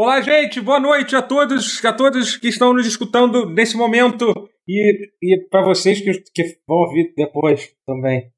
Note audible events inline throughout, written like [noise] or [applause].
Olá, gente, boa noite a todos, a todos que estão nos escutando nesse momento e, e para vocês que, que vão ouvir depois também.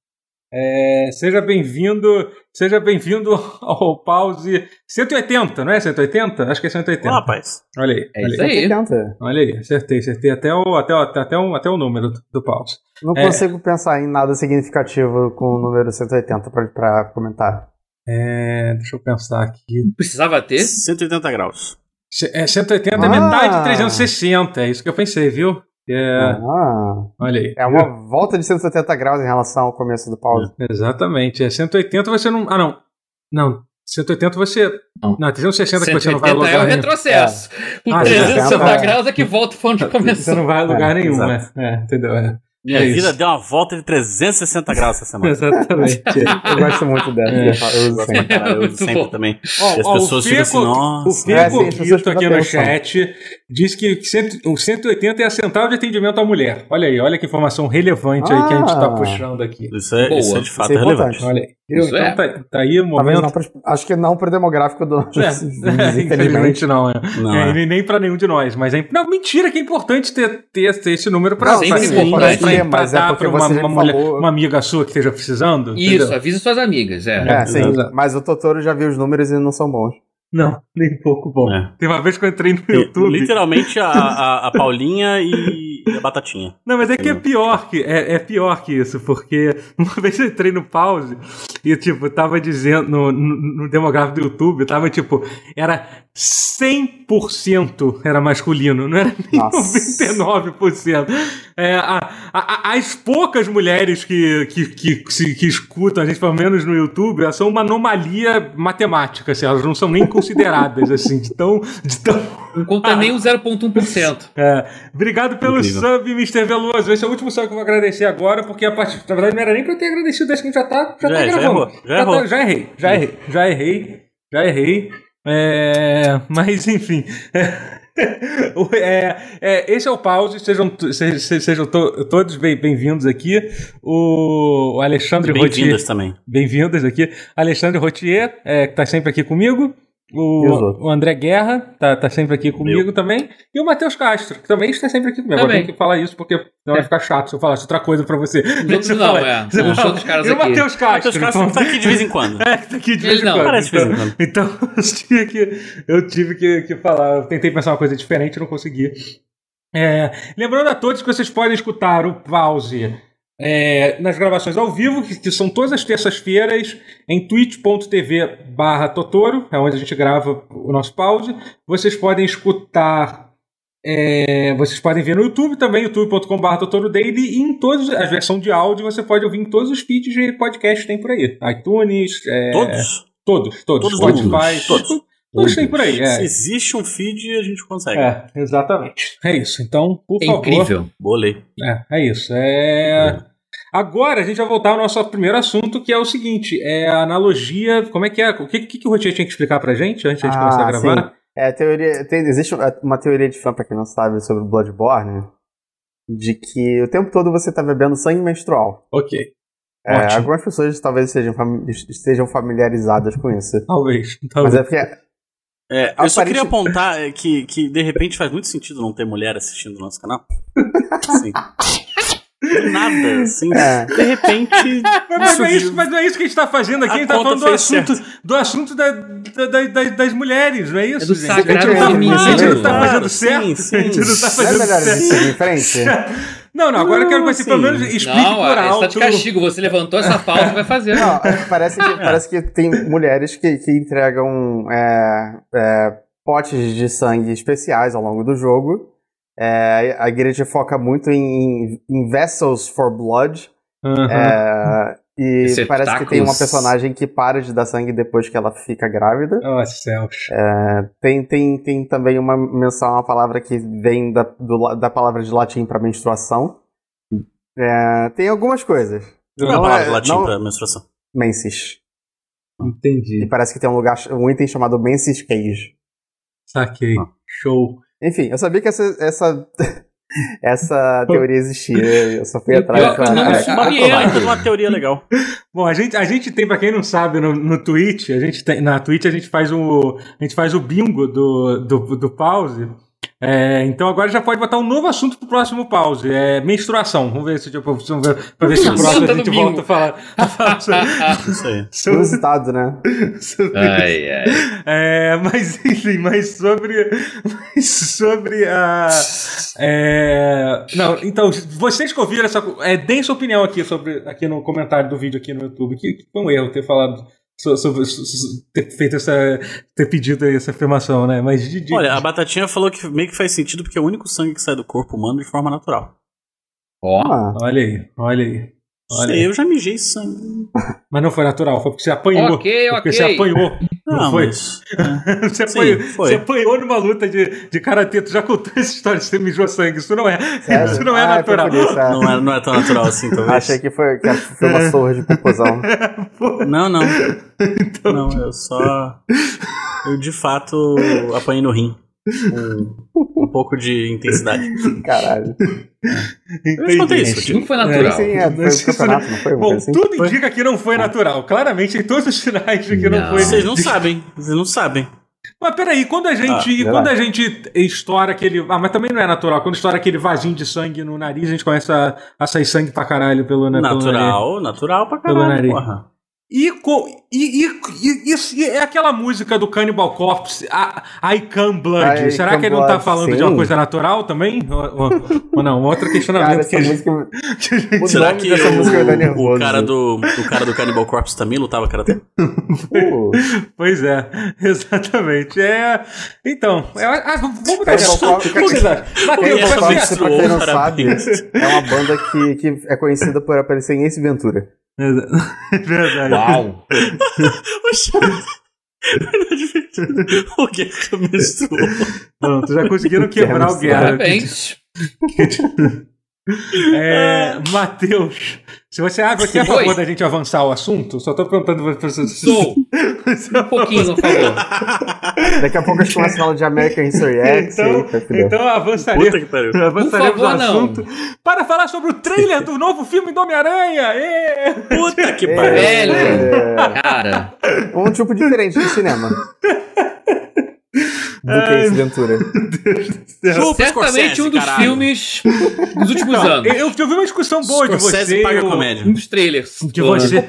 É, seja bem-vindo, seja bem-vindo [laughs] ao pause 180, não é 180? Acho que é 180. Ô, rapaz. Olha aí. É olha isso aí. aí. 180. Olha aí, acertei, acertei até o, até, o, até, o, até o número do, do pause. Não É. consigo pensar em nada significativo com o número 180 pra, pra comentar. É, deixa eu pensar aqui. Precisava ter? 180 graus. C- É, 180 é Ah. metade de 360, é isso que eu pensei, viu? É, Ah, olha aí. é uma volta de 170 graus em relação ao começo do pause. Exatamente. É 180 você não. Ah, não. Não. 180 você. Não. Não, 360 que você não vai a 180 lugar é o nenhum. retrocesso. O Ah, 360 é. graus é que volta pra onde Você começou. não vai a lugar É, nenhum, né? É, entendeu? É. Minha É vida isso. deu uma volta de 360 graus essa semana. Exatamente. [laughs] Eu gosto muito dessa. É. eu uso sempre. Cara, eu Muito sempre também. Ó, E as ó, pessoas o ficam assim, nossa. o É, Feco sim, as pessoas Guito aqui no chat diz que cento- o 180 é a central de atendimento à mulher. Olha aí, olha que informação relevante aí que a gente tá Ah. puxando aqui. Isso é, Boa. isso é de fato Isso é relevante. Olha aí. Viu? Isso Então é. tá, tá aí o Talvez momento. não acho que não pro demográfico do É, [laughs] infelizmente. infelizmente não, é. Não, É, é. Nem, nem pra nenhum de nós, mas é. Não, mentira que é importante ter, ter, ter esse número pra, Não, pra, sempre pra, importante, pra- pra mas é dar porque pra uma, uma mulher, uma amiga sua que esteja precisando. Isso, entendeu? avisa suas amigas, é. É, sim. Mas o Totoro já viu os números e não são bons. Não, nem pouco bom. É. Tem uma vez que eu entrei no YouTube. Literalmente a, a, a Paulinha e, e a Batatinha. Não, mas é que é pior que é, é pior que isso, porque uma [laughs] vez eu entrei no pause e, tipo, tava dizendo no, no, no demográfico do YouTube, tava tipo, era 100% era masculino, não era nem Nossa. 99%. É, a, a- a- as poucas mulheres que, que, que, se- que escutam a gente, pelo menos no YouTube, elas são uma anomalia matemática, assim, elas não são nem consideradas, [laughs] assim, de tão. De tão Não conta nem o 0,1%. é, obrigado pelo Incrível. sub, Mr. Veloso. Esse é o último sub que eu vou agradecer agora, porque a partir, na verdade não era nem pra eu ter agradecido, acho que já tá, já Já tá é, já gravando. errou, já tá- errou. já errei, já errei, já errei, já errei. É, mas enfim. [laughs] É, é, esse é o pause, sejam, se- se- sejam to- todos bem- bem-vindos aqui. O, o Alexandre Rotier. Bem-vindas também. Bem-vindas aqui. Alexandre Rotier, é, que tá sempre aqui comigo. E O, o André Guerra tá, tá sempre aqui comigo também. E o Matheus Castro, que também está sempre aqui comigo. Agora Também. tem que falar isso porque não vai ficar chato se eu falasse outra coisa pra você. Os outros não, é. Os outros caras e o. Matheus Castro. Matheus Castro então- tá aqui de vez em quando. [laughs] é, que tá aqui de vez Ele em não. quando. Parece de vez em quando. Então, [laughs] então eu tive que, eu tive que, que falar. Eu tentei pensar uma coisa diferente, não consegui. É, lembrando a todos que vocês podem escutar o pause é, nas gravações ao vivo, que, que são todas as terças-feiras, em twitch.tv barra Totoro, é onde a gente grava o nosso pause. Vocês podem escutar. é, vocês podem ver no YouTube também, youtube.com.br Totoro Daily, e em todas a versão de áudio você pode ouvir em todos os feeds de podcast que tem por aí. iTunes, é, Todos? Todos, todos. Todos Spotify, os todos. todos. Todos tem por aí. Se É, existe um feed, a gente consegue. é, exatamente. É isso. Então, por É favor. incrível. Bolei. É, é isso. É... Agora a gente vai voltar ao nosso primeiro assunto, que é o seguinte: é a analogia. Como é que é? O que, que, que o Rotier tinha que explicar pra gente antes de a gente começar a Ah, gravar? sim. É, teoria, tem- existe uma teoria de fã, pra quem não sabe, sobre Bloodborne, de que o tempo todo você tá bebendo sangue menstrual. Ok. É, algumas pessoas talvez sejam, estejam familiarizadas com isso. [laughs] Talvez. Mas talvez. é porque É, eu só queria apontar é, que, que, de repente, faz muito sentido não ter mulher assistindo o nosso canal. [laughs] Sim. Do nada, assim. É. De repente. Mas, [laughs] mas não é isso, mas não é isso que a gente tá fazendo aqui, A a gente tá falando do assunto, do assunto da, da- da- das, das mulheres, não é isso? É do gente? sagrado a gente não tá, a gente não tá Claro, fazendo sim, certo. sim. A gente não tá não é fazendo melhor a gente certo. seguir em frente? [laughs] Não, não, agora eu quero que você Não, pelo menos sim. explique Não, por é, alto. está de castigo. Você levantou essa pauta e vai fazer. Não, é parece, que, [laughs] parece que tem mulheres que, que entregam é, é, potes de sangue especiais ao longo do jogo. É, a igreja foca muito em, em vessels for blood. Aham. é, e Receptáculos. parece que tem uma personagem que para de dar sangue depois que ela fica grávida. Oh, céus. Tem, tem, tem também uma menção a uma palavra que vem da, do da palavra de latim para menstruação. É, tem algumas coisas. Qual é a Não palavra é- latim não- pra menstruação? Menses. Entendi. E parece que tem um lugar, um item chamado Menses Cage. Saquei. Ah. Show. Enfim, eu sabia que essa, essa, [laughs] essa teoria existia. Eu só fui atrás é eu não pra. me é, de uma teoria legal. [laughs] Bom, a gente, a gente tem, pra quem não sabe, no, no Twitch, a gente tem, na Twitch a gente faz o, a gente faz o bingo do, do, do pause. É, então agora já pode botar um novo assunto pro próximo pause. É menstruação. Vamos ver se, tipo, vamos ver, pra ver se o próximo a gente volta a falar, a [laughs] falar sobre, Isso aí. sobre- né? sobre ai, ai. É, mas enfim, mas sobre. Mas sobre a. É, não, então, vocês que ouviram essa. É, deem sua opinião aqui sobre. Aqui no comentário do vídeo aqui no YouTube. Que, que foi um erro ter falado. So- Sobre, so- so- ter feito essa. ter pedido essa afirmação, né? Mas de, de- Olha, a Batatinha falou que meio que faz sentido porque é o único sangue que sai do corpo humano de forma natural. Ó, Ah, olha aí, olha aí. Olha Sei, aí. eu já mijei sangue. Mas não foi natural, foi porque você apanhou. Ok, Foi porque ok. você apanhou. Não, Ah, foi? mas. [laughs] Você, Sim, apanhou, foi. você apanhou numa luta de, de karatê. Tu já contou essa história de você mijou sangue. Isso não é. sério? [laughs] Isso não é Ah, natural. foi por isso, é. Não é, não é tão natural assim, [laughs] talvez. Achei que foi, que foi uma surra de popozão. Não, não. Então, Não, eu só. Eu de fato apanhei no rim. Um pouco de intensidade. [laughs] Caralho. Eu te contei isso, tio. não foi natural. Sim, é, foi Mas o campeonato, não foi? Bom, assim? tudo indica que não foi natural. Claramente, tem todos os sinais de que não, Não. foi. Vocês não sabem. Vocês não sabem. Mas peraí, quando a gente. Ah, quando a gente estoura aquele. Ah, mas também não é natural. Quando estoura aquele vasinho de sangue no nariz, a gente começa a, a sair sangue pra caralho pelo, né, pelo nariz. Natural, natural pra Pelo caralho, nariz. porra. E, co- e, e, e, isso- e é aquela música do Cannibal Corpse, a, I Come Blood. I Será Come que ele não tá falando de sim. uma coisa natural também? Ou, ou- ou não? Outro [laughs] Cara, questionamento essa que a gente. música. [laughs] que a gente- O Será que o, o cara do o cara do Cannibal Corpse também lutava karatê? Uh, [laughs] Pois é, exatamente. É. Então, é, ah, vamos de vocês acham? Matheus, pra quem não sabe, é uma banda que, que é conhecida por aparecer em Ace Ventura. É [laughs] verdade. Uau. [laughs] [laughs] O Guerra menstruou. Pronto, já conseguiram quebrar o guerra. Parabéns. É, Matheus, se você, ah, você é a favor da gente avançar o assunto, só tô perguntando pra você. Sou. [laughs] É a Um pouquinho, por favor. Daqui a pouco acho que uma sinal de American History [laughs] X Então, aí, filhar. então avançaremos, que [laughs] favor, o não. assunto para falar sobre o trailer do novo filme do Homem-Aranha. Puta que pariu. Velho. é, Cara, um tipo diferente de cinema. Do que Ace Ventura. Chupa, certamente Scorsese, um dos caralho. filmes dos últimos Não, anos. eu, eu vi uma discussão boa de Scorsese você. paga e o- comédia. Um dos trailers. De ano. você.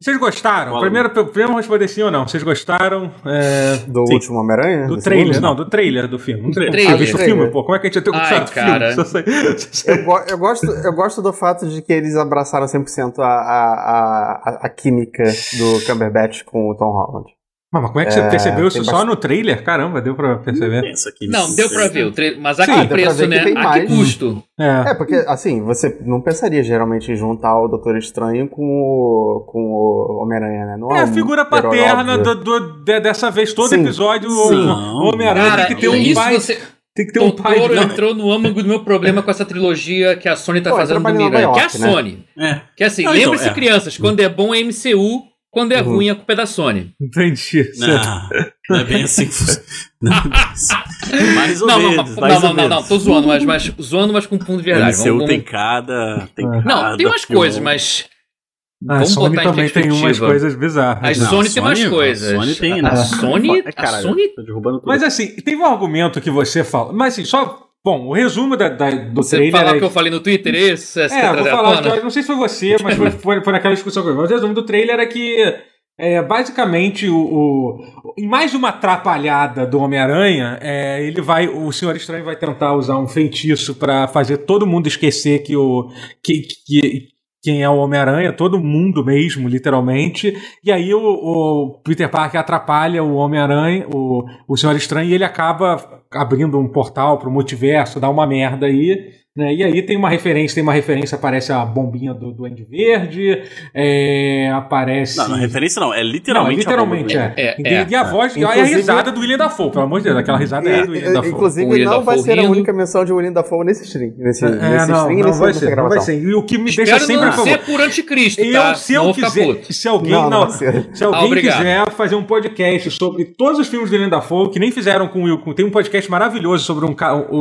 Vocês gostaram? Fala. Primeiro, primeiro responder sim ou não. Vocês gostaram é, Do Sim. último Homem-Aranha? do trailer? segundo? Não, do trailer do filme. Como Trailer. ter visto o Trailer. filme, pô. Como é que a gente ia ter Ai, gostado do cara. filme? Sei- Eu, go- eu gosto, eu gosto do fato de que eles abraçaram 100% a, a, a, a química do Cumberbatch com o Tom Holland. Mas mas como é que você É, percebeu isso só bastante- no trailer? Caramba, deu pra perceber. Não, deu pra ver. o trailer, Mas a Sim, que preço, que né? tem A que mais. custo? É. É, porque, assim, você não pensaria geralmente em juntar o Doutor Estranho com o, com o Homem-Aranha, né? Não É a um figura paterna do, do- de- dessa vez, todo Sim. episódio, Sim. o, o Homem-Aranha tem que ter um pai. você. Tem que ter um pai. Totoro de- entrou no âmago do meu problema com essa trilogia que a Sony tá Pô, fazendo do Miranha. Que é a né? Sony. É. Que é assim, então, lembre-se, é. crianças, quando é bom é MCU, quando é Uhum. ruim a culpa é da Sony. Entendi. Não, não é bem assim que funciona. [laughs] Não é assim. Mais ou Não, não, menos. não, mais não, ou não, não, menos. tô zoando, mas, mas zoando, mas com fundo de O verdade. MCU Vamos- tem vamos- cada. Tem Não, cada Não, tem umas filme. coisas, mas. A Vamos Sony botar em também tem umas coisas bizarras. A Não, Sony tem mais Sony- coisas. a Sony tem, né? A Sony. É, A caralho, Sony. Tô derrubando tudo. Mas assim, teve um argumento que você fala. Mas assim, só. Bom, o resumo da, da- do Você trailer. falar é que eu falei no Twitter, isso? Essa É, que vou falar, que eu não sei se foi você, mas foi, [laughs] foi, foi naquela discussão que eu. Mas o resumo do trailer é que, é, basicamente, o, o- em mais uma atrapalhada do Homem-Aranha, é, ele vai, o Senhor Estranho vai tentar usar um feitiço pra fazer todo mundo esquecer que o que, que- quem é o Homem-Aranha, todo mundo mesmo, literalmente. E aí o, o Peter Parker atrapalha o Homem-Aranha, o, o Senhor Estranho, e ele acaba abrindo um portal pro multiverso, dá uma merda aí. Né? E aí tem uma referência, tem uma referência, aparece a bombinha do Duende Verde, é, aparece. Não, não é referência não, é Não, literalmente. a bomba literalmente é. É, e, é, e a voz, e a risada do William Dafoe, pelo amor de Deus, aquela risada é do William Dafoe. Inclusive, William não vai Dafoe ser a rindo. única menção de William Dafoe nesse stream. Nesse, É, nesse não, stream e não nesse, vai ser, não vai ser. E o que me deixa Espero sempre não a favor. ser por anticristo, Eu, tá? se eu Não quiser, se alguém Não, não, não vai ser. se alguém Ah, quiser fazer um podcast sobre todos os filmes do William Dafoe, que nem fizeram com o Will, tem um podcast maravilhoso sobre um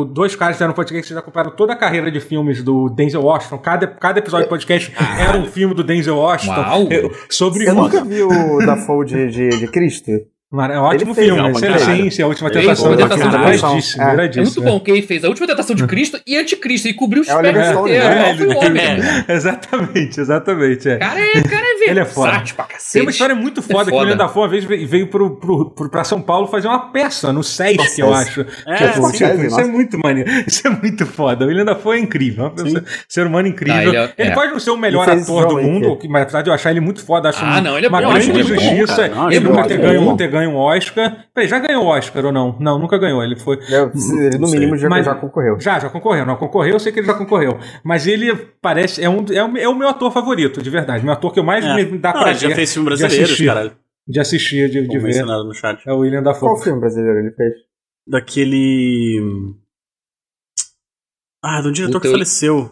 dois caras que fizeram um podcast que já acompanharam toda a carreira de filmes do Denzel Washington. Cada, cada episódio do podcast era um filme do Denzel Washington Uau. Eu- sobre Eu uma- nunca vi o Dafoe de, de, de Cristo. Mara- É um ótimo fez, filme. não, caralho. sim, sim, a última Fez, tentação. Última é Tentação de Cristo. É. É muito bom que ele fez a última tentação de Cristo e anticristo e cobriu os É o pés né? Homem, É. né? [laughs] Exatamente, exatamente. É. Cara, é, cara é [laughs] Ele é foda. versátil pra cacete. Tem uma história muito foda, que o foda. William Dafoe uma vez veio, veio pro, pro, pro, pra São Paulo fazer uma peça no SESC, eu Nossa, acho. É, tipo, sim. tipo, isso é muito maneiro. [laughs] Isso é muito foda. O William Dafoe é incrível. É uma pessoa- ser humano incrível. Ah, ele é- é. pode não ser o melhor ator do mundo, mas apesar de eu achar ele muito foda, acho Ah, não, ele é uma grande é injustiça. ele é nunca ter ganho, ter ganho um Oscar. Peraí, já ganhou Oscar ou não? Não, nunca ganhou. Ele foi. Eu- ele, no mínimo, já, Mas- já concorreu. Já, já concorreu. Não concorreu, eu sei que ele já concorreu. Mas ele parece. É, um, é, o- é o meu ator favorito, de verdade. Meu ator que eu mais É. me dá Não, pra ele já fez filme brasileiro, assistir. caralho. de assistir, de, de ver. no chat. É o William Dafoe. Qual filme brasileiro ele fez? Daquele. Ah, do diretor que Puta, eu- faleceu.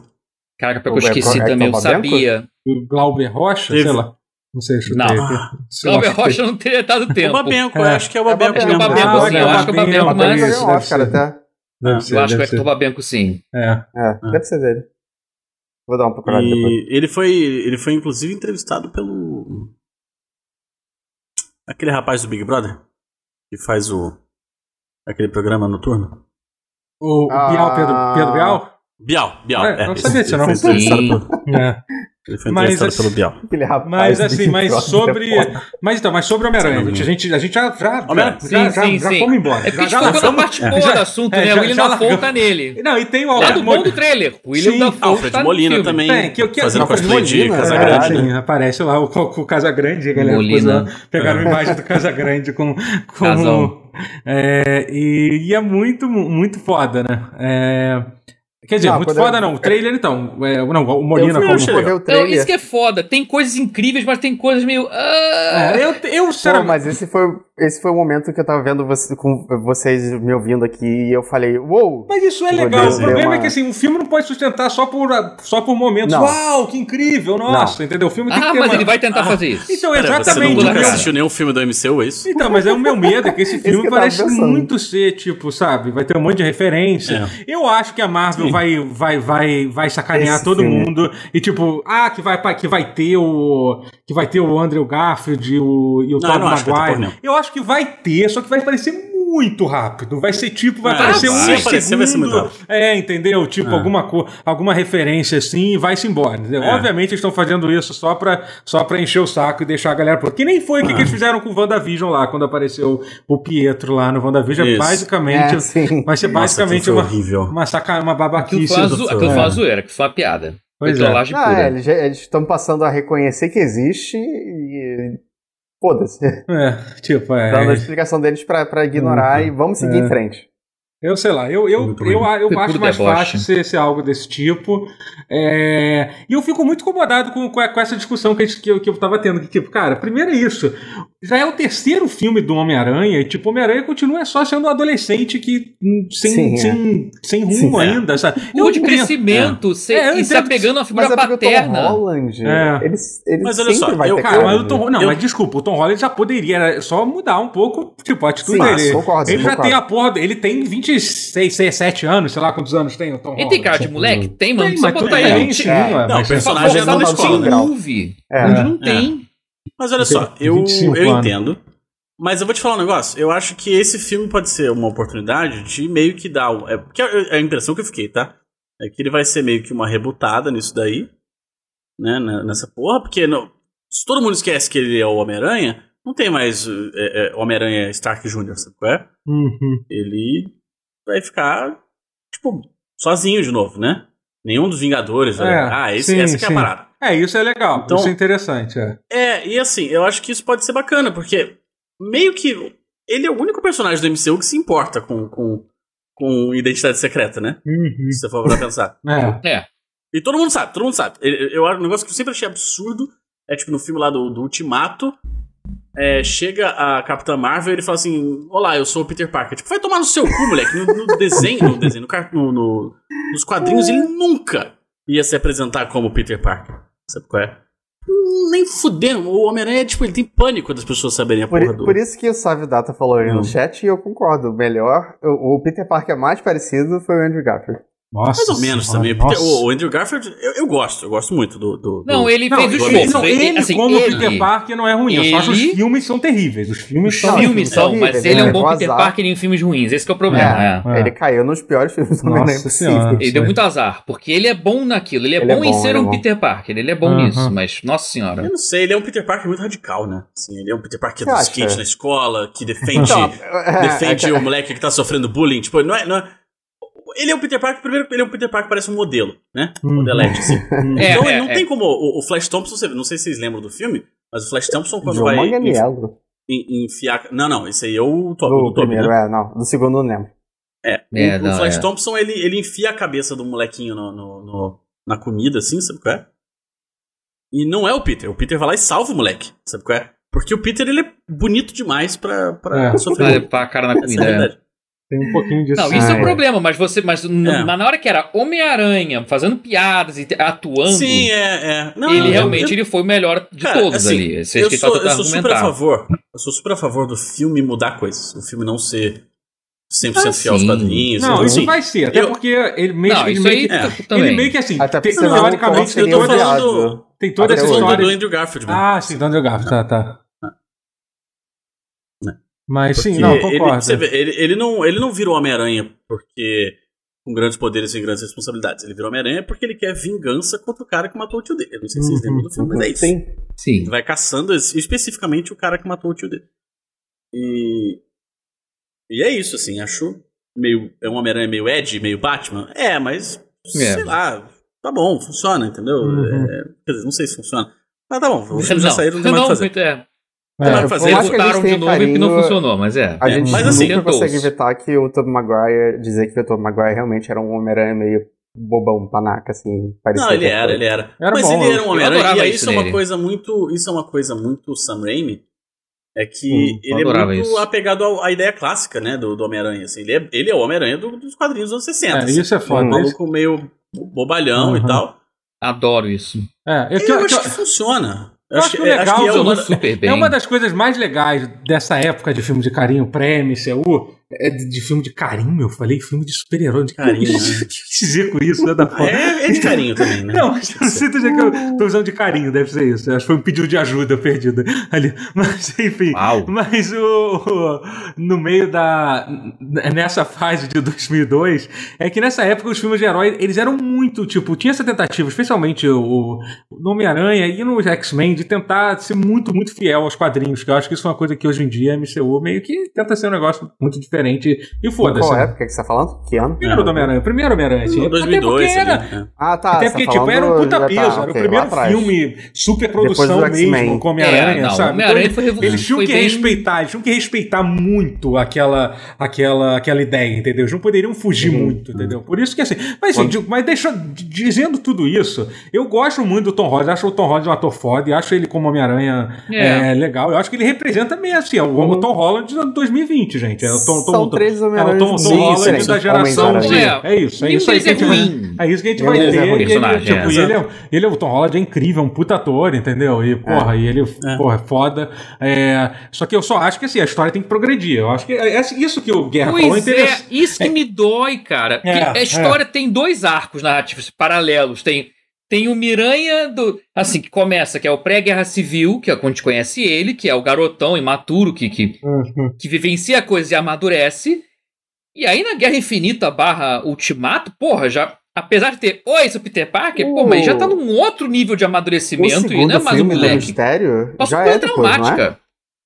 Caraca, pior O que eu esqueci também, eu sabia. O Glauber Rocha, Teve- sei lá. Não sei, chutei Não. Cláudio chutei. Rocha não teria dado O tempo. Babenco, É. eu acho que é o É Babenco é o Babenco, Ah, sim, é eu acho que é o Babenco, Mas até. Deve Eu ser, acho que deve o Babenco, sim. É. É, deve ser dele. Vou dar uma procurada depois. E ele foi, ele foi inclusive entrevistado pelo. Aquele rapaz do Big Brother que faz o. aquele programa noturno. O, o Ah. Bial, Pedro, Pedro Bial? Bial, Bial. É, É, não esse- sabia não. Foi entrevistado Sim. [laughs] É. ele foi Mas, entrevistado assim, pelo Bial. Aquele rapaz. Mas assim, mas sobre. é. Mas então, mas sobre o Homem-Aranha, a gente, a gente já, já, já, Sim, já, sim, já sim. fomos embora. É porque a já, gente já focou na parte boa já- do assunto, é, né? já- O William Dafoe largamos. tá nele. Não, e tem o Lado Alfred bom do trailer. O William Sim, Dafoe Alfred tá Molina filme. também. Tem, que, que, fazendo Alfred cosplay de Casagrande. é, sim, aparece lá o, o, o Casagrande, a galera Molina. pegaram a imagem do Casagrande com. com é, e, e é muito, muito foda, né? É, quer dizer, Não, muito foda eu- não. O trailer, então. É, não, o Molina fui, como. o Não, trailer. isso que é foda. Tem coisas incríveis, mas tem coisas meio. ah. É, eu, eu, Pô, sinceramente. mas esse foi, esse foi o momento que eu tava vendo você- com vocês me ouvindo aqui e eu falei, uou! Mas isso é legal. Deus, o problema deu é uma- que assim, o filme não pode sustentar só por, só por momentos. Não. Uau, que incrível, nossa, entendeu? O filme tem que Ah, ter mas uma- ele vai tentar fazer isso. Então, Pera, você exatamente. nunca o meu- assistiu nenhum filme do MCU, é isso? Então, mas é o meu medo, é que esse [laughs] filme que eu parece muito ser, tipo, sabe? Vai ter um monte de referência. Eu acho que a Marvel vai, vai, vai, vai sacanear Esse todo filme. mundo. E tipo, ah, que vai, que vai ter o. Que vai ter o Andrew Garfield e o, e o Não, Tobey eu não acho que vai ter Maguire. Eu acho que vai ter, só que vai parecer muito rápido. Vai ser tipo, vai Ah, aparecer um aparecer, vai ser muito segundo. rápido. É, entendeu? Tipo, Ah. alguma, co alguma referência assim e vai-se embora. entendeu? É. Obviamente eles estão fazendo isso só pra, só pra encher o saco e deixar a galera. Porque nem foi o que, que eles fizeram com o WandaVision lá, quando apareceu o Pietro lá no WandaVision. Isso. Basicamente. É, sim. Vai ser Nossa, basicamente aquilo uma, horrível. uma, saca, uma babaquice. foi uma, zo- aquilo foi uma É. zoeira, que foi uma piada. Pois foi é. Ah, é, eles estão passando a reconhecer que existe e. Foda-se. É, tipo, é. Dando a explicação deles pra, pra ignorar e vamos seguir É. em frente. Eu sei lá, eu, eu, eu, eu acho mais fácil ser, ser algo desse tipo. É, E eu fico muito incomodado com, com, com essa discussão que, a gente- que, eu, que eu tava tendo. Que, tipo, cara, primeiro é isso. Já é o terceiro filme do Homem-Aranha, e tipo, Homem-Aranha continua só sendo um adolescente que. hum, sem, Sim, é. sem, sem rumo Sim, é. ainda, sabe? Curva de entendo- crescimento se- É, eu e se apegando figura o Tom paterna. Holland, ele, ele Mas olha sempre só, vai eu- ter Cara, mas o. Tom, não, Eu- mas desculpa, o Tom Holland já poderia era só mudar um pouco, tipo, a atitude Sim, dele. concordo, ele já tem a porra, ele tem 26, 7 anos, sei lá quantos anos tem o Tom Ele Holland. tem cara de moleque? Tem, mano. Tem, Não mas botar tudo ele. sim, time. ué, Não, o personagem é no da time escola. grau. Move, É. onde não É. tem. Mas olha só, Tem eu, 25 eu entendo. Mas eu vou te falar um negócio. Eu acho que esse filme pode ser uma oportunidade de meio que dar. É, porque é a impressão que eu fiquei, tá? É que ele vai ser meio que uma rebutada nisso daí. Né? Nessa porra. Porque não- se todo mundo esquece que ele é o Homem-Aranha, não tem mais é, é, Homem-Aranha Stark Jr., sabe qual é? Uhum. Ele vai ficar, tipo, sozinho de novo, né? Nenhum dos Vingadores vai. É, ah, esse, sim, essa que é a parada. É, isso é legal, Então- isso é interessante. É. É, e assim, eu acho que isso pode ser bacana, porque meio que ele é o único personagem do MCU que se importa com, com, com identidade secreta, né? Uhum. Se você for pra pensar. [laughs] É. É. E todo mundo sabe, todo mundo sabe. Eu, eu acho um negócio que eu sempre achei absurdo. É tipo no filme lá do, do Ultimato. É, chega a Capitã Marvel e ele fala assim: Olá, eu sou o Peter Parker. Tipo, vai tomar no seu cu, moleque. No, no desenho, no desenho, no, no- no- nos quadrinhos, ele nunca ia se apresentar como Peter Parker. Sabe qual é? Nem fudendo. O Homem-Aranha, tipo, ele tem pânico das pessoas saberem a Por, porra do. por isso que o Sávio Data falou aí Hum. no chat e eu concordo. Melhor, o, o Peter Parker mais parecido foi o Andrew Garfield. Nossa. Mais ou menos senhora, também. porque o, o Andrew Garfield, eu, eu gosto, eu gosto muito do. do- Não, do- ele Não, fez o ele, esforço. não, ele assim, como ele- Peter Parker não é ruim. Eu só acho os ele- filmes são terríveis. Os filmes Os são. filmes são, horríveis, mas ele é um bom O Peter azar. Parker em filmes ruins. Esse que é o problema. é. É. Ele caiu nos piores filmes do Nossa Homem-Aranha possível. Ele deu muito azar, porque ele é bom naquilo. Ele é Ele é bom em bom, ser ele é um bom. Peter Parker. Ele é bom Uhum. nisso, mas, nossa senhora. Eu não sei, ele é um Peter Parker muito radical, né? Assim, ele é um Peter Parker do skate na escola, que defende, Então, é, defende é, o moleque que tá sofrendo bullying. Tipo, é, não é- Ele é um Peter Parker, primeiro, ele é um Peter Parker que parece um modelo, né? Uhum. Modelete, assim. [laughs] É, então é, ele não é. tem como. O, o Flash Thompson, não sei se vocês lembram do filme, mas o Flash Thompson, quando João vai Manganiello. en- enfiar. Não, não, esse aí é o Toby. Do do Toby, primeiro, né? é, não. Do segundo eu não lembro. É, É, o, não, o Flash é. Thompson, ele, ele enfia a cabeça do molequinho no, no- no- na comida, assim, sabe qual é? E não é o Peter. O Peter vai lá e salva o moleque, sabe qual é? Porque o Peter, ele é bonito demais pra, pra É. sofrer Vai bullying. pôr a cara na é comida. é. Tem um pouquinho disso. Não, isso é Ah, o é. problema, mas você. Mas É. na hora que era Homem-Aranha, fazendo piadas e atuando, Sim, é, é. Não, ele eu- realmente eu- ele foi o melhor de Cara, todos assim, ali. Esse eu tá sou, eu sou super a favor. Eu sou super a favor do filme mudar coisas. O filme não ser 100% Ah, fiel aos sim. quadrinhos. Não, então, isso assim, vai ser. Até eu- porque ele meio, Não, ele meio aí que. é. Ele meio que assim. Até tem, teoricamente tem eu toda, tô seria falando tem toda essa história. do Andrew Garfield. né? Ah, sim, do Andrew Garfield, tá, tá. Mas sim, Porque não, ele, concordo. você vê, ele, ele não, ele não virou Homem-Aranha porque com grandes poderes e grandes responsabilidades. Ele virou Homem-Aranha porque ele quer vingança contra o cara que matou o tio dele. Eu não sei se vocês Uhum, lembram do filme, mas é isso. Sim. Sim. Ele vai caçando es- especificamente o cara que matou o tio dele. E. E é isso, assim, acho meio. É um Homem-Aranha meio Ed, meio Batman? É, mas. É. Sei lá, tá bom, funciona, entendeu? Uhum. É, quer dizer, não sei se funciona. Mas tá bom, os filmes já Não, saíram, não tem mais o que não, fazer. é. É, fazer. Eles de novo e que não carinho- funcionou, mas é. A gente mas assim, nunca consegue evitar que o Tobey Maguire, dizer que o Tobey Maguire realmente era um Homem-Aranha meio bobão, panaca, assim. parecia Não, ele era, ele era. Era Mas bom, ele era um eu Homem-Aranha. E aí isso isso é uma nele. coisa muito. Isso é uma coisa muito Sam Raimi. É que Hum, eu ele é muito isso. apegado à ideia clássica, né, do, do Homem-Aranha. Assim. Ele, é, ele é o Homem-Aranha do- dos quadrinhos dos anos 60. É, assim. isso é foda. Um maluco meio bobalhão Uhum. e tal. Adoro isso. É, eu, Eu, que- eu- acho que- que funciona. Eu acho que o é- legal que é uma, super bem. É uma das coisas mais legais dessa época de filme de carinho, pré MCU, é de, de filme de carinho, eu falei filme de super-herói. De Carinho, O [laughs] que né? eu quis dizer com isso, né, da é, é de carinho também, né? Não, sei dizer que eu tô usando de carinho, deve ser isso. Acho que foi um pedido de ajuda [laughs] perdida ali. Mas, enfim. Uau. Mas o, o- no meio da. Nessa fase de 2002, é que nessa época os filmes de herói eles eram muito, tipo, tinha essa tentativa, especialmente o, o Homem-Aranha e no X-Men, de tentar ser muito, muito fiel aos quadrinhos. Que eu acho que isso é uma coisa que hoje em dia a MCU meio que tenta ser um negócio muito diferente. E foda-se. Qual né? época que você tá falando? Que ano? Primeiro do Homem-Aranha, primeiro Homem-Aranha, assim. No Até 2002 porque era, né? Ah, tá. até você porque, tá tipo, era um puta já peso. tá, era o ok, lá primeiro filme super produção mesmo com Homem-Aranha, É, sabe? Homem-Aranha Então, foi eles tinham foi que bem- respeitar, eles tinham que respeitar muito aquela, aquela, aquela ideia, entendeu? Eles não poderiam fugir Uhum. muito, entendeu? Por isso que assim. Mas, assim, Quando- mas deixa, dizendo tudo isso, eu gosto muito do Tom Holland, acho o Tom Holland um ator foda e acho ele como Homem-Aranha É. é, legal. Eu acho que ele representa mesmo, assim, é o, o Tom Holland de 2020, gente. É o Tom, Tom, São três é o Tom, Tom Holland da geração. Z. É isso, é isso aí que a gente é vai. ruim. É isso que a gente vai ter. é e ele, tipo, é. ele, é, ele é o Tom Holland é incrível, é um puta ator, entendeu? E, porra, e ele, É. porra, é foda. É, só que eu só acho que assim, a história tem que progredir. Eu acho que é, é isso que o Guerra falou é Pois é, interessante. isso que me dói, cara. É, a história tem dois arcos narrativos paralelos. Tem, tem o Miranha do. Assim, que começa, que é o pré-guerra civil, que é quando a gente conhece ele, que é o garotão imaturo que, que, Uhum. que vivencia a coisa e amadurece. E aí na Guerra Infinita barra Ultimato, porra, já. Apesar de ter, oi, sou Peter Parker, pô, mas já tá num outro nível de amadurecimento e não é mais um moleque. Mistério Passou já é depois, não é?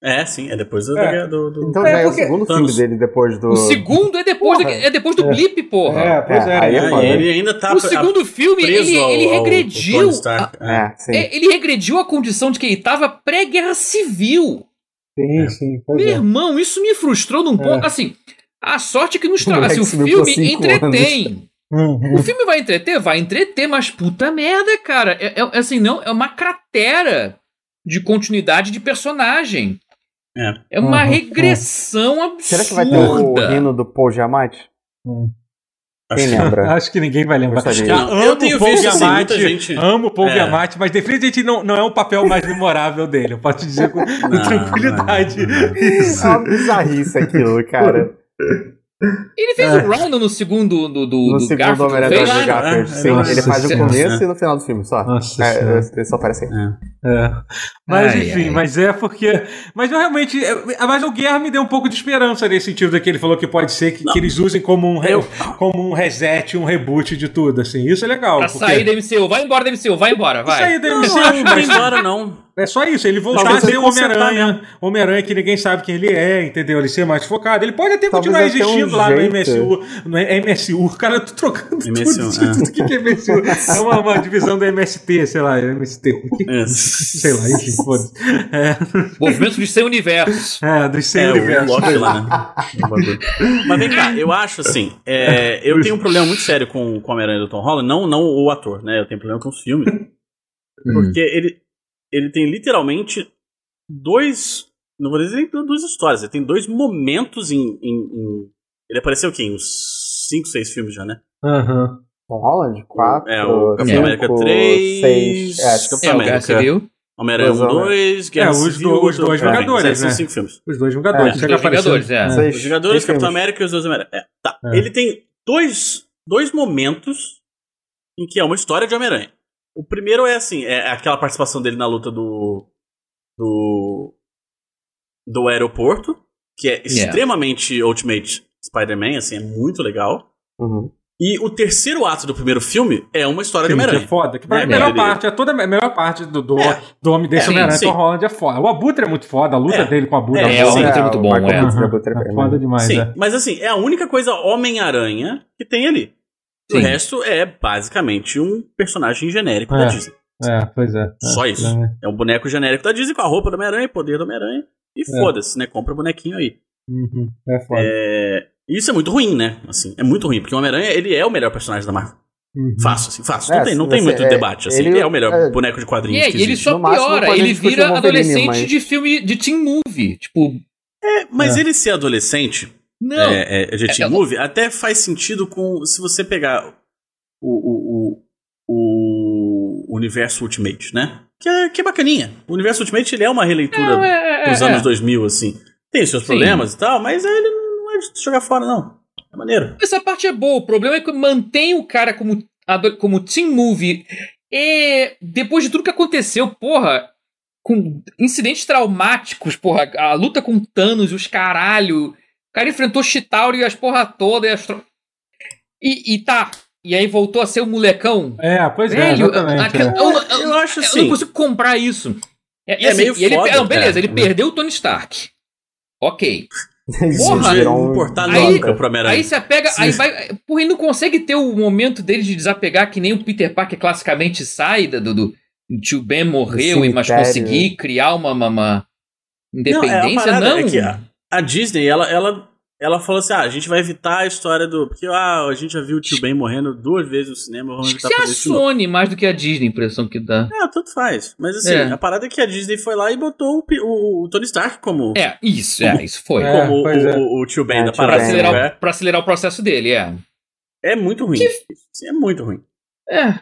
É, sim, é depois do. É. do, do- Então É, já é o segundo Thanos. filme dele depois do... O segundo é depois, do, é depois do É. blip, porra. É, pois é. É, aí é É, e ele ainda tá o segundo filme, preso ele, ao- ele ao- ao regrediu. Tony Stark. a- É. Sim. ele regrediu a condição de que ele tava pré-guerra civil. Sim, sim, pois Meu é. irmão, isso me frustrou num ponto. Assim, A sorte é que nos traz. Assim, o filme entretém. Uhum. O filme vai entreter? Vai entreter, mas puta merda, cara. É, é- assim, não, é uma cratera de continuidade de personagem. É. É uma Uhum. regressão absurda. Será que vai ter o hino do Paul Giamatti? Acho Quem que- lembra? Acho que ninguém vai lembrar. Gostaria. Eu, Não, eu tenho amo Paul visto, assim, Giamatti, muita gente- amo o Paul É. Giamatti, mas definitivamente não, não é o papel mais memorável dele. Eu posso te dizer com, com Não, tranquilidade. É Isso. uma bizarrice aquilo, cara. [laughs] Ele fez o Rhino no segundo do, do, No do segundo Garfield, não Homem-Aranha do Garfield, é, sim. nossa ele faz o começo e no final do filme, só. Nossa É, senhora. ele só aparece aí. É. Mas Ai, enfim, ai. mas é porque. Mas eu realmente. é- Mas o Guerra me deu um pouco de esperança nesse sentido da que ele falou que pode ser que, que eles usem como um, re- como um reset, um reboot de tudo. Assim. Isso é legal. Pra porque- sair da MCU. Vai embora da MCU, vai embora, vai. Sair da Não, MCU, não que vai embora, não. É só isso, ele voltar Talvez a ser Homem-Aranha, Homem-Aranha que ninguém sabe quem ele é, entendeu? Ele ser mais focado. Ele pode até Talvez continuar até um existindo lá jeito. no MSU. No MSU, cara, tô trocando MSU, tudo. é. [laughs] O que que é MSU? É uma, uma divisão do MST, sei lá, MST. É. Sei lá, enfim, foda-se. É, Movimento de sem universo. é dos 100 É, universos. Lá, né? Mas vem cá, eu acho assim, é, eu tenho um problema muito sério com, com o Homem-Aranha do Tom Holland, não, não o ator, né? Eu tenho problema com os filmes. Porque ele, ele tem literalmente dois. Não vou dizer nem duas histórias, ele tem dois momentos em. em- em- ele apareceu aqui em uns 5, 6 filmes já, né? Aham. Tom Holland? 4, É, o Capitão América 3, 6. É, acho que É, o Guerra América. Civil. Homem-Aranha 1, Dois 2, Guerra É, os Civil, do- os dois é, Vingadores, são né? cinco filmes. Os dois Vingadores. É, Os chega dois. Vingadores, é. Seis. Os Vingadores, Capitão filmes. América e os dois Homem-Aranha. É, tá. É. Ele tem dois, dois momentos em que é uma história de Homem-Aranha. O primeiro é assim, é aquela participação dele na luta do. do. do aeroporto, que é extremamente Ultimate Spider-Man, assim, é muito legal. Uhum. E o terceiro ato do primeiro filme é uma história de Sim, é Homem-Aranha. foda. Que pra É, mim, a melhor ele- parte, é toda a melhor parte do, do, É. do homem desse É, Homem-Aranha, Tom. Holland é foda. O Abutre é muito foda, a luta É. dele com o Abutre É, é, o. Abutre é muito bom, Michael é. Abutre É foda demais, Sim, é. mas assim, é a única coisa Homem-Aranha que tem ali. O resto é basicamente um personagem genérico da É. Disney. É, pois é. é. Só isso. É. É um boneco genérico da Disney com a roupa do Homem-Aranha, poder do Homem-Aranha. E É. foda-se, né? Compra bonequinho aí. Uhum. É foda. É... Isso é muito ruim, né? Assim, é muito ruim, porque o Homem-Aranha, ele é o melhor personagem da Marvel. Uhum. Fácil, assim, fácil. É, não tem, não se tem muito é, debate, assim. Ele, ele- é o melhor é. boneco de quadrinhos é, que e ele existe. só No máximo, piora, pode ele vira o adolescente mas- de filme de teen movie. Tipo, É, mas É. ele ser adolescente, não. é, é, de teen É, movie, até faz sentido com... Se você pegar o, o, o, o universo Ultimate, né? Que é, que é bacaninha. O universo Ultimate, ele é uma releitura é, é, dos é. anos 2000, assim. Tem seus Sim. problemas e tal, mas ele não é de jogar fora, não. É maneiro. Essa parte é boa. O problema é que mantém o cara como, como teen movie. E depois de tudo que aconteceu, porra, com incidentes traumáticos, porra, a luta com Thanos e os caralho. O cara enfrentou Chitauri e as porra toda. E, as tro- e, e tá. E aí voltou a ser o molecão. É, pois é, Velho, exatamente. aquela- é. eu, eu- Eu acho eu assim. não consigo comprar isso. É, É meio e ele, foda, não, beleza, é. ele perdeu o Tony Stark. Ok. [laughs] Porra, um aí- nunca. Aí você apega. Aí vai. Porra, ele não consegue ter o momento dele de desapegar que nem o Peter Parker classicamente sai da- do. do tio Ben morreu, e mas conseguir criar uma, uma, uma Não, é, independência, a não. é que a, Disney, ela, ela, ela falou assim: ah, a gente vai evitar a história do. Porque ah, a gente já viu o tio Ben morrendo duas vezes no cinema, vamos Acho que é a. Sony mais do que a Disney, a impressão que dá. É, tanto faz. Mas assim, É. a parada é que a Disney foi lá e botou o, o- o Tony Stark como, É, isso, é, isso foi. É, como o, é. o- o tio Ben É, da Pra parada. Ben, acelerar, né? pra acelerar o processo dele, é. É muito ruim. Sim, É muito ruim. É.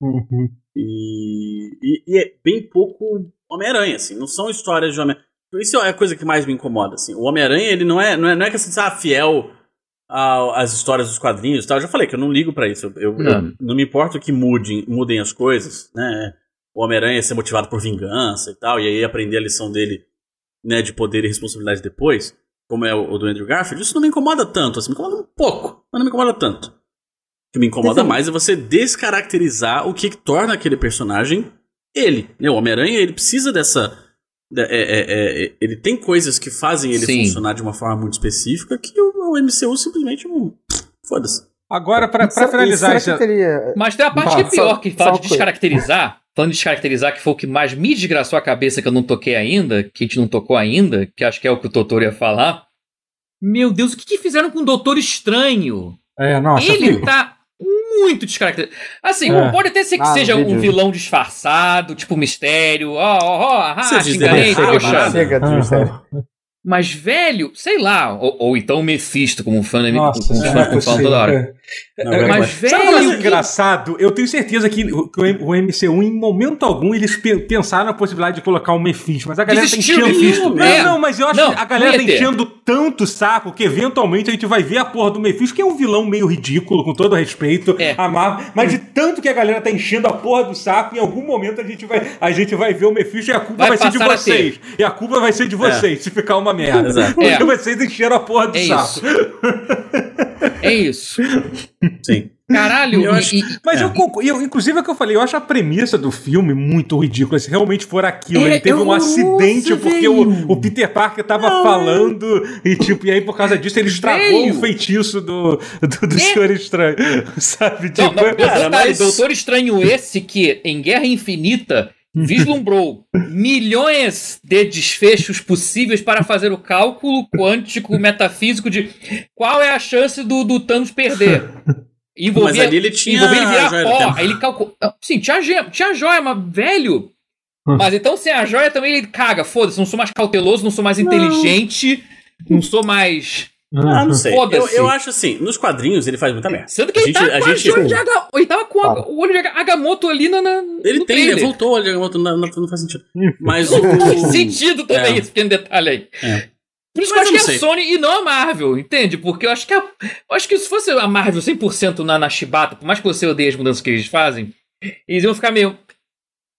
Uhum. E, e, e é bem pouco Homem-Aranha, assim. Não são histórias de Homem-Aranha. Isso é a coisa que mais me incomoda, assim. O Homem-Aranha, ele não é, não é, não é que assim, ah, fiel às histórias dos quadrinhos e tal. Eu já falei que eu não ligo pra isso. Eu, Não. eu- não me importa que mudem, mudem as coisas, né? O Homem-Aranha ser motivado por vingança e tal, e aí aprender a lição dele, né, de poder e responsabilidade depois, como é o, o do Andrew Garfield, isso não me incomoda tanto, assim, me incomoda um pouco, mas não me incomoda tanto. O que me incomoda mais é você descaracterizar o que torna aquele personagem ele. né? O Homem-Aranha, ele precisa dessa. Da- é- é- é- ele tem coisas que fazem ele Sim. funcionar de uma forma muito específica que o, o MCU simplesmente não. Foda-se. Agora, pra, pra Será- finalizar será esse. que teria... Mas tem a parte Fala, que é pior, só- que fala de coisa. descaracterizar. Falando de descaracterizar, que foi o que mais me desgraçou a cabeça que eu não toquei ainda, que a gente não tocou ainda, que acho que é o que o Totoro ia falar. Meu Deus, o que, que fizeram com o Doutor Estranho? É, nossa, Ele filho. tá muito descaracterizado. Assim, É. pode até ser que Ah, seja um vilão disfarçado, tipo mistério, ó, ó, ó, ah, te enganei, mistério. Mas, velho, sei lá, ou, ou então o Mephisto, como um fã da Nossa, como isso fã é que eu falo toda hora. Não, É, é, Mas, mas- Sabe o que é velho, engraçado? Eu tenho certeza que o que o MCU, em momento algum, eles pe- pensaram na possibilidade de colocar o Mephisto, mas a galera Desistiram tá do enchendo... Não, É. não, mas eu acho Não, que a galera tá enchendo tanto saco que eventualmente a gente vai ver a porra do Mephisto, que é um vilão meio ridículo, com todo respeito, É. a Marvel, mas de tanto que a galera tá enchendo a porra do saco, em algum momento a gente vai, a gente vai ver o Mephisto e a culpa Vai vai, ser de vocês. E a culpa vai ser de vocês, se ficar uma merda. [laughs] Porque É. vocês encheram a porra do É saco. É isso. [laughs] Sim. Caralho, Eu acho- e- Mas É. eu, concordo- eu, inclusive, é o que eu falei, eu acho a premissa do filme muito ridícula. Se realmente for aquilo, É, ele teve é um acidente porque o, o Peter Parker tava falando e, tipo, e aí por causa disso ele estragou Velho. o feitiço do, do, do É. Senhor Estranho. [laughs] Sabe? Não, Tipo, não, cara, detalhe, mas- Doutor Estranho esse que, em Guerra Infinita, vislumbrou milhões de desfechos possíveis para fazer o cálculo quântico metafísico de qual é a chance do, do Thanos perder. [laughs] Envolvia, Mas ali ele tinha envolvia ele virar pó. ele calculou. Sim, tinha tinha joia, mas velho. Mas então sem a joia também ele caga. Foda-se, não sou mais cauteloso, não sou mais inteligente, não sou mais. Ah, não sei. Eu, eu acho assim, nos quadrinhos ele faz muita merda. Sendo que A ele gente- tá a gente- de Aga... Ele tava com a- Tá. o olho de Aga- Agamotto ali na, na, Ele no tem, ele voltou, ele não, não, não faz sentido. Mas o. Faz sentido também É. esse pequeno detalhe aí. É. Por isso Mas que eu acho que é não a Sony e não a Marvel, entende? Porque eu acho que a, eu acho que se fosse a Marvel 100% na, na chibata, por mais que você odeie as mudanças que eles fazem, eles iam ficar meio.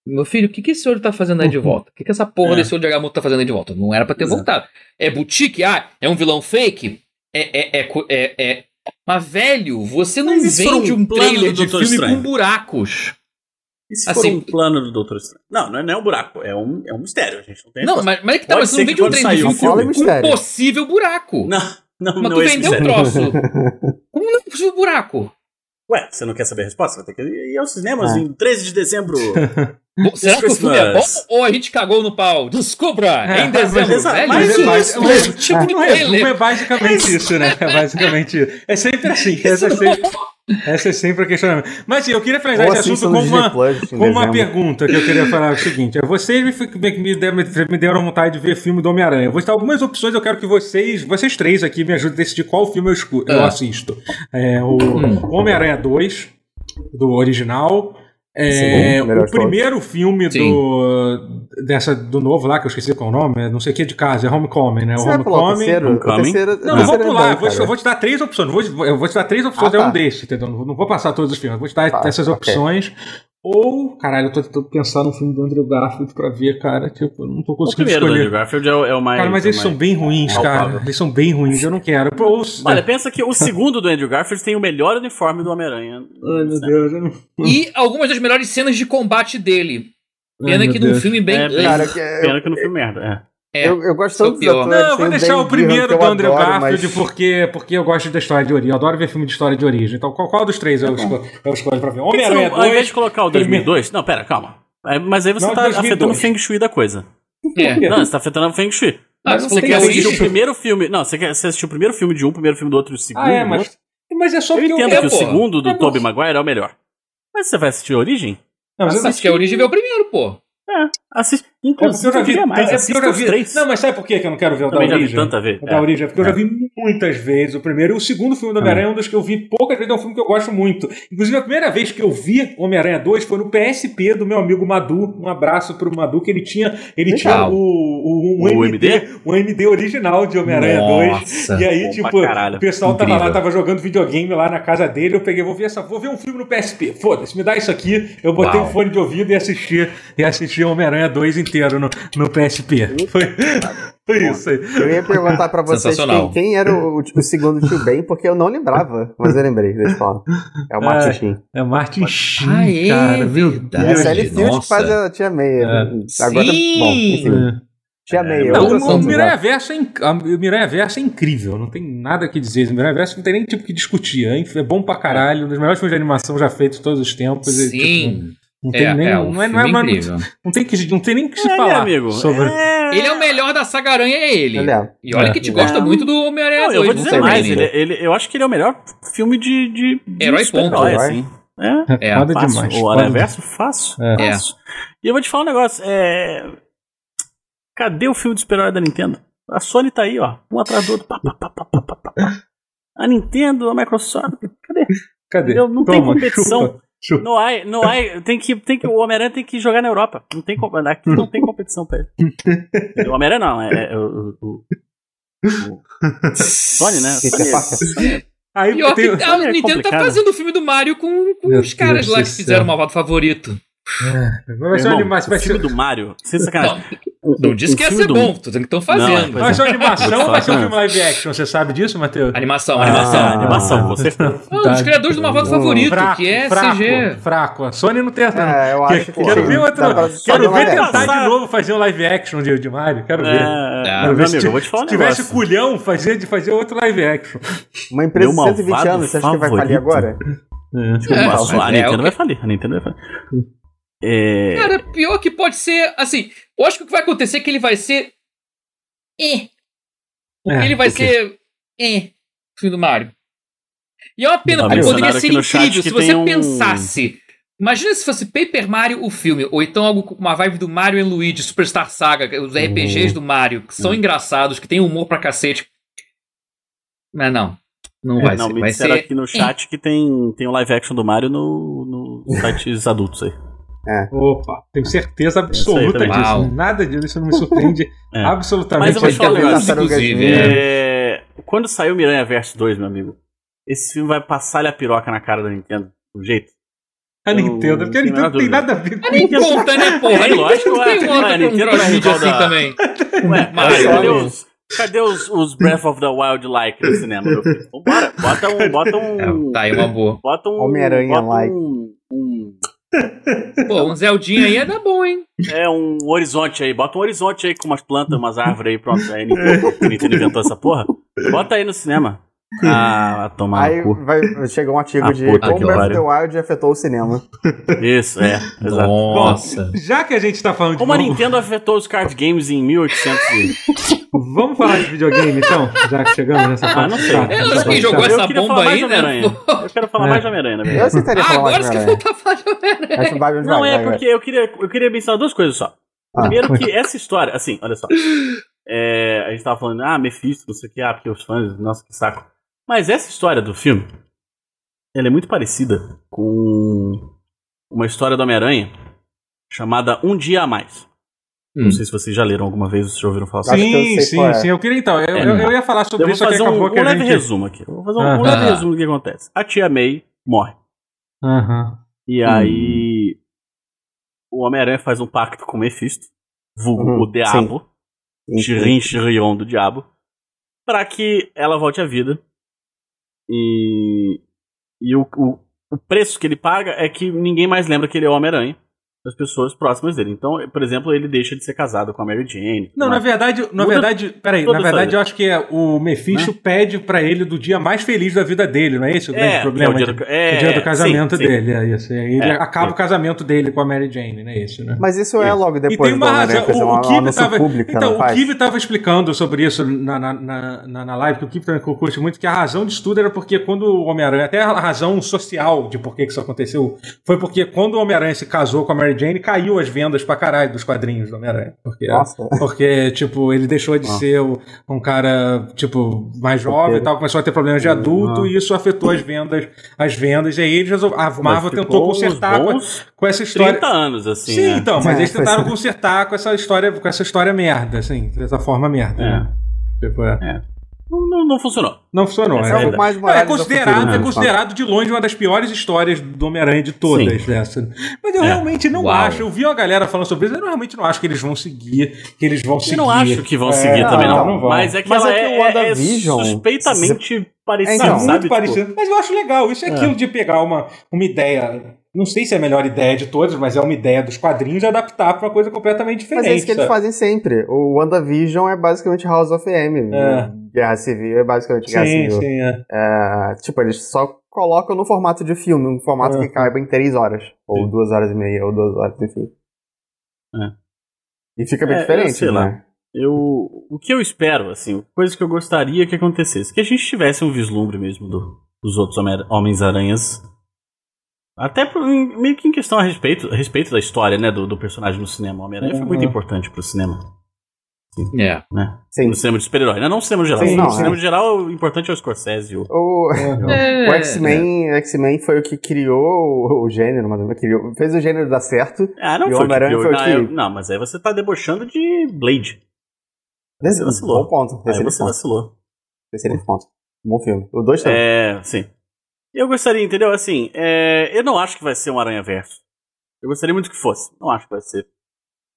Meu filho, o que, que esse olho tá fazendo aí de volta? O que, que essa porra É. desse olho de Agamotto tá fazendo aí de volta? Não era pra ter Exato. voltado. É boutique? Ah, é um vilão fake? É. é, é, é, é- Mas, velho, você não Mas vende um um plano trailer de filme Estranho. com buracos. E se Assim- for um plano do Doutor Estranho? Não, não é, não é um buraco, é um, é um mistério. A gente não tem Não, resposta. mas, mas é que tá, Pode mas não vende um trailer de filme com um possível buraco. Não, não, Mas não tu é vendeu o mistério. troço. [laughs] Como não é possível buraco? Ué, você não quer saber a resposta? Vai ter que ir aos cinemas Ah. em 13 de dezembro. [laughs] Bom, será que o filme é bom ou a gente cagou no pau? Descubra! É, em dezembro, mas velho. mas isso, é mais- isso, mas- esse tipo de No resumo, é trailer. basicamente isso, né? É basicamente isso. É sempre assim. Essa é sempre, essa é sempre a questão. Mas assim, eu queria finalizar Ou esse assistam assunto com uma, com uma pergunta que eu queria falar é o seguinte: é, vocês me, me, me deram, me deram vontade de ver filme do Homem-Aranha. Vou citar algumas opções, eu quero que vocês, vocês três aqui, me ajudem a decidir qual filme eu, escu- eu assisto. É, o Hum. Homem-Aranha 2, do original. É, Sim, o primeiro filme Sim. do, dessa, do novo lá, que eu esqueci qual é o nome, não sei o que de casa, é Homecoming, né? O Você vai pular o Homecoming. terceiro? O Homecoming. terceiro- Não, o não vou terceiro é pular, bom, eu, vou, eu vou te dar três opções. Vou, eu vou te dar três opções, Ah, é um tá. desses, entendeu? Não, vou passar todos os filmes, vou te dar Tá, essas opções. Ou, caralho, eu tô, tô pensando no filme do Andrew Garfield pra ver, cara. Tipo, eu não tô O conseguindo primeiro do Andrew escolher. Garfield é o, é o mais. Cara, mas é o eles mais- são bem ruins, palpável. cara. Eles são bem ruins, eu não quero. Pô, ou- Olha, pensa que o segundo do Andrew Garfield tem o melhor uniforme do Homem-Aranha. Ai, meu Deus. Eu não... E algumas das melhores cenas de combate dele. Ai, Pena meu que num filme bem. É, bem- Cara, que é- Pena que no filme merda. É. Eu, eu gosto tanto dos atores. Não, eu vou deixar o primeiro do Andrew adoro, Garfield mas- porque, porque eu gosto da história de origem. Eu adoro ver filme de história de origem. Então, qual, qual dos três eu, escolho, eu escolho pra ver? É. Homem-Aranha não- ao invés 2. de colocar o primeiro- 2002. Não, pera, calma. É, Mas aí você Não, tá 2002. afetando o Feng Shui da coisa. É. quê? Não, você tá afetando o Feng Shui. Ah, Você quer assistir o primeiro filme. Não, você quer você assistir o primeiro filme de um, o primeiro filme do outro e o segundo. Ah, é, mas, mas é só Eu entendo É, que o segundo do É, Tobey. Maguire é o melhor. Mas você vai assistir Origem? Não, mas que a origem veio o primeiro, pô. É, assiste. É Inclusive, eu já vi, mais, é eu já vi. três. Não, mas sabe por que que eu não quero ver o da Também já vi origem? tanta vez. O da É. origem, porque eu já vi muitas vezes o primeiro. E o segundo filme do Homem-Aranha é um dos que eu vi poucas vezes, é um filme que eu gosto muito. Inclusive, a primeira vez que eu vi Homem-Aranha 2 foi no PSP do meu amigo Madu. Um abraço pro Madu, que ele tinha, ele tinha Legal. o, o, o, O MD, o MD original de Homem-Aranha 2. Nossa. E aí, tipo, o pessoal tava Incrível. lá, tava jogando videogame lá na casa dele. Eu peguei, vou ver essa, vou ver um filme no PSP. Foda-se, me dá isso aqui. Eu botei Uau. um fone de ouvido e assisti, e assisti Homem-Aranha 2 inteiro no, no PSP. Foi, foi isso aí. Eu ia perguntar pra vocês quem, quem era o, o segundo tio Ben, porque eu não lembrava, mas eu lembrei, deixa eu falar. É o Martin É. Sheen. É Martin Sheen, Ah, é cara. Verdade. E a. Sally Field que nossa. faz a Tia May. É. Agora, Sim! bom, enfim. Tia May. É, Não, o, o Miranha. Verso é, inc- o Verso é incrível, não tem nada que dizer. O Miranha Verso não tem nem tipo que discutir. É, é bom pra caralho, um dos melhores filmes de animação já feitos de todos os tempos. e, tipo, Sim. Não tem É, nem, é, o não, é, não, é, [laughs] não, tem que, não tem nem o que se É, falar amigo. sobre. É... Ele é o melhor da saga Aranha, é ele. Ele é. E olha É. que te É. gosta muito do Homem-Aranha Não, eu 2. vou dizer mais, ele, ele- eu acho que ele é o melhor filme de, de, de Herói ponto. assim. É, É, foda fácil. demais. O foda Aranha Verso, fácil. É. fácil. E eu vou te falar um negócio, é... Cadê o filme de super-herói da Nintendo? A Sony tá aí, ó, um atrás do outro. Pá, pá, pá, pá, pá, pá, pá, pá. A Nintendo, a Microsoft, cadê? Cadê? Eu não tenho Toma, competição. chupa, chupa. Não há, não há, tem que, tem que, o Homem-Aranha tem que jogar na Europa. Não tem, aqui não tem competição pra ele. [laughs] O Homem-Aranha não, é, é o, o, o Sony, né? Sony é- Parker. Aí Pior tem- que a Sony é Nintendo tá fazendo o filme do Mario com, os caras lá que fizeram o malvado favorito. vai ser Irmão, animação. Vai o filme ser, do Mario, sem sacanagem. Não, disse que ia filme ser do- bom, tô dizendo que estão fazendo. Não, é, vai ser uma animação ou vai ser um filme live action? Você sabe disso, Matheus? Animação, Ah, animação. animação, com certeza. Não, dos criadores do Malvado Hum, Favorito, fraco, que é fraco, CG. fraco. A Sony não tem essa. É, eu Que- acho que quero sim. ver outro. Dá pra- Quero ver tentar de novo fazer um live action de, de Mario. Quero ver. É, Ah, Quero ver se amigo, ti- eu vou te falar um se tivesse culhão, fazer, de fazer outro live action. Uma empresa de Meu 120 malvado anos, você acha que vai falir agora? É, a é Nintendo vai que- falir. A Nintendo vai falir. É, Cara, pior que pode ser, assim, eu acho que o que vai acontecer é que ele vai ser... Eh. É, ele vai o quê? ser... Eh. O filme do Mario. E é uma pena, porque poderia ser incrível se você um- pensasse... Imagina se fosse Paper Mario o filme, ou então algo com uma vibe do Mario e Luigi, Superstar Saga, os RPGs do Mario, que são engraçados, que tem humor pra cacete. Mas não, não vai não, ser. me Vai disseram ser aqui no chat que tem, tem um live action do Mario no, no [laughs] sites adultos aí. Opa, tenho certeza absoluta também. disso. Uau. Nada disso não me surpreende [laughs] É. absolutamente. Mas eu vou te. Tartarugas inclusive. É, Quando saiu Miranha Verso 2, meu amigo, esse filme vai passar-lhe a piroca na cara da Nintendo. Do jeito. A Nintendo, porque a Nintendo não tem nada a ver com Nem isso. conta, né, porra? É, lógico, ué. com Nintendo é rival assim da- também. Ué, Mario, cadê olha. os, cadê os, os Breath of the Wild like no cinema, meu filho? Vambora, bota um. Bota um. É, tá aí uma boa. Bota um. Homem-Aranha like. Um, um, Pô, um Zeldinha aí ia dar bom, hein? é um horizonte aí. Bota um horizonte aí com umas plantas, umas árvores aí, pronto. Aí Nintendo inventou essa porra. Bota aí no cinema. Ah, vai tomar Aí no cu. vai, chega um artigo Ah, de como que Breath of the Wild afetou o cinema. Isso, é. Exato. Nossa. Já que a gente tá falando de. Como a Nintendo afetou os card games em 1800 e... vamos falar de videogame então? Já que chegamos nessa Ah, parte. não sei. É, essa quem parte jogou essa Eu queria bomba falar mais aí, de né? Homem-Aranha. Eu quero falar É. mais de Homem-Aranha, na Eu aceitaria Ah, falar agora mais você de vai Homem-Aranha. voltar a falar de Homem-Aranha. Acho que vai, vai, Não, vai, é vai. porque eu queria, eu queria mencionar duas coisas só. Ah, Primeiro foi. que essa história, assim, olha só. É, a gente tava falando, ah, Mephisto, não sei o que, ah, porque os fãs, nossa, que saco. Mas essa história do filme, ela é muito parecida com uma história do Homem-Aranha chamada Um Dia a Mais. Hum. Não sei se vocês já leram alguma vez ou se já ouviram falar eu Sim, sim, é. sim. Eu queria então. Eu, É, eu, eu ia falar sobre Eu vou isso, só que fazer um, um leve gente. resumo aqui. Eu vou fazer um, um Aham. leve resumo do que acontece. A tia May morre. Aham. E aí. O Homem-Aranha faz um pacto com o Mephisto, vulgo Uhum, o Diabo. Chirin Chirion do Diabo, para que ela volte à vida. E. E o, o, o preço que ele paga é que ninguém mais lembra que ele é o Homem-Aranha das pessoas próximas dele. Então, por exemplo, ele deixa de ser casado com a Mary Jane. Não, na verdade, na Muda verdade, peraí, na verdade eu acho que é, o Mephisto pede pra ele do dia mais feliz da vida dele, não é esse o grande É, problema? que é o dia do, de- é, o dia do casamento sim, sim. dele, é isso. Ele É, acaba sim. o casamento dele com a Mary Jane, não é isso, né? Mas isso é Isso. logo E depois tem do uma Homem-Aranha razão. O, uma, o tava, pública, então, não o tava explicando sobre isso na, na, na, na, live, que o Kibe também curte muito, que a razão disso tudo era porque quando o Homem-Aranha, até a razão social de por que que isso aconteceu, foi porque quando o Homem-Aranha se casou com a Mary Jane, caiu as vendas pra caralho dos quadrinhos do Homem-Aranha. Porque, Nossa. porque, tipo, ele deixou de Ah. ser um cara, tipo, mais jovem e Roqueiro. tal, começou a ter problemas de adulto Ah. e isso afetou as vendas, as vendas, e aí eles resol... a Marvel tentou consertar com, com essa história. 30 anos, assim. Sim, né? então, mas É, eles tentaram consertar com essa história, com essa história merda, assim, dessa forma merda. É. né? Tipo, é. Não, não- não funcionou. Não funcionou. É, é É mais Não, é considerado, futuro, é né? considerado de longe uma das piores histórias do Homem-Aranha de todas dessa. Mas eu É. realmente não Uau. acho. Eu vi uma galera falando sobre isso, eu realmente não acho que eles vão seguir, que eles vão seguir. Eu não acho que vão É, seguir também, não. não. Mas é que Mas ela é que é, o é- WandaVision- suspeitamente parecida, É, Então, sabe? muito Tipo, parecido. Mas eu acho legal. Isso é, aquilo de pegar uma, uma ideia não sei se é a melhor ideia de todas, mas é uma ideia dos quadrinhos adaptar pra uma coisa completamente diferente. Mas é isso que eles sabe? fazem sempre. O WandaVision é basicamente House of M. É. Guerra Civil é basicamente Guerra Sim, Civil. sim, é. É, tipo, eles só colocam no formato de filme, um formato É. que caiba em três horas. Ou Sim. duas horas e meia, ou duas horas, enfim. E fica bem É, eu diferente, sei lá. né? Eu, o que eu espero, assim, coisa que eu gostaria que acontecesse, que a gente tivesse um vislumbre mesmo do- dos outros Homens-Aranhas. Até por- meio que em questão a respeito, a respeito da história, né, do, do personagem no cinema. O Homem-Aranha foi muito Uhum. importante pro cinema, É. né? Sim. No cinema de super-herói, né? Não no cinema geral. Sim, no não, cinema é. geral, o importante é o Scorsese. O... O, [laughs] É, o X-Men X-Men foi o que criou o, o gênero, mas não criou, fez o gênero dar certo. Ah, não E o foi o que Homem-Aranha criou. foi o não, que- eu- não, mas aí você tá debochando de Blade. Desse, vacilou. Bom ponto. Aí Excelente você ponto. vacilou. Excelente ponto. Bom filme. O dois também. É, sim. Eu gostaria, entendeu? Assim, é, eu não acho que vai ser um Aranha Verso. Eu gostaria muito que fosse. Não acho que vai ser.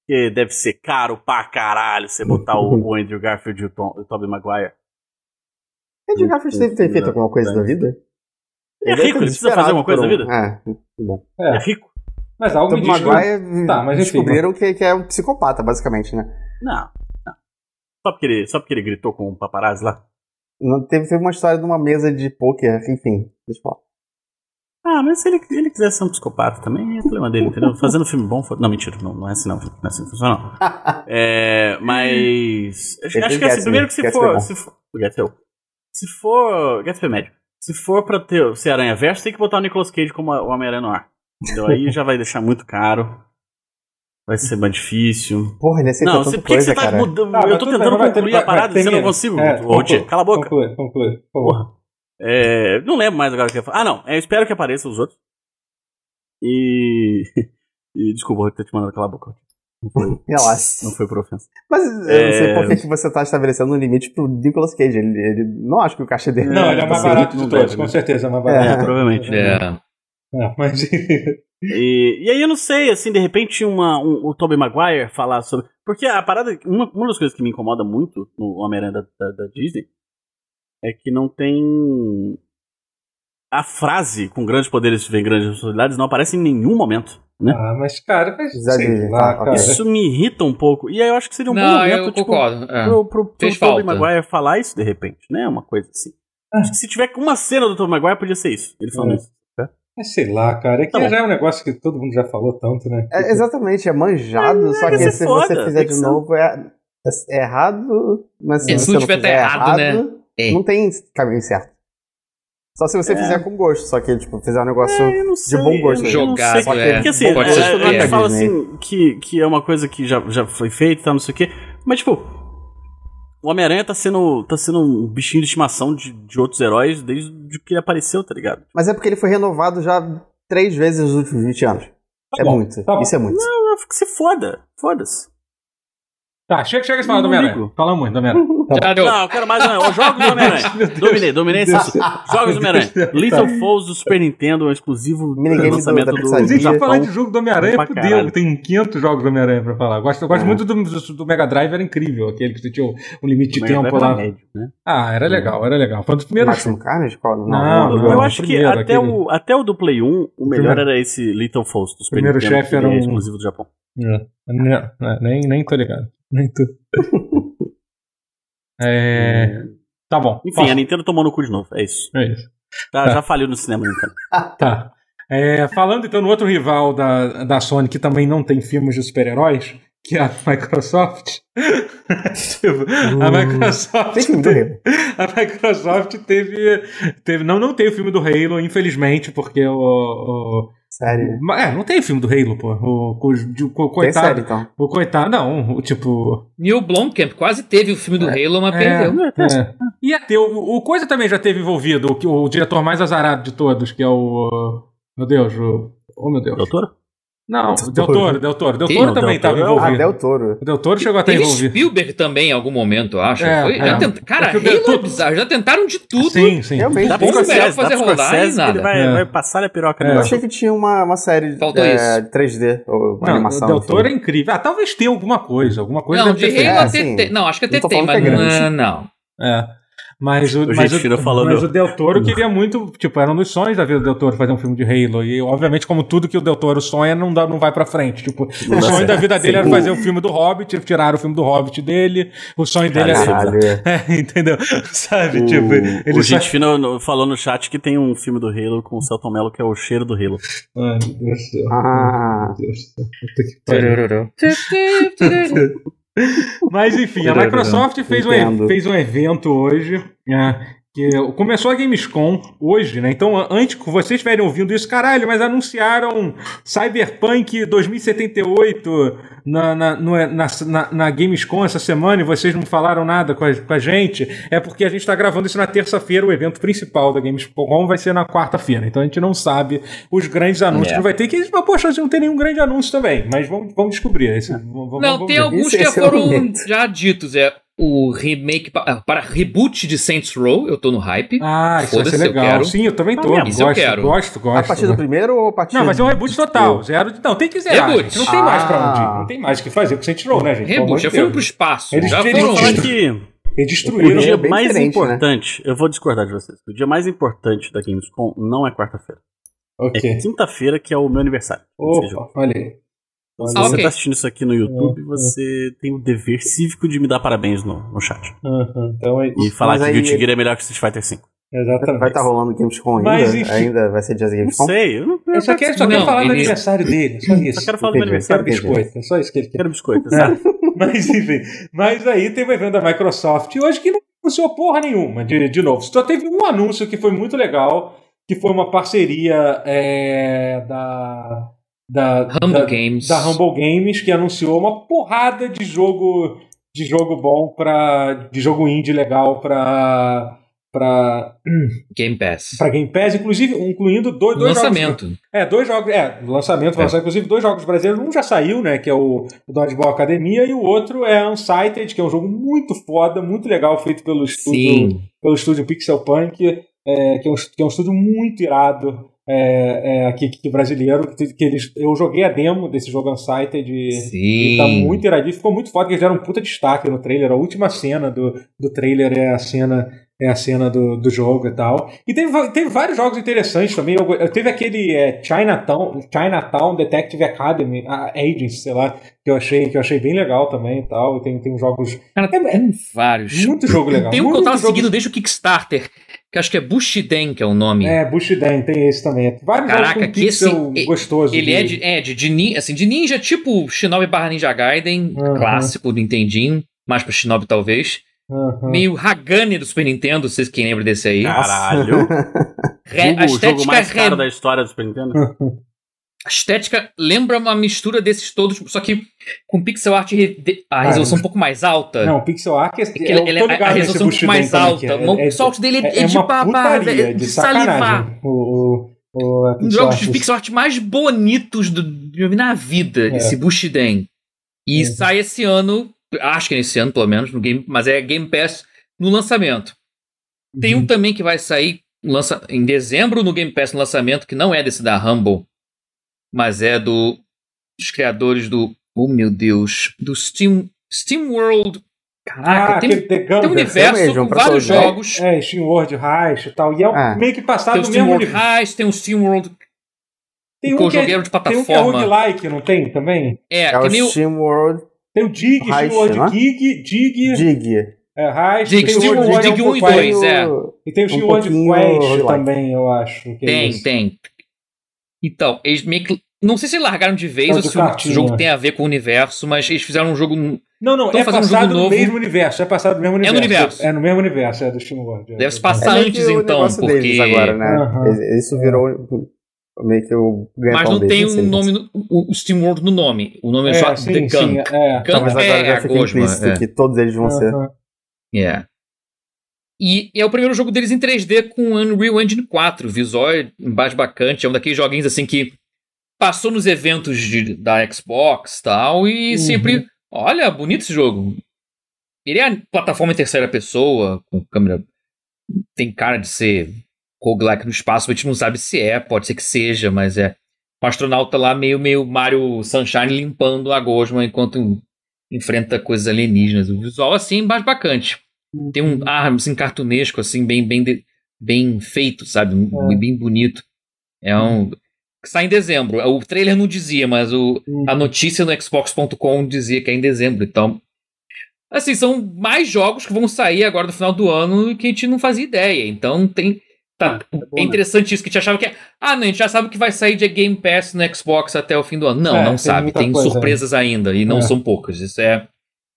Porque deve ser caro pra caralho você botar o, o [laughs] Andrew Garfield e o, Tom, o Tobey Maguire. Andrew Garfield deve ter feito alguma coisa da vida? Ele é rico, ele precisa fazer alguma coisa da desesperado vida. um- É, muito bom. É, é rico. mas algo me Tobey diz que- Maguire Tá, mas enfim, descobriram que, que é um psicopata, basicamente, né? Não, não. Só porque ele, só porque ele gritou com o paparazzi lá. Não, teve, teve uma história de uma mesa de pôquer, enfim. Deixa eu falar. Ah, mas se ele, ele quiser ser um psicopata também, é problema dele, entendeu? [laughs] Fazendo filme bom. Não, mentira, não, não é assim não. Não é assim que funciona, não. É, mas. Acho, acho que assim, Gatsby, primeiro que se é for. Se for é Se for. Gatsby é médio. Se for pra ter, ser Aranha Verso, tem que botar o Nicolas Cage como o Homem-Aranha no ar. Entendeu? Aí já vai deixar muito caro. Vai ser mais difícil. Porra, ele aceita Não, tanta por que, que coisa, você tá cara. mudando? Tá, mas eu tô tentando vai, concluir vai, a parada vai, e você não consigo. É, Ô, Tia, cala a boca. Conclui, conclui, por favor. Porra. É, não lembro mais agora o que eu ia falar. Ah, não. Eu espero que apareçam os outros. E. [laughs] e desculpa, eu tô te mandando calar a boca. Não foi, [laughs] Relaxa. não foi por ofensa. Mas eu não É. sei por que, que você tá estabelecendo um limite pro Nicolas Cage. Ele, ele não acho que o caixa dele. Não, ele é mais Assim, barato de não todos, deve, com né? certeza é mais É. É, barato. provavelmente. É. É, mas [laughs] E, e aí eu não sei, assim, de repente uma, um, o Tobey Maguire falar sobre. Porque a parada. Uma, uma das coisas que me incomoda muito no Homem-Aranha da, da, da Disney é que não tem. A frase com grandes poderes vem grandes responsabilidades não aparece em nenhum momento. Né? Ah, mas, cara, mas, sei lá, cara. Isso me irrita um pouco. E aí eu acho que seria um bom Não, momento eu tipo, concordo. é. pro, pro, pro Fez Tobey. Maguire falar isso de repente, né? Uma coisa assim. Acho que se tiver uma cena do Tobey Maguire, podia ser isso. Ele falando É. isso. Mas sei lá, cara. É que Tá bom. já é um negócio que todo mundo já falou tanto, né? É, exatamente, é manjado, só que que se foda, você fizer que de ser. novo é, é errado, mas se É, você se não não tiver fizer errado, né? É. não tem caminho certo. Só se você É. fizer com gosto, só que tipo, fizer um negócio É, não sei, bom gosto. não Jogado, sei. é. Porque assim, Pode é, ser a estudado gente da fala assim que, que é uma coisa que já, já foi feita e tal, não sei o quê. Mas, tipo, o Homem-Aranha tá sendo, tá sendo um bichinho de estimação de, de outros heróis desde que ele apareceu, tá ligado? Mas é porque ele foi renovado já três vezes nos últimos 20 anos. Tá é bom, muito. tá bom. Isso é muito. Não, eu fico se foda. Foda-se. Tá, chega, chega de falar do Homem-Aranha. Fala muito do Homem-Aranha. [laughs] Tá. Não, eu quero mais Homem-Aranha. Os Jogos do [laughs] Homem-Aranha. Dominei, dominei esse. Jogos do Homem-Aranha. Lethal Foes do Super Nintendo, um exclusivo Minigame do- lançamento do, a gente Sabia, falar Japão. de jogo do Homem-Aranha, fudeu. Tem 500 jogos do Homem-Aranha pra falar. Gosto, eu gosto É. muito do, do, do Mega Drive, era incrível. Aquele que você tinha um limite de tempo Drive era lá. médio, né? Ah, era legal, era legal. Foi um dos primeiros. Máximo Carnage? Qual? Não, Não, não, não. eu acho que primeiro, até, aquele- o, até o do Play 1, o melhor primeiro- era esse Little Foes do Super primeiro Nintendo, chefe que era é um- exclusivo do Japão. É, não, não, nem, nem tô ligado. [laughs] Nem tô. É. Tá bom. Enfim, posso- a Nintendo tomou no cu de novo, é isso. É isso. Já, já faliu no cinema, Nintendo. [laughs] Tá. É, falando então no outro rival da, da Sony que também não tem filmes de super-heróis, que é a Microsoft. [laughs] A Microsoft. Tem filme do Halo. A Microsoft teve, teve. Não, não tem o filme do Halo, infelizmente, porque o. o- Sério. é, não tem filme do Halo, pô. O, o, o, Tem série, coitado. então. O coitado, não, o tipo. Neil Blomkamp quase teve o filme do Halo, mas É, perdeu. é. Ia ter. O, o Coisa também já teve envolvido, o, que- o diretor mais azarado de todos, que é o. Meu Deus, o. Oh, meu Deus. Doutor? Não, Del Del Toro. Del Toro. Del? Toro também estava é o- Ah, envolvido. Del Toro. O Del Toro chegou a estar Teve envolvido. Spielberg também em algum momento, eu acho. É, Foi- é. já tent- Cara, o Halo é Del- bizarro. Já tentaram de tudo. Sim, sim. Realmente. Dá Scorsese, fazer pro rodar e nada. ele vai, É. vai passar a piroca É. Eu achei que tinha uma, uma série Faltou é, isso. 3D, ou Não, animação. o Del. Toro é incrível. Ah, talvez tenha alguma coisa. Alguma coisa Não, deve de ter Halo. É, até tem. Não, acho que até tem, mas é não. É. Mas o, O mas, o, falando- mas o Del Toro queria muito, tipo, era um dos sonhos da vida do Del Toro fazer um filme de Halo. E obviamente, como tudo que o Del Toro sonha, não, dá, não vai pra frente. Tipo, o Não dá sonho certo. da vida dele Sim. era fazer o filme do Hobbit, tiraram o filme do Hobbit dele. O sonho dele era. Caralho. [laughs] É, entendeu? Sabe? O- tipo, O ele só. gente fino no- falou no chat que tem um filme do Halo com o Celton Mello que é o cheiro do Halo. Ai, meu Deus do céu. Ah. Meu Deus do céu. [laughs] Mas enfim, a Microsoft fez um, fez um evento hoje. Que começou a Gamescom hoje, né? Então, antes que vocês estiverem ouvindo isso, caralho, mas anunciaram Cyberpunk 2078 na, na, na, na, na Gamescom essa semana e vocês não falaram nada com a, com a gente. É porque a gente está gravando isso na terça-feira, o evento principal da Gamescom vai ser na quarta-feira. Então a gente não sabe os grandes anúncios É. que vai ter. Que, mas, poxa, não tem nenhum grande anúncio também. Mas vamos, vamos descobrir. Esse, vamos, Não, vamos tem ver. alguns Esse- que é foram momento. já ditos. É o remake ah, para reboot de Saints Row, eu tô no hype. Ah, isso vai ser eu legal. quero. Sim, eu também tô. Ah, isso eu gosto, quero. gosto, gosto. A partir do primeiro ou a partir Não, vai ser um reboot tipo, total. Zero de... Não, tem que zerar. Reboot. Não tem mais pra onde ir. Ah. Não tem mais o que fazer com o Saints Row, né, gente? Reboot, já foram Deus. pro espaço. Eles- já eles foram. Que Eles o destruíram. dia bem mais né? importante, eu vou discordar de vocês. O dia mais importante da Gamescom não é quarta-feira. Ok. É quinta-feira, que é o meu aniversário. Opa, olha aí. Então, se Ah, você ok. tá assistindo isso aqui no YouTube, É, é. você tem o dever cívico de me dar parabéns no, no chat. Uhum, Então é E falar Mas que Guilty Gear é melhor que Street Fighter V. Exatamente. Vai estar rolando Gamescom ainda? Mas, ainda vai ser dia da Não Gamescom? sei, eu não Eu só quero, só quero Não, falar do aniversário dele. Só isso. só quero falar do aniversário. biscoito. É só isso que ele quer. Quero biscoito, sabe? [laughs] Mas enfim. Mas aí teve o evento da Microsoft hoje que não anunciou porra nenhuma, de, de novo. Só teve um anúncio que foi muito legal, que foi uma parceria é, da. Da, Humble da, Games. da Humble Games, que anunciou uma porrada de jogo de jogo bom para de jogo indie legal para para [clears throat] Game Pass. para Game Pass, inclusive incluindo dois, dois jogos Lançamento. é, dois jogos. É, lançamento, É. lançar, inclusive dois jogos brasileiros. Um já saiu, né? Que é o, o Dodgeball Academia, e o outro é Unsighted, que é um jogo muito foda, muito legal, feito pelo estúdio, Sim. pelo estúdio Pixel Punk, é, que, é um, que é um estúdio muito irado. É, é, aqui, aqui brasileiro, que, que eles, eu joguei a demo desse jogo Unsighted e, e Sim. tá muito iradinho, ficou muito foda, que eles deram um puta destaque no trailer. A última cena do, do trailer é a cena é a cena do, do jogo e tal. E teve, teve vários jogos interessantes também. Eu, eu- teve aquele é, Chinatown, Chinatown Detective Academy, a Agents, sei lá, que eu achei, que eu achei bem legal também e tal. E tem, tem jogos. Cara, É- tem vários. Muito jogo legal. Tem um que eu tava seguindo desde o Kickstarter, que acho que é Bushiden, que é o nome. É, Bushiden, tem esse também. Vários Caraca, que esse- gostoso. Ele é de, é de, de, nin- assim, de ninja, tipo Shinobi barra Ninja Gaiden, Uhum. clássico do Nintendinho, mais pra Shinobi talvez. Aham. Meio Hagane do Super Nintendo, vocês quem lembra desse aí. Caralho. Re- Jogo- a o jogo estética, mais re- caro da história do Super Nintendo. [laughs] a estética lembra uma mistura desses todos, só que com pixel art a resolução um pouco mais alta. Não, pixel art é, É que eu ele- tô a- resolução um pouco mais alta. é- o é- salto dele é, É, é de babá, é de de salivar. O, o, o, Um pixel dos de pixel art mais bonitos do, na vida, É. esse Bushiden. E Uhum. sai esse ano, acho que é esse ano pelo menos, no game, mas é Game Pass no lançamento. Tem Uhum. um também que vai sair lança, em dezembro no Game Pass no lançamento, que não é desse da Humble, mas é do dos criadores do. Oh meu Deus! Do Steam, Steam World. Caraca, Ah, tem, The tem um Gumber. universo mesmo, com pra vários todos, né? jogos. É, Steam World Heist e tal. E é Ah. meio que passado Tem o no Steam mesmo World universo. Heist, tem o Steam World Tem um com que é, de tem um que é plataforma. roguelike, não tem também? É, É que o é meio. Steam World Tem o Dig, Steam World não é? Dig, Dig, Dig. é, Heist, Dig, tem Steam World World Dig um e Quest. dois, é. E tem o Steam um World pouquinho Quest também, eu acho. que é Tem, isso. tem. Então, eles meio que. Não sei se largaram de vez É, ou se o cartinha. jogo tem a ver com o universo, mas eles fizeram um jogo. Não, não, é um passado jogo no novo. mesmo universo. É passado no mesmo universo. no universo. É no mesmo universo, é do Steam World. é. Deve se passar É antes, o então, porque. deles agora, né? Aham. Isso virou meio que o Mas ganha-pão não tem um nome, no, o o Steam World no nome. O nome é, É, só sim, The sim, Gunk. é. Gunk Talvez agora é já a fique gosma. implícito É. que todos eles vão ser. Aham. É. E é o primeiro jogo deles em 3D com Unreal Engine 4. Visual é embasbacante. É um daqueles joguinhos assim que passou nos eventos de- da Xbox e tal. E Uhum. sempre. Olha, bonito esse jogo. Ele é plataforma em terceira pessoa, com câmera. Tem cara de ser roguelike no espaço, a gente não sabe se é, pode ser que seja, mas é. Um astronauta lá meio, meio Mario Sunshine limpando a gosma enquanto enfrenta coisas alienígenas. O visual assim embasbacante. Tem um ar assim, cartunesco, assim, bem, bem, de- bem feito, sabe? É. Bem bonito. É um. Que Sai em dezembro. O trailer não dizia, mas o, a notícia no Xbox.com dizia que é em dezembro. Então. Assim, são mais jogos que vão sair agora no final do ano e que a gente não fazia ideia. Então tem. Tá, bom, é interessante isso, que a gente achava que. é- Ah, não, a gente já sabe que vai sair de Game Pass no Xbox até o fim do ano. Não, É, não tem sabe. Tem coisa, surpresas ainda, e não É. são poucas. Isso é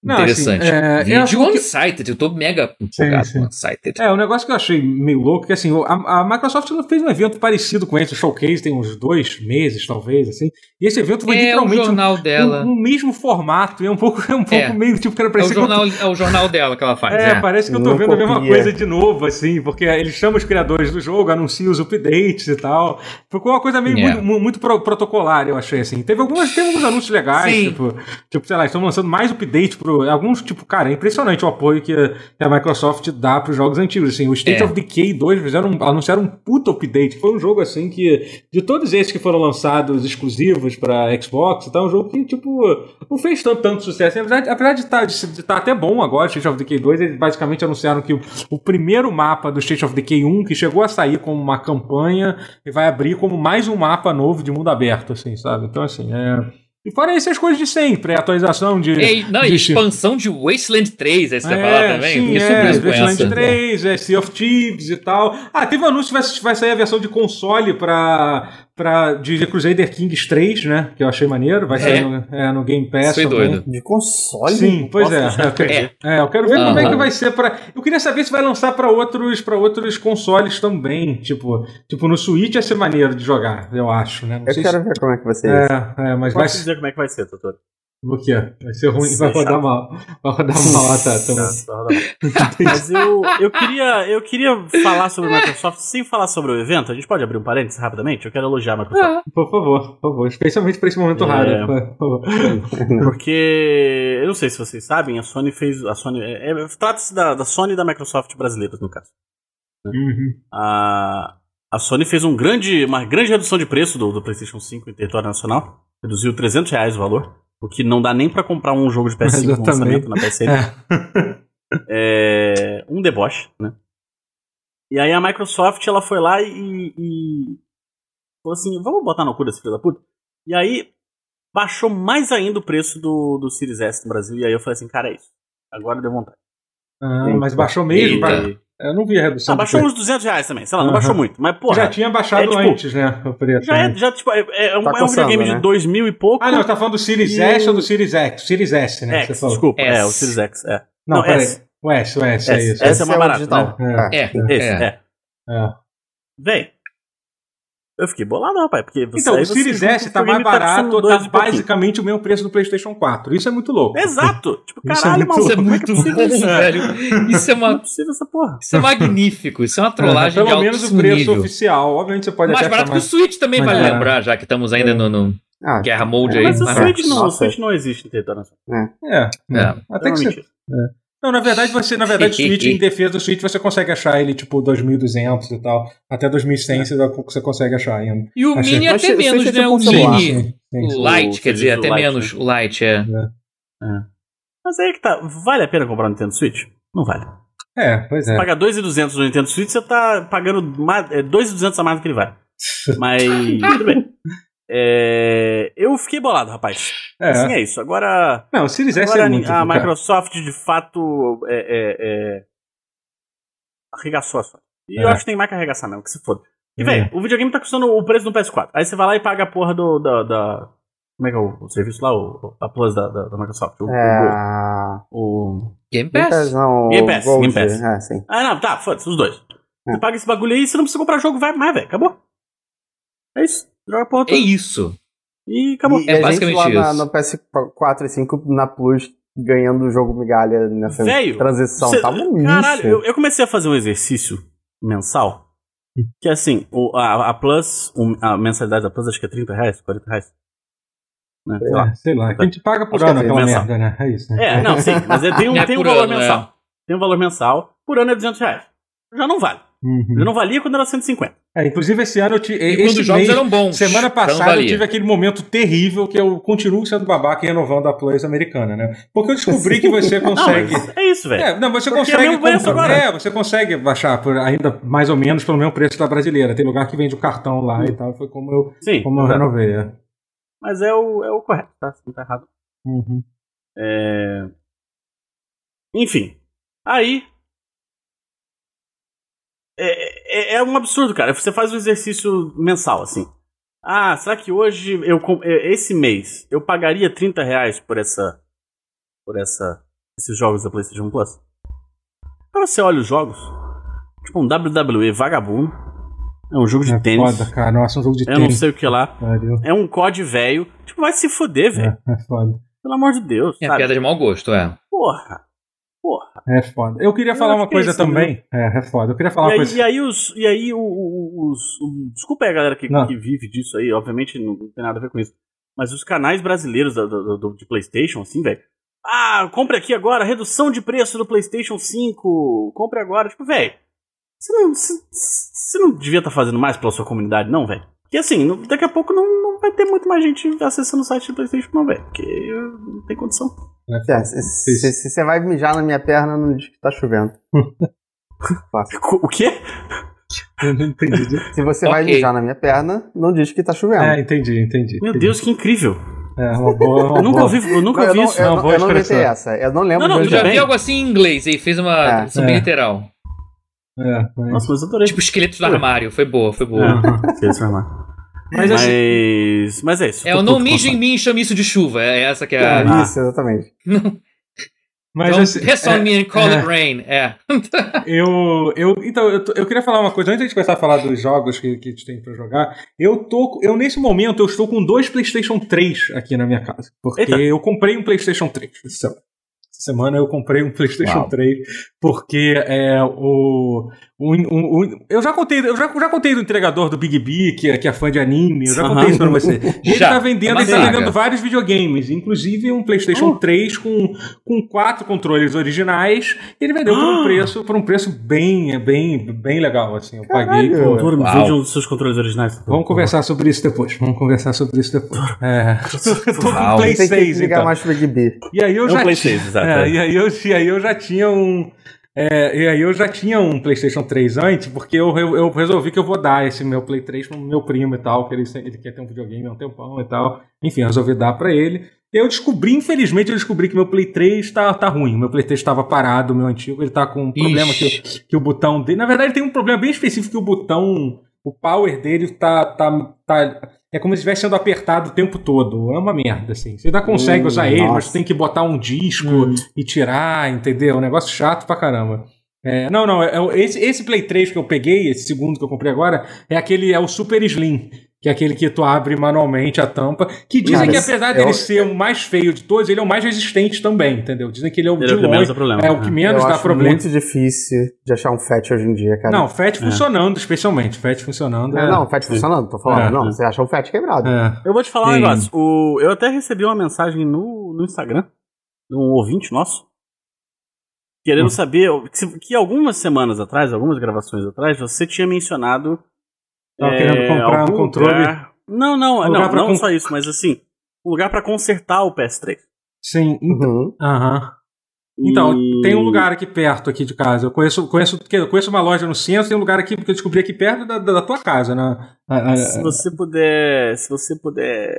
Não, interessante. assim, é, eu Vídeo acho que- Unsighted, eu tô mega empolgado sim. com Unsighted. É, o negócio que eu achei meio louco é que assim, a, a Microsoft fez um evento parecido com esse, o Showcase, tem uns dois meses, talvez, assim. E esse evento foi É o literalmente um, jornal dela. um, um mesmo formato, e é um pouco, é um pouco É. meio tipo que era É o, que eu jornal, é o jornal dela que ela faz. É, É, parece que eu tô Não vendo a mesma coisa de novo, assim, porque eles chamam os criadores do jogo, anunciam os updates e tal. Ficou uma coisa meio É. muito, mu- muito pro- protocolar, eu achei, assim. Teve, algumas, teve alguns anúncios legais, Sim. tipo, tipo, sei lá, estão lançando mais updates pro. Alguns, tipo, cara, é impressionante o apoio que, a Microsoft dá pros jogos antigos. Assim, o State É. of Decay 2 fizeram, anunciaram um puta update. Foi um jogo, assim, que. De todos esses que foram lançados exclusivos pra Xbox e tal, um jogo que, tipo, não fez tanto, tanto sucesso. Apesar de, apesar de estar de tá até bom agora, State of Decay 2, eles basicamente anunciaram que o, o primeiro mapa do State of Decay 1, que chegou a sair como uma campanha, e vai abrir como mais um mapa novo de mundo aberto, assim, sabe? Então, assim, é. E fora essas coisas de sempre, a atualização de. E, não, de- expansão de Wasteland 3, aí você vai é, falar também? Sim, Fiquei é, Wasteland essa. 3, é, Sea of Thieves e tal. Ah, teve um anúncio que vai, vai sair a versão de console pra, pra, de Crusader Kings 3, né? Que eu achei maneiro. Vai sair É. no, é, no Game Pass. Foi também. doido. De console? Sim, pois é. Posso É, eu quero- É. é, eu quero ver como é que vai ser para. Eu queria saber se vai lançar para outros para outros consoles também, tipo, tipo no Switch ia ser maneiro de jogar, eu acho, né? Não Eu sei quero se... ver como é que vai ser isso. É, é, mas vai Pode ser dizer como é que vai ser, doutor. O quê? Vai ser ruim, Vai rodar mal, vai rodar mal, ah, tá, bom. Mas eu, eu, queria, eu queria falar sobre a Microsoft sem falar sobre o evento. A gente pode abrir um parênteses rapidamente? Eu quero elogiar a Microsoft. Ah, Por favor, por favor, especialmente para esse momento É. raro, por favor. Porque eu não sei se vocês sabem, a Sony fez. A Sony. É, é, Trata-se da, da Sony e da Microsoft brasileiras, no caso. Uhum. A, a Sony fez um grande, uma grande redução de preço do, do PlayStation 5 em território nacional. Reduziu 300 reais o valor. O que não dá nem pra comprar um jogo de [laughs] PS5 no lançamento na PSN. É. [laughs] É, um deboche, né? E aí a Microsoft ela foi lá e, e falou assim: vamos botar no cu desse filho da puta. E aí baixou mais ainda o preço do, do Series S no Brasil. E aí eu falei assim: cara, é isso. Agora deu vontade. Ah, mas baixou mesmo? Eita. Eu não vi a redução. Ah, baixou uns 200 reais também. Sei lá, não Aham. baixou muito. Mas, porra, Já tinha baixado é, tipo, antes, né? O preço. já é, já, tipo, é, é um, Tá é um coçando, videogame né? de 2000 e pouco. Ah, não, tá falando do Series E S ou do Series X? Series S, né? X, você falou. desculpa. É, S. o Series X. É. Não, Não, peraí. S. O S, o S, é S, isso. S é mais barato, digital. né? É, Esse, é. é. É. Eu fiquei bolado, rapaz. Porque você, Então, o Series S tá mais barato, tá basicamente o mesmo preço do PlayStation 4. Isso é muito louco. Exato! [laughs] Tipo, Isso é caralho, muito maluco. Isso é como muito que possível bom, isso? velho. Isso é, Não é uma, possível essa porra. isso é magnífico. Isso é uma trollagem de Pelo menos o preço nível. oficial. Obviamente você pode Mais até barato achar que o Switch também, mais vale barato. lembrar, já que estamos ainda no, no Ah, Guerra Mode aí. Mas o Mas- Switch não, o. Switch não existe em território nacional. É, É. Até É que você. Não, na verdade, você, na verdade, o [laughs] Switch, em defesa do Switch, você consegue achar ele tipo 2.200 e tal. Até 2100 você, você consegue achar ainda. E o Achei- Mini até o menos, é né? O um. Mini. Sim, O. Lite, quer dizer, até menos. O Lite, é. Mas aí que tá. Vale a pena comprar um Nintendo Switch? Não vale. É, pois é. Pagar 2.200 no Nintendo Switch, você tá pagando mais, é, 2.200 a mais do que ele vale. [laughs] Mas, tudo bem. É, eu fiquei bolado, rapaz. É. Assim é isso. Agora, Não, o Series S agora é muito a. Microsoft, de fato, é, é, é, arregaçou a Sony. E eu É. acho que tem mais que arregaçar mesmo, que se foda. E, É. velho, o videogame tá custando o preço do PS4. Aí você vai lá e paga a porra do. Da, da- como é que é o, o serviço lá? O, a Plus da, da, da Microsoft. O, É. o- Game Game Pass, Pass. não. Game Pass, Gold. Game Pass. É, sim. Ah, não, tá, foda-se, os dois. É. Você paga esse bagulho aí e você não precisa comprar jogo, vai mais, velho. Acabou. É isso. Joga a porra É toda. isso. E acabou. E É a gente basicamente lá na- isso. no PS4 e 5 na Plus ganhando o jogo migalha nessa Velho, transição. Cê- Tá lixo. Caralho, eu, eu comecei a fazer um exercício mensal. Que é assim, o, a, a Plus, a mensalidade da Plus acho que é 30 reais, 40 reais. Né, sei lá. É, sei lá. A gente paga por Acho ano é aquela mensal. merda, né? É isso, né? É, não, sim, mas é- tem um, [laughs] É tem um valor ano, mensal. Tem um valor mensal, por ano é 200 reais. Já não vale. Uhum. Ele não valia quando era 150. É, inclusive, esse ano eu tive. E esse os jogos mês, eram bons. Semana não passada eu tive aquele momento terrível que eu continuo sendo babaca e renovando a Plus americana, né? Porque eu descobri que você [laughs] Não, consegue. mas é isso, velho. É, não, você Porque é consegue. preço comprar- agora. É, você consegue baixar por ainda mais ou menos pelo mesmo preço da brasileira. Tem lugar que vende o cartão lá e tal. Foi como eu, Sim, como eu renovei. é. mas é o, é o correto, tá? Você não tá errado. Uhum. É... Enfim. Aí. É, é, é um absurdo, cara. Você faz um exercício mensal, assim. Ah, será que hoje, eu é, esse mês, eu pagaria 30 reais por essa. Por essa. Esses jogos da PlayStation Plus? Aí você olha os jogos. Tipo um WWE vagabundo. É um jogo de É tênis. foda, cara. Nossa, um jogo de Eu não tênis. sei o que lá. Pariu. É um COD velho. Tipo, vai se foder, velho. É, é foda. Pelo amor de Deus. É sabe? piada de mau gosto, é. Porra. Porra. É foda. Eu queria Eu falar uma é coisa também. É, é foda. Eu queria falar E uma aí, coisa. e aí os. E aí os. o- desculpa aí a galera que, que vive disso aí, obviamente não tem nada a ver com isso. Mas os canais brasileiros da- do, do- de Playstation, assim, velho. Ah, compre aqui agora, redução de preço do Playstation 5. Compre agora. Tipo, velho. Você não, você, não devia estar fazendo mais pela sua comunidade, não, velho? Porque assim, daqui a pouco não, não vai ter muito mais gente acessando o site do Playstation, não, velho. Porque não tem condição. É, se- se se você vai mijar na minha perna, não diz que tá chovendo. [laughs] O quê? Eu não entendi. Se você vai Ok. mijar na minha perna, não diz que tá chovendo. É, entendi, entendi. Meu entendi. Deus, que incrível. É, uma boa. Uma [laughs] Eu nunca boa. ouvi, eu nunca Não, eu ouvi não, isso. eu, não, eu não inventei essa. Eu não lembro Não, não, Eu já vi algo assim em inglês aí, fez uma É, tradução bem é. literal. É, mas... Nossa, mas eu adorei. Tipo esqueletos do armário, foi boa, foi boa. Aham. Se transformar. Mas Mas, assim- mas é isso. É o não mijo em mim e chame isso de chuva. É essa que é É, a. Isso, exatamente. [laughs] Mas Don't assim, piss on é, me and call é. it rain. É. [laughs] eu, eu, então, eu, eu queria falar uma coisa antes de a gente começar a falar dos jogos que, que a gente tem pra jogar. Eu tô, eu nesse momento eu estou com dois PlayStation 3 aqui na minha casa, porque Eita. eu comprei um PlayStation 3 essa semana. Eu comprei um PlayStation Uau. 3 porque é o, o, o- o- eu já contei, eu já, já contei do entregador do Big B que, é- que é fã de anime, eu já Aham. contei isso pra [laughs] você. E ele Já. tá vendendo, É ele tá vendendo vários videogames, inclusive um PlayStation 3 com, com quatro controles originais. E ele vendeu por um Ah. preço, por um preço bem, bem, bem legal, assim. Eu paguei. Caralho. vende um dos seus controles originais. Vamos conversar sobre isso depois. Vamos conversar sobre isso depois. É. Eu [laughs] tô com Play Tem que 6, ligar então. mais pro Big B. E aí eu É um já Play tinha- 6, exato, é, é. e, aí eu, e aí eu já tinha um. é, e aí eu já tinha um PlayStation 3 antes, porque eu, eu, eu resolvi que eu vou dar esse meu Play 3 pro meu primo e tal, que ele, ele quer ter um videogame há um tempão e tal. Enfim, eu resolvi dar pra ele. E eu descobri, infelizmente, eu descobri que meu Play 3 tá, tá ruim. Meu Play 3 estava parado, o meu antigo, ele tá com um problema que, que o botão dele. Na verdade, tem um problema bem específico que o botão. O power dele tá. tá, tá é como se estivesse sendo apertado o tempo todo. É uma merda, assim. Você ainda consegue Hum, usar ele, mas nossa. você tem que botar um disco Hum. e tirar, entendeu? É um negócio chato pra caramba. É, não, não, é, é- esse, esse Play 3 que eu peguei, esse segundo que eu comprei agora, é aquele, é o Super Slim, que é aquele que tu abre manualmente a tampa, que dizem Cara, que apesar eu- dele ser o mais feio de todos, ele é o mais resistente também, entendeu? Dizem que ele é o Ele de é o que longe, menos dá problema. é o que É. menos eu dá acho problema. muito difícil de achar um FAT hoje em dia, cara. Não, FAT funcionando, especialmente. FAT funcionando. É, é- não, FAT funcionando, tô falando. É. não, você acha um FAT quebrado. é. Eu vou te falar um Sim. negócio. O, eu até recebi uma mensagem no, no Instagram de um ouvinte nosso. Querendo Hum. saber que, que algumas semanas atrás, algumas gravações atrás, você tinha mencionado. Tava é, querendo comprar um controle. lugar- Não, não, Um não, não com- só isso, mas assim, um lugar pra consertar o PS3. Sim, então. Uhum. Aham. Então, E- tem um lugar aqui perto aqui de casa. Eu conheço, conheço, eu conheço uma loja no centro, tem um lugar aqui que eu descobri aqui perto da, da, da tua casa, né? Se você puder, se você puder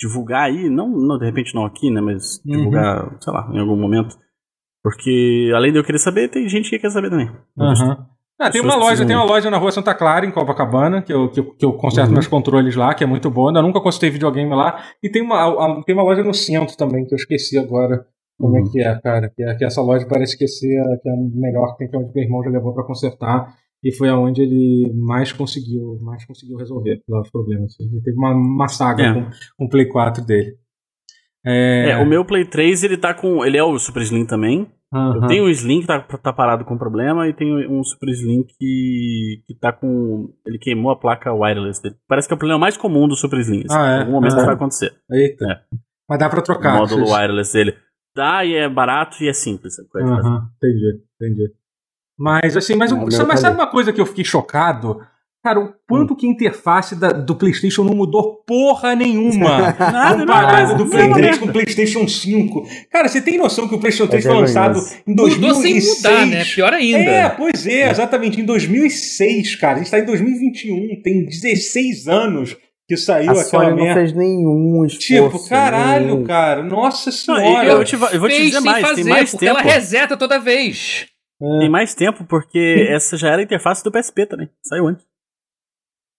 divulgar aí, não, não de repente não aqui, né, mas Uhum. divulgar, sei lá, em algum momento, porque além de eu querer saber, tem gente que quer saber também. Aham. Ah, tem uma loja, tem uma loja na rua Santa Clara, em Copacabana, que eu, que eu, que eu conserto Uhum. meus controles lá, que é muito boa. Eu nunca consertei videogame lá. E tem uma, a- tem uma loja no centro também, que eu esqueci agora como Uhum. é que é, cara. Que, é, que essa loja parece que, ser, que é a melhor, que tem que é onde meu irmão já levou pra consertar. E foi aonde ele mais conseguiu, mais conseguiu resolver os problemas. Ele teve uma, uma saga É. com, com o Play 4 dele. É, É, o meu Play 3, ele tá com. Ele é o Super Slim também. Aham. Eu tenho o Slim que tá, tá parado com problema e tenho um Super Slim que, que tá com. Ele queimou a placa wireless dele. Parece que é o problema mais comum do Super Slim. assim. Ah, é? Em algum momento Ah. isso vai acontecer. Eita. É. Mas dá pra O trocar. módulo vocês- wireless dele. Dá e é barato e é simples. é? Aham, entendi, entendi. Mas assim, mas, meu mas sabe uma coisa que eu fiquei chocado? Cara, o quanto que a interface da- do PlayStation não mudou porra nenhuma [laughs] Nada, comparado nada, do Play 3 com o PlayStation 5. Cara, você tem noção que o PlayStation 3 É foi lançado vergonhoso. em Mudou sem 2006? mudar, né? Pior ainda. É, pois é, exatamente, em 2006, cara. A gente tá em 2021, tem 16 anos que saiu A aquela Sony não merda. fez nenhum esforço. Tipo, caralho, nenhum. cara, nossa Não, senhora. eu, te, eu vou te dizer mais, fazer, tem mais porque tempo. ela reseta toda vez. Tem mais tempo, porque [laughs] essa já era a interface do PSP também. Saiu antes.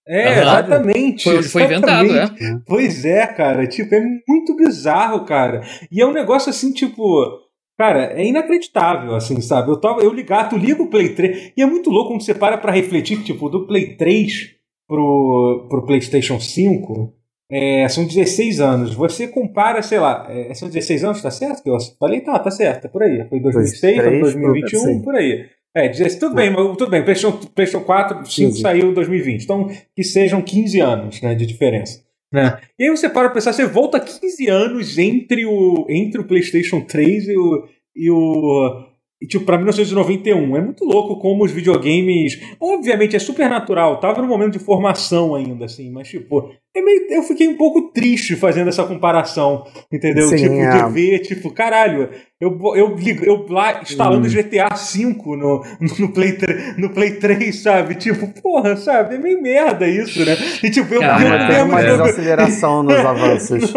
É, exatamente. Foi, foi inventado, exatamente. é. Pois é, cara. Tipo, é muito bizarro, cara. E é um negócio assim, tipo. Cara, é inacreditável, assim, sabe? Eu, tava, eu ligar, tu liga o Play 3. E é muito louco quando você para pra refletir que, tipo, do Play 3 pro, pro PlayStation 5, é, são 16 anos. Você compara, sei lá, é, são 16 anos, tá certo? Que eu falei, tá, tá certo, é por aí. Foi 2006, foi 3 pro 2021, PC. por aí. É, 16, tudo bem, tudo bem. PlayStation, PlayStation 4, 5 15. saiu em 2020. Então, que sejam 15 anos né, de diferença. Né? E aí você para pensar, você volta 15 anos entre o, entre o PlayStation 3 e o. E o e, tipo, pra 1991. É muito louco como os videogames. Obviamente é super natural, tava no momento de formação ainda, assim, mas tipo. É meio, eu fiquei um pouco triste fazendo essa comparação, entendeu? Sim, tipo, é. de ver, tipo, caralho, eu, eu, ligo- eu lá instalando Hum. GTA V no, [laughs] no, Play 3, no Play 3, sabe? Tipo, porra, sabe? É meio merda isso, né? E tipo, eu, Cara, eu é, mesmo uma jogo- desaceleração nos [laughs] avanços.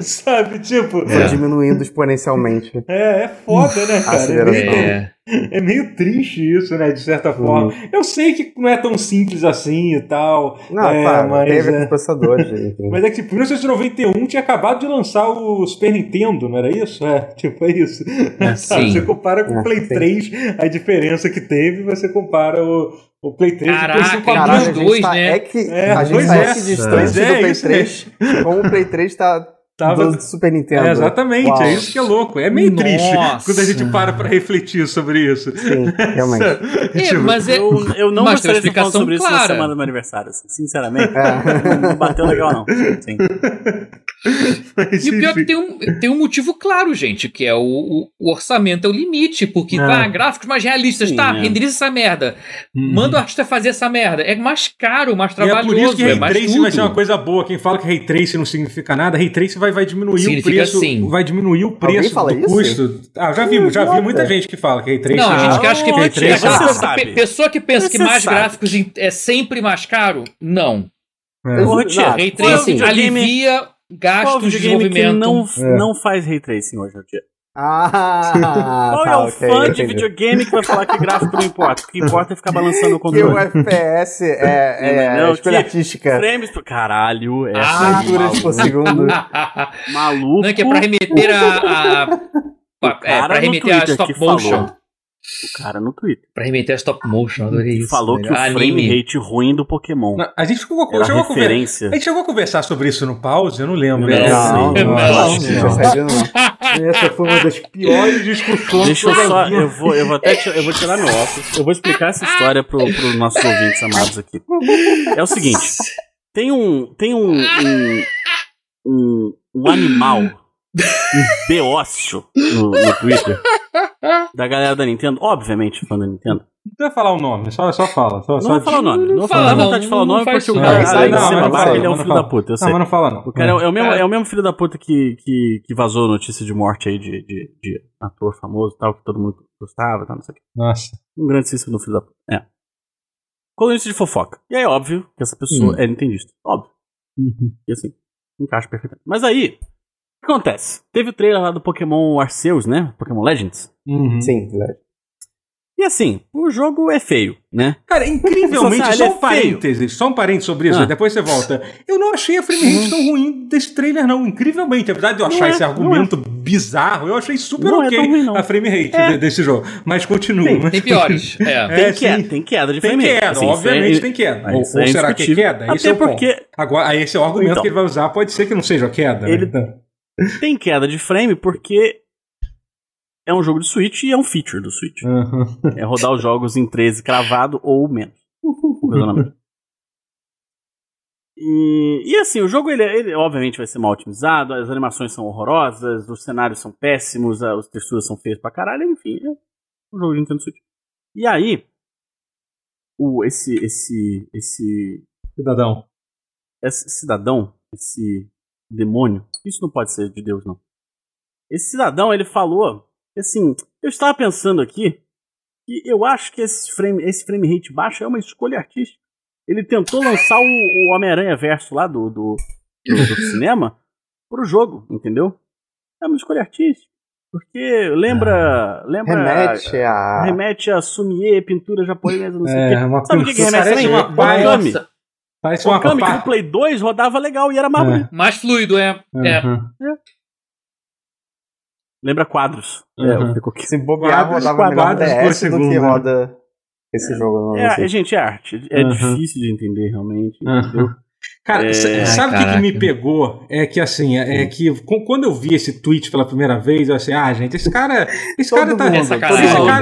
Sabe, tipo. Foi diminuindo exponencialmente. É, é foda, né, cara? É Aceleração. É. é meio triste isso, né, de certa Uhum. forma. Eu sei que não é tão simples assim e tal. Não, é, claro, mas, teve é, processadores, enfim. [laughs] mas é que tipo, 1991 tinha acabado de lançar o Super Nintendo, não era isso? É, tipo, é isso. [laughs] Sabe, sim. Você compara com o É, Play sim. 3, a diferença que teve, você compara o, o Play 3 Caraca, e o Play 5 Caralho, Caralho, a gente dois, tá, né? é que É, a gente tá é. que distante é, do Play isso 3, como o Play 3 tá Tava- do Super Nintendo. É, exatamente, Uau. é isso que é louco. É meio Nossa. triste quando a gente para pra refletir sobre isso. Sim, realmente. [laughs] É, Tipo, mas é. Eu, eu não Mas gostaria de explicação sobre isso na clara. semana do meu aniversário, assim, sinceramente. É. Não bateu legal, não. Sim. [laughs] mas, E o pior é que tem um, tem um motivo claro, gente, que é o, o- o orçamento é o limite, porque, É. tá, gráficos mais realistas, Sim, tá, é. renderiza essa merda. Manda o artista fazer essa merda. É mais caro, mais E é trabalhoso, por isso que é Ray mais Tracing vai ser uma coisa boa. Quem fala que Ray Tracing não significa nada, Ray Tracing vai, vai diminuir Significa o preço. sim. Vai diminuir o preço fala do isso? custo. Ah, já vi, já vi muita gente que fala que Ray Tracing Não, a gente é- que acha que, é que sabe. pe- pessoa que pensa que mais sabe. gráficos é sempre mais caro, não. É. Ô, Não, Ray é Tracing alivia gastos de videogame que não, É. não faz ray tracing hoje, Tia? Ah, Qual tá, é o ok, fã de videogame que vai falar que gráfico não importa? O que importa é ficar [laughs] balançando o Que o controle. FPS é, é [laughs] Entendeu? escolha Que artística. Frames por... Caralho, é Ah, Fraturas por segundo. maluco. Não, que é pra remeter a. a- pa- é, pra remeter a stop que falou. O cara no Twitter. Pra remeter a stop motion, adorei isso. falou velho. que o frame Anime. rate ruim do Pokémon Não, A gente chegou, era chegou a. A gente chegou a conversar sobre isso no pause, eu não lembro. Não Não, sei. não, Não, não, não. não, não. Essa foi uma das piores discussões. Deixa eu só, eu vou, eu vou até eu vou tirar meu óculos. Eu vou explicar essa história pro, pros nossos ouvintes amados aqui. É o seguinte, tem um, tem um, um, um, um animal, um beócio no, no Twitter da galera da Nintendo, obviamente fã da Nintendo. Não vai falar o nome, só, só fala. Só, Não só vou falar o nome, não vou fala, falar, não não, vontade de falar o não nome porque o cara, não. além de Não, ser não babaca, fala, ele é um não filho da fala. puta, eu Não, sei. mas não fala não. O cara é, é o mesmo, É. é o mesmo filho da puta que, que, que vazou notícia de morte aí de, de, de ator famoso e tal, que todo mundo gostava, tal, não sei o quê. Nossa. Um grandíssimo filho da puta. É. Colunista de fofoca. E aí, óbvio que essa pessoa Hum. é nintendista. Óbvio. E assim, encaixa perfeitamente. Mas aí, que acontece? Teve o trailer lá do Pokémon Arceus, né? Pokémon Legends. Uhum. Sim, né? E assim, o jogo é feio, né? Cara, incrivelmente, [laughs] Só- é um parênteses, só um parênteses sobre isso, Ah. depois você volta. Eu não achei a frame rate tão ruim desse trailer, não. Incrivelmente, apesar de eu Não achar é, esse argumento bizarro, eu achei super Não é ok ruim, a frame rate É. de- desse jogo. Mas continua. Tem- mas- Tem piores. É. É, Tem, queda, tem queda de Tem frame rate. queda, Assim, obviamente é- tem queda. Ou, é ou será que é queda? Esse Até é o ponto. porque Agora, esse é o argumento Então. que ele vai usar, pode ser que não seja queda. né? Ele- Então, tem queda de frame porque é um jogo de Switch e é um feature do Switch. aham. É rodar os jogos em 13 cravado ou menos. E, e assim, o jogo ele, ele obviamente vai ser mal otimizado, as animações são horrorosas, os cenários são péssimos, as texturas são feias pra caralho, enfim, é um jogo de Nintendo Switch. E aí, o, esse, esse, esse, Cidadão. esse cidadão, esse demônio, isso não pode ser de Deus, não. Esse cidadão, ele falou, assim, eu estava pensando aqui, que eu acho que esse frame, esse frame rate baixo é uma escolha artística. Ele tentou lançar o, o Homem-Aranha verso lá do, do, do, do cinema pro jogo, entendeu? É uma escolha artística. Porque lembra. lembra Remete a. remete a sumiê, pintura japonesa, não sei o É, quê. uma Sabe o que, que remete também? uma. Nossa, Parece uma Okami que no Play 2 rodava legal e era mais É. bonito. mais fluido, é. é. Uhum. Lembra quadros. Uhum. É, ficou aqui. Se bobear, Quadros, rodava melhor quadrados por DS do que segundo, né? roda esse jogo. Não, É, gente, é arte. É Uhum. difícil de entender realmente. Uhum. Cara, É, sa- sabe o que, que me pegou? É que assim, é é que com- quando eu vi esse tweet pela primeira vez, eu assim, ah, gente, esse cara. Esse Todo cara tá. mundo, esse cara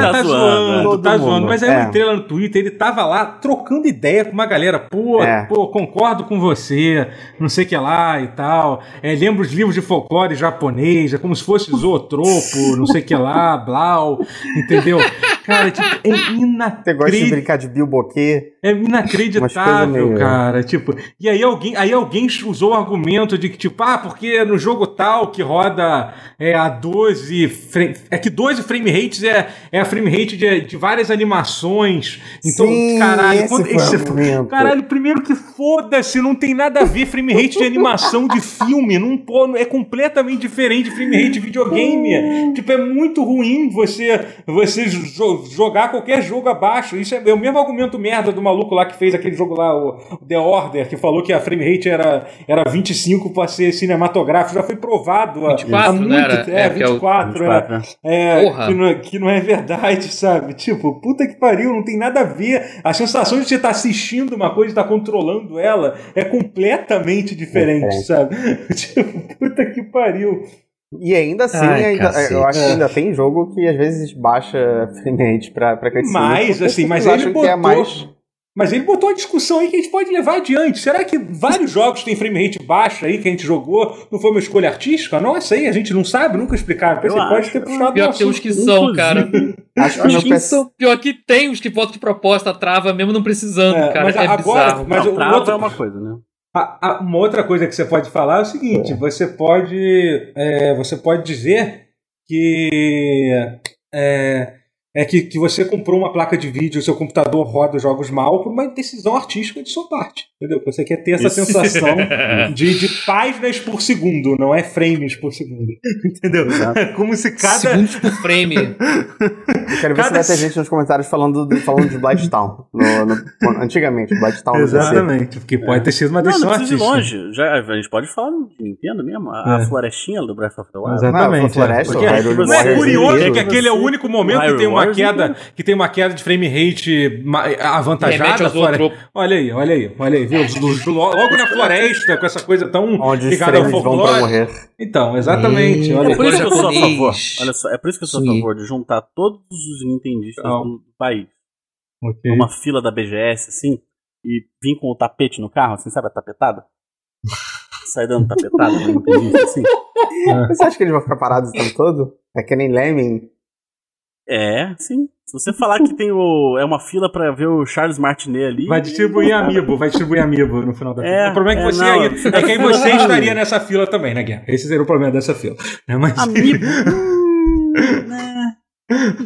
Tá tá zoando, todo tá mundo. zoando. Mas aí eu É. entrei lá no Twitter, ele tava lá trocando ideia com uma galera. Pô, É. pô, concordo com você, não sei o que lá e tal. É, lembro os livros de folclore japonês, é como se fosse zootropo, não sei o que lá, blau, entendeu? Cara, tipo, é [laughs] Você gosta de inacreditável. brincar de bilboquê? É inacreditável, cara. Tipo, e aí alguém, aí alguém usou o argumento de que, tipo, ah, porque no jogo tal que roda é, a 12 frame, é que 12 frame rates é, é a frame rate de, de várias animações. Então, Sim, caralho, esse quando, esse- argumento. Caralho, primeiro que foda-se, não tem nada a ver frame rate de animação de filme, não pô, é completamente diferente de frame rate de videogame. Tipo, é muito ruim você você jo- jogar qualquer jogo abaixo. Isso é, é o mesmo argumento merda do maluco lá que fez aquele jogo lá, o The Order, que falou que a frame rate era, era 25 para ser cinematográfico. Já foi provado há, 24, há né, muito era? tempo. É, É, porque é o- 24, 24, né? é, Porra. que não, é- que não é verdade, sabe? Tipo, puta que pariu, não tem nada a ver. A sensação de você estar assistindo uma coisa e estar controlando ela é completamente diferente, Diferente. sabe? [laughs] tipo, puta que pariu. E ainda assim, Ai, ainda, cacete. eu acho que É. ainda tem jogo que às vezes baixa frame rate pra, pra cutscene. Mas, assim, mas ele é botou- mais... Mas ele botou uma discussão aí que a gente pode levar adiante. Será que vários [laughs] jogos têm frame rate baixa aí que a gente jogou não foi uma escolha artística? Nossa, aí a gente não sabe, nunca explicaram. Você pode acho. ter puxado Pior que tem uns que são, cara. [laughs] Acho [laughs] no que são. Pior que tem os que botam de proposta, trava mesmo não precisando, É, cara. mas é agora- bizarro. mas Não, o trava outro- é uma coisa, né? A- a- uma outra coisa que você pode falar é o seguinte: você pode, é, você pode dizer que é, é que, que você comprou uma placa de vídeo, o seu computador roda os jogos mal por uma decisão artística de sua parte, entendeu? Você quer ter essa Isso. sensação [laughs] de, de páginas por segundo, não é frames por segundo, [laughs] entendeu? Exato. É [laughs] como se cada Segundos por frame. Eu quero ver Cada se vai ter gente nos comentários falando, do- falando de Blighttown. No, no, antigamente, Blighttown. Exatamente, porque pode ter sido uma Não, decisão não ir artística. longe. Já, a gente pode falar de Nintendo mesmo. A, a É. florestinha do Breath of the Wild. Exatamente. Não, foi floresta, é. Porque o não é Warriors curioso inteiro. que aquele é o único momento que tem uma Hyrule queda, que tem uma queda de frame rate avantajada. Flore-. Olha aí, olha aí, olha aí, viu? Lo- lo- Logo na floresta, com essa coisa tão Onde os ligada ao frames vão pra folclore. morrer. Então, exatamente. Hum. olha É por isso que eu sou a favor. Olha só, é por isso que eu sou a favor de juntar todos os nintendistas Não. do país Ok. numa fila da BGS, assim, e vir com o tapete no carro, assim, sabe a tapetada? Sai dando tapetada assim. [laughs] Você acha que eles vão ficar parados o tempo todo? É que nem Lemming. É, sim. Se você falar que tem o. É uma fila pra ver o Charles Martinet ali. Vai distribuir amiibo, vai distribuir amiibo no final da É, fila. O problema é que é, você, não, aí, é que aí [laughs] você estaria nessa fila também, né, Guerra? Esse seria o problema dessa fila. né? Mas, Amigo. hum, né.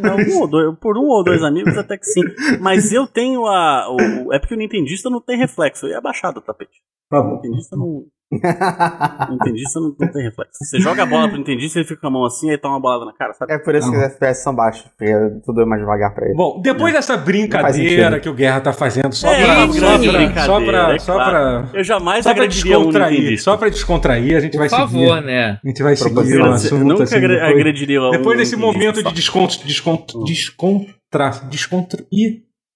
Não, um ou dois- por um ou dois amigos até que sim. Mas eu tenho a. o- é porque o Nintendista não tem reflexo. É abaixado o tapete. Tá O bom. Nintendista não. [laughs] O Nintendista não, não tem reflexo. Você joga a bola pro Nintendista, ele fica com a mão assim e toma uma bolada na cara, sabe? É por isso que os FPS são baixos, porque tudo é mais devagar pra ele. Bom, depois dessa Não faz brincadeira que o Guerra tá fazendo só É, pra, só pra, só pra, é só claro. pra, Eu jamais só pra agrediria um descontrair, Nintendista. só pra descontrair, a gente vai Por seguir. favor, né? A gente vai seguir o assunto. Nunca assim, agre- depois, agrediria um depois desse momento só. de desconto, desconto, descontra, descontra,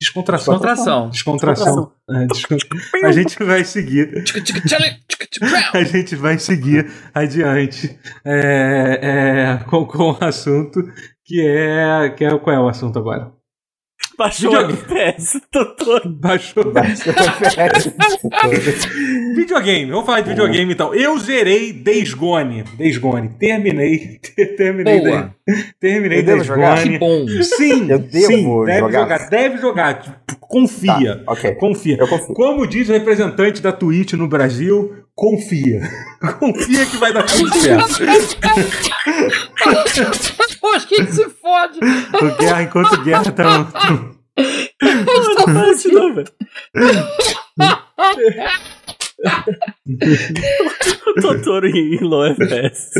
ih, descontração. Descontração. Descontração. É, [laughs] A gente vai seguir. A gente vai seguir adiante é, é, com, com o assunto que é, que é. Qual é o assunto agora? Baixou Videogame. o FPS, doutor. Baixou. videogame, vamos falar de videogame então. Eu zerei Days Gone. Days Gone. Terminei. Terminei. Boa. Days- Terminei Days jogar? Gone. Que bom. Sim, Eu devo sim, deve jogar? jogar. Deve jogar. Confia. Tá, ok. Confia. Como diz o representante da Twitch no Brasil, confia. [laughs] confia que vai dar tudo certo. [laughs] Poxa, quem que se fode? O guerra, enquanto o guerra tá. Não isso não, velho. O Totoro em low FPS.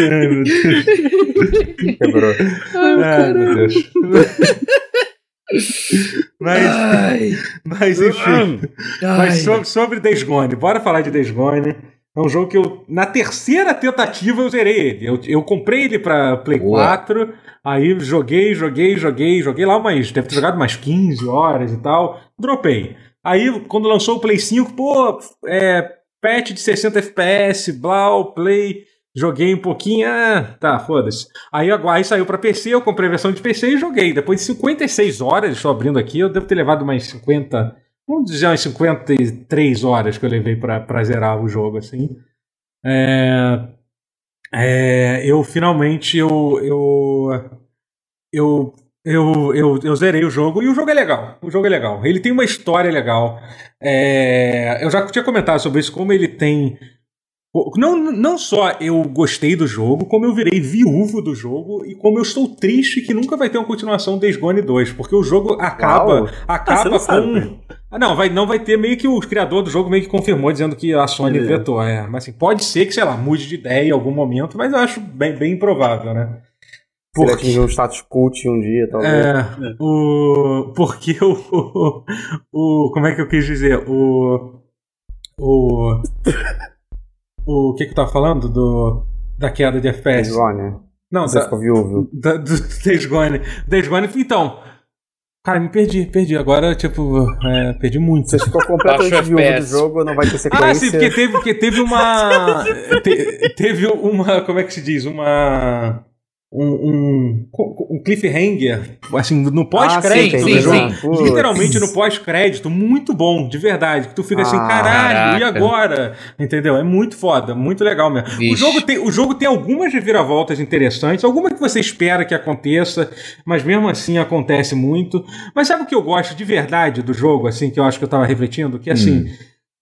Ai, meu Deus. Quebrou. Ai, meu Deus. Mas, Ai, mas enfim. ai. Mas sobre, sobre Days Gone, bora falar de Days Gone. É um jogo que eu, na terceira tentativa, eu zerei ele. Eu, eu comprei ele pra Play Boa. 4, aí joguei, joguei, joguei, joguei lá umas. Deve ter jogado umas 15 horas e tal. Dropei. Aí, quando lançou o Play 5, pô, é, patch de 60 FPS, blau, Play. Joguei um pouquinho, ah, tá, foda-se. Aí aí saiu pra PC, eu comprei a versão de PC e joguei. Depois de 56 horas, estou abrindo aqui, eu devo ter levado umas 50, vamos dizer umas 53 horas que eu levei pra zerar o jogo, assim. É, é, eu finalmente, eu, eu, eu, eu, eu, eu zerei o jogo e o jogo é legal. O jogo é legal. Ele tem uma história legal. É, eu já tinha comentado sobre isso, como ele tem não, não só eu gostei do jogo, como eu virei viúvo do jogo e como eu estou triste que nunca vai ter uma continuação Days Gone 2, porque o jogo acaba, Uau. Ah, acaba sabe, com ah, não, vai, não vai ter meio que o criador do jogo meio que confirmou dizendo que a Sony É. vetou, é, mas assim, pode ser que, sei lá, mude de ideia em algum momento, mas eu acho bem, bem improvável, né? Ele Porque- atingir um status cult um dia, talvez. é, o, porque o, o, o. Como é que eu quis dizer? O. O. O que que eu tava falando? Do, da queda de FPS? Gone. Não, Você da, ficou viúvo. da, do [laughs] Days Gone. Days Gone, então. Cara, me perdi, perdi. Agora, tipo, é, perdi muito. Você ficou completamente viúvo do jogo, não vai ter sequência. [laughs] Ah, sim, porque teve, porque teve uma. [laughs] te- teve uma. Como é que se diz? Uma. Um, um, um cliffhanger, assim, no pós-crédito Ah, sim, sim, jogo. sim. Literalmente no pós-crédito, muito bom, de verdade. Que tu fica assim, Ah, caralho, e caraca. agora? Entendeu? É muito foda, muito legal mesmo. O jogo, tem, o jogo tem algumas reviravoltas interessantes, alguma que você espera que aconteça, mas mesmo assim acontece muito. Mas sabe o que eu gosto de verdade do jogo, assim, que eu acho que eu tava refletindo? Que assim,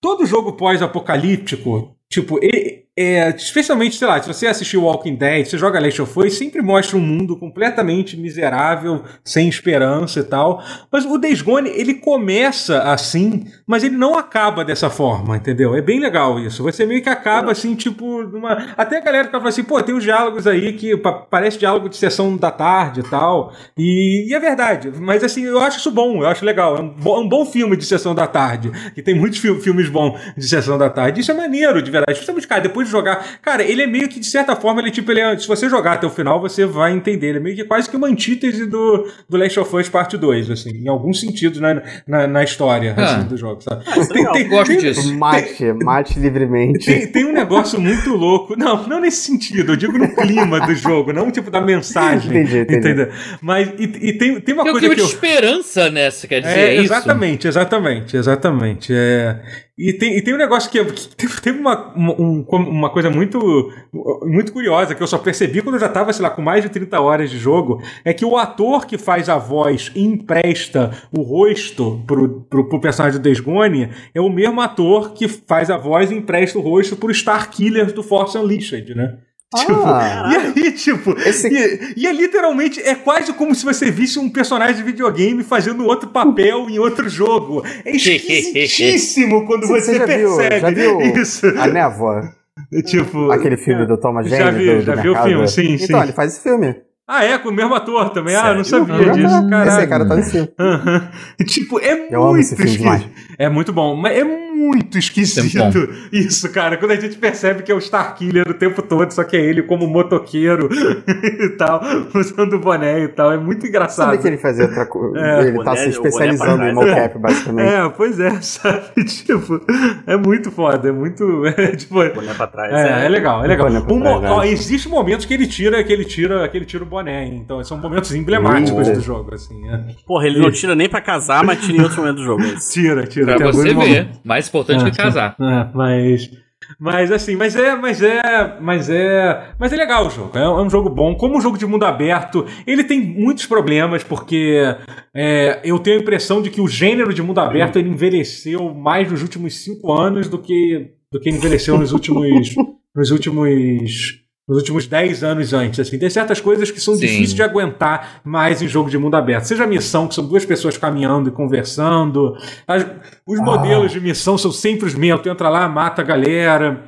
todo jogo pós-apocalíptico, tipo, e- é, especialmente, sei lá, se você assistiu Walking Dead, você joga Last of Us, sempre mostra um mundo completamente miserável, sem esperança e tal. Mas o Days ele começa assim, mas ele não acaba dessa forma, entendeu? É bem legal isso. Você meio que acaba assim, tipo, numa... até a galera que fala assim, pô, tem uns diálogos aí que pa- parece diálogo de sessão da tarde e tal. E, e é verdade, mas assim, eu acho isso bom, eu acho legal. É um, bo- um bom filme de sessão da tarde, que tem muitos fil- filmes bons de sessão da tarde. Isso é maneiro, de verdade. Principalmente, cara, depois de jogar. Cara, ele é meio que, de certa forma, ele, tipo, ele é, se você jogar até o final, você vai entender. Ele é meio que quase que uma antítese do, do Last of Us Parte 2, assim, em alguns sentidos na, na, na história Ah. assim, do jogo, sabe? isso é legal. Gosto disso. Mate, mate livremente. Tem, tem um negócio muito louco. Não, não nesse sentido. Eu digo no clima do jogo, não tipo da mensagem. Entendi, entendi. Entendeu? Mas e, e tem, tem uma Tem um coisa clima que de eu. esperança nessa, quer dizer, É, é, isso? exatamente, exatamente, exatamente. É, e, tem, e tem um negócio que, que teve, uma, um- uma coisa muito, muito curiosa que eu só percebi quando eu já estava, sei lá, com mais de 30 horas de jogo, é que o ator que faz a voz e empresta o rosto pro, pro, pro personagem do Desgone é o mesmo ator que faz a voz e empresta o rosto pro Star Killer do Force Unleashed, né? Ah. E aí, tipo, Esse- e, e é literalmente, é quase como se você visse um personagem de videogame fazendo outro papel em outro jogo. É [laughs] esquisitíssimo quando você, Você já viu, percebe já viu isso. A Névoa? [laughs] Tipo, Aquele filme do Thomas Já Jane? vi, do, do já vi o mercado? filme, sim, Então, sim. ele faz esse filme. Ah, é, com o mesmo ator também. Ah, eu não Sério? sabia disso, Esse caralho. cara tá nesse filme. Aham. [laughs] Tipo, é Eu amo muito esse filme demais. É muito bom, mas é muito esquisito isso, cara. Quando a gente percebe que é o Starkiller o tempo todo, só que é ele como motoqueiro [laughs] e tal, usando o boné e tal. É muito engraçado. Sabe que ele fazia outra coisa. [laughs] É, ele tá se especializando em mocap, basicamente. É, pois é, [laughs] sabe? Tipo, é muito foda. É muito. É, tipo, boné pra trás. É, é, é legal, é legal. Um, trás, ó, é. existe momentos que ele tira, que ele tira, que ele tira o boné. Então, são momentos emblemáticos do jogo, assim. É. Porra, ele não tira nem pra casar, mas tira em outro momento do jogo. tira, tira. Pra você ver. Mais importante que casar. [laughs] É, mas. Mas assim, mas é, mas é, mas é, mas é legal o jogo. É, é um jogo bom. Como um jogo de mundo aberto, ele tem muitos problemas porque é, eu tenho a impressão de que o gênero de mundo aberto ele envelheceu mais nos últimos cinco anos do que do que envelheceu nos últimos [laughs] nos últimos nos últimos 10 anos antes. Assim. Tem certas coisas que são Sim. difíceis de aguentar mais em jogo de mundo aberto. Seja a missão, que são duas pessoas caminhando e conversando. As, os ah. modelos de missão são sempre os mesmos. Tu entra lá, mata a galera.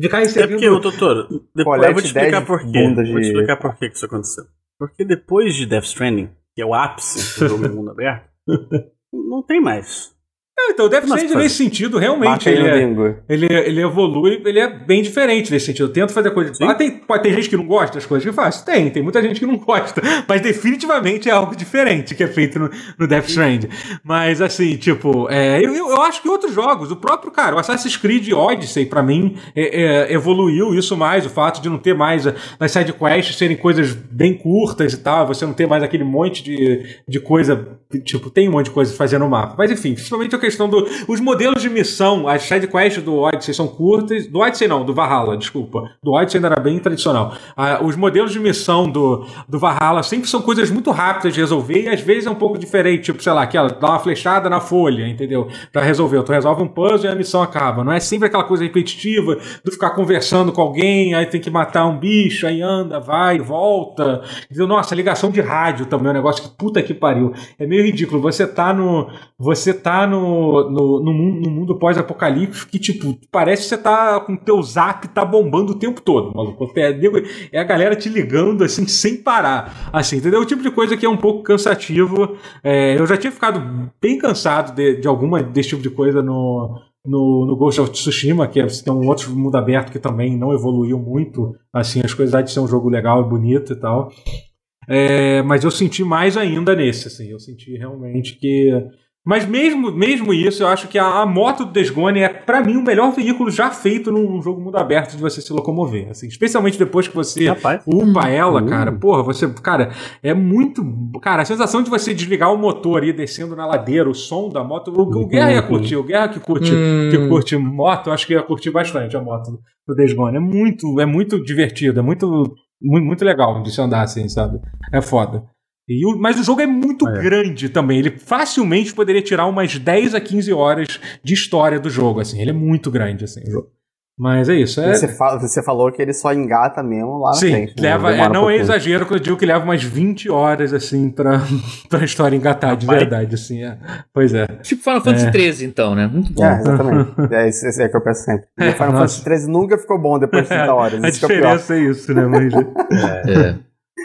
Ficar recebendo... É porque, doutor, depois eu vou te explicar por quê. De... Vou te explicar por que isso aconteceu. Porque depois de Death Stranding, que é o ápice do jogo de mundo aberto, [laughs] não tem mais. É, então, o Death Stranding nesse sentido, realmente, ele, é, ele, ele evolui, ele é bem diferente nesse sentido. Eu tento fazer coisas. Ah, tem, pode ter gente que não gosta das coisas que eu faço? Tem, tem muita gente que não [laughs] gosta. Mas definitivamente é algo diferente que é feito no, no Death Stranding. Mas assim, tipo, é, eu, eu acho que outros jogos, o próprio, cara, o Assassin's Creed Odyssey, para mim, é, é, evoluiu isso mais, o fato de não ter mais as side quests serem coisas bem curtas e tal, você não ter mais aquele monte de, de coisa, tipo, tem um monte de coisa fazendo o mapa. Mas enfim, principalmente a questão do. Os modelos de missão, as sidequests do Odyssey são curtas. Do Odyssey não, do Valhalla, desculpa. Do Odyssey ainda era bem tradicional. Ah, os modelos de missão do, do Valhalla sempre são coisas muito rápidas de resolver e às vezes é um pouco diferente. Tipo, sei lá, aquela, dá uma flechada na folha, entendeu? Pra resolver. Tu resolve um puzzle e a missão acaba. Não é sempre aquela coisa repetitiva de ficar conversando com alguém, aí tem que matar um bicho, aí anda, vai, volta. Entendeu? Nossa, ligação de rádio também é um negócio que puta que pariu. É meio ridículo. Você tá no. Você tá no, no, no, mundo, no mundo pós-apocalíptico que, tipo, parece que você tá com o teu zap tá bombando o tempo todo, maluco. É, é a galera te ligando, assim, sem parar. Assim, entendeu? O tipo de coisa que é um pouco cansativo. É, eu já tinha ficado bem cansado de, de alguma desse tipo de coisa no, no, no Ghost of Tsushima, que é, tem um outro mundo aberto que também não evoluiu muito. Assim, as coisas de ser um jogo legal e bonito e tal. É, mas eu senti mais ainda nesse, assim. Eu senti realmente que mas mesmo, mesmo isso, eu acho que a, a moto do Desgone é, para mim, o melhor veículo já feito num jogo mundo aberto de você se locomover. Assim, especialmente depois que você Rapaz. upa ela, uhum. cara. Porra, você. Cara, é muito. Cara, a sensação de você desligar o motor e descendo na ladeira, o som da moto. O, o Guerra ia curtir. O Guerra que curte, uhum. que curte moto, eu acho que ia curtir bastante a moto do Desgone. É muito, é muito divertido, é muito, muito, muito legal de se andar assim, sabe? É foda. E o, mas o jogo é muito é. grande também. Ele facilmente poderia tirar umas 10 a 15 horas de história do jogo, assim. Ele é muito grande, assim, o jogo. Mas é isso. É... Você, fala, você, falou que ele só engata mesmo lá Sim, na frente. Né? Leva, é, não é exagero quando eu digo que leva umas 20 horas, assim, pra, [laughs] pra história engatar de verdade, assim. É. Pois é. Tipo Final Fantasy XIII, é. então, né? Muito bom. É, exatamente. é isso, é que eu penso sempre. É, [laughs] Final Fantasy XIII nunca ficou bom depois de 30 [laughs] horas. A diferença é, isso, né? Mas... é.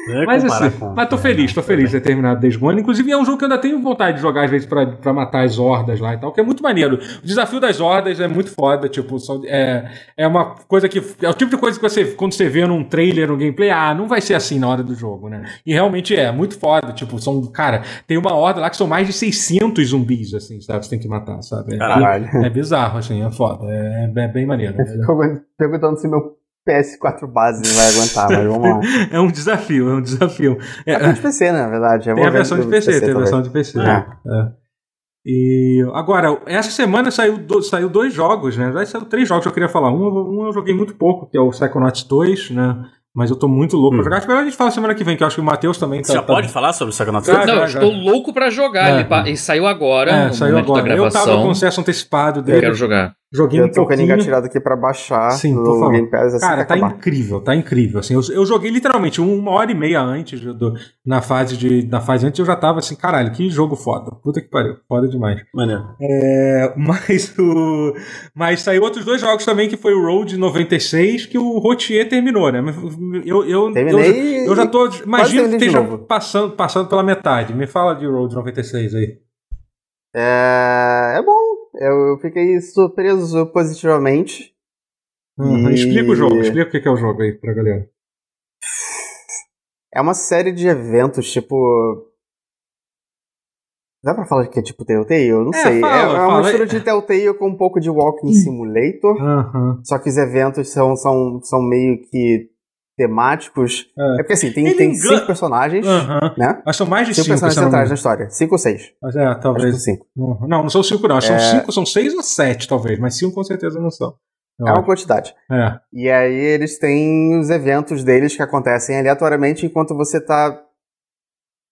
É mas assim, com... mas tô feliz, tô feliz de ter terminado Days Gone. Inclusive é um jogo que eu ainda tenho vontade de jogar às vezes pra, pra matar as hordas lá e tal, que é muito maneiro. O desafio das hordas é muito foda, tipo, é, é uma coisa que. É o tipo de coisa que você, quando você vê num trailer, no gameplay, ah, não vai ser assim na hora do jogo, né? E realmente é, muito foda. Tipo, são, cara, tem uma horda lá que são mais de 600 zumbis, assim, sabe? Você tem que matar, sabe? É, é bizarro, assim, é foda. É, é bem maneiro. Perguntando se meu PS4 base não vai aguentar, mas vamos lá. [laughs] é um desafio, é um desafio. É, é de PC, na verdade. tem a versão de PC, PC tem a versão de PC. É. É. E agora, essa semana saiu, do, saiu dois jogos, né? Já saiu três jogos que eu queria falar. Um, um eu joguei muito pouco, que é o Psychonauts 2, né? Mas eu tô muito louco hum. pra jogar. Acho melhor a gente fala semana que vem, que eu acho que o Matheus também tá. Você já tá... pode falar sobre o Psychonauts 2? Não, eu estou louco pra jogar. É. Ele, ele, saiu agora. É, saiu agora. Eu tava com acesso antecipado dele. Eu quero jogar. Joguei eu um tô pouquinho. com ele engatilhado aqui pra baixar Sim, no Game Pass. Assim Cara, tá acabar. incrível, tá incrível. Assim, eu, eu, joguei literalmente uma hora e meia antes, do, na, fase de, na fase antes eu já tava assim, caralho, que jogo foda. Puta que pariu, foda demais. Maneiro. É, [laughs] mas, o, mas saiu outros dois jogos também, que foi o Road 96, que o Rotier terminou, né? Eu, eu, Terminei eu, eu já tô, imagino que esteja passando, passando pela metade. Me fala de Road 96 aí. É, é bom, eu, fiquei surpreso positivamente. Uhum. E- Explica o jogo, explica o que é o jogo aí pra galera. É uma série de eventos, tipo. Dá pra falar que é tipo Telltale? Eu não É, sei. fala, é, é uma fala. mistura de Telltale com um pouco de Walking Simulator. Aham. Só que os eventos são, são, são meio que temáticos. É. É porque assim, tem, Ele tem engana- cinco personagens, né? Mas são mais de Cinco cinco, personagens centrais na história. Cinco ou seis? Mas é, Acho talvez. são cinco. Não, não são cinco, não. São É. cinco, são seis ou sete, talvez. Mas cinco com certeza não são. Eu É uma acho. quantidade. É. E aí eles têm os eventos deles que acontecem aleatoriamente enquanto você tá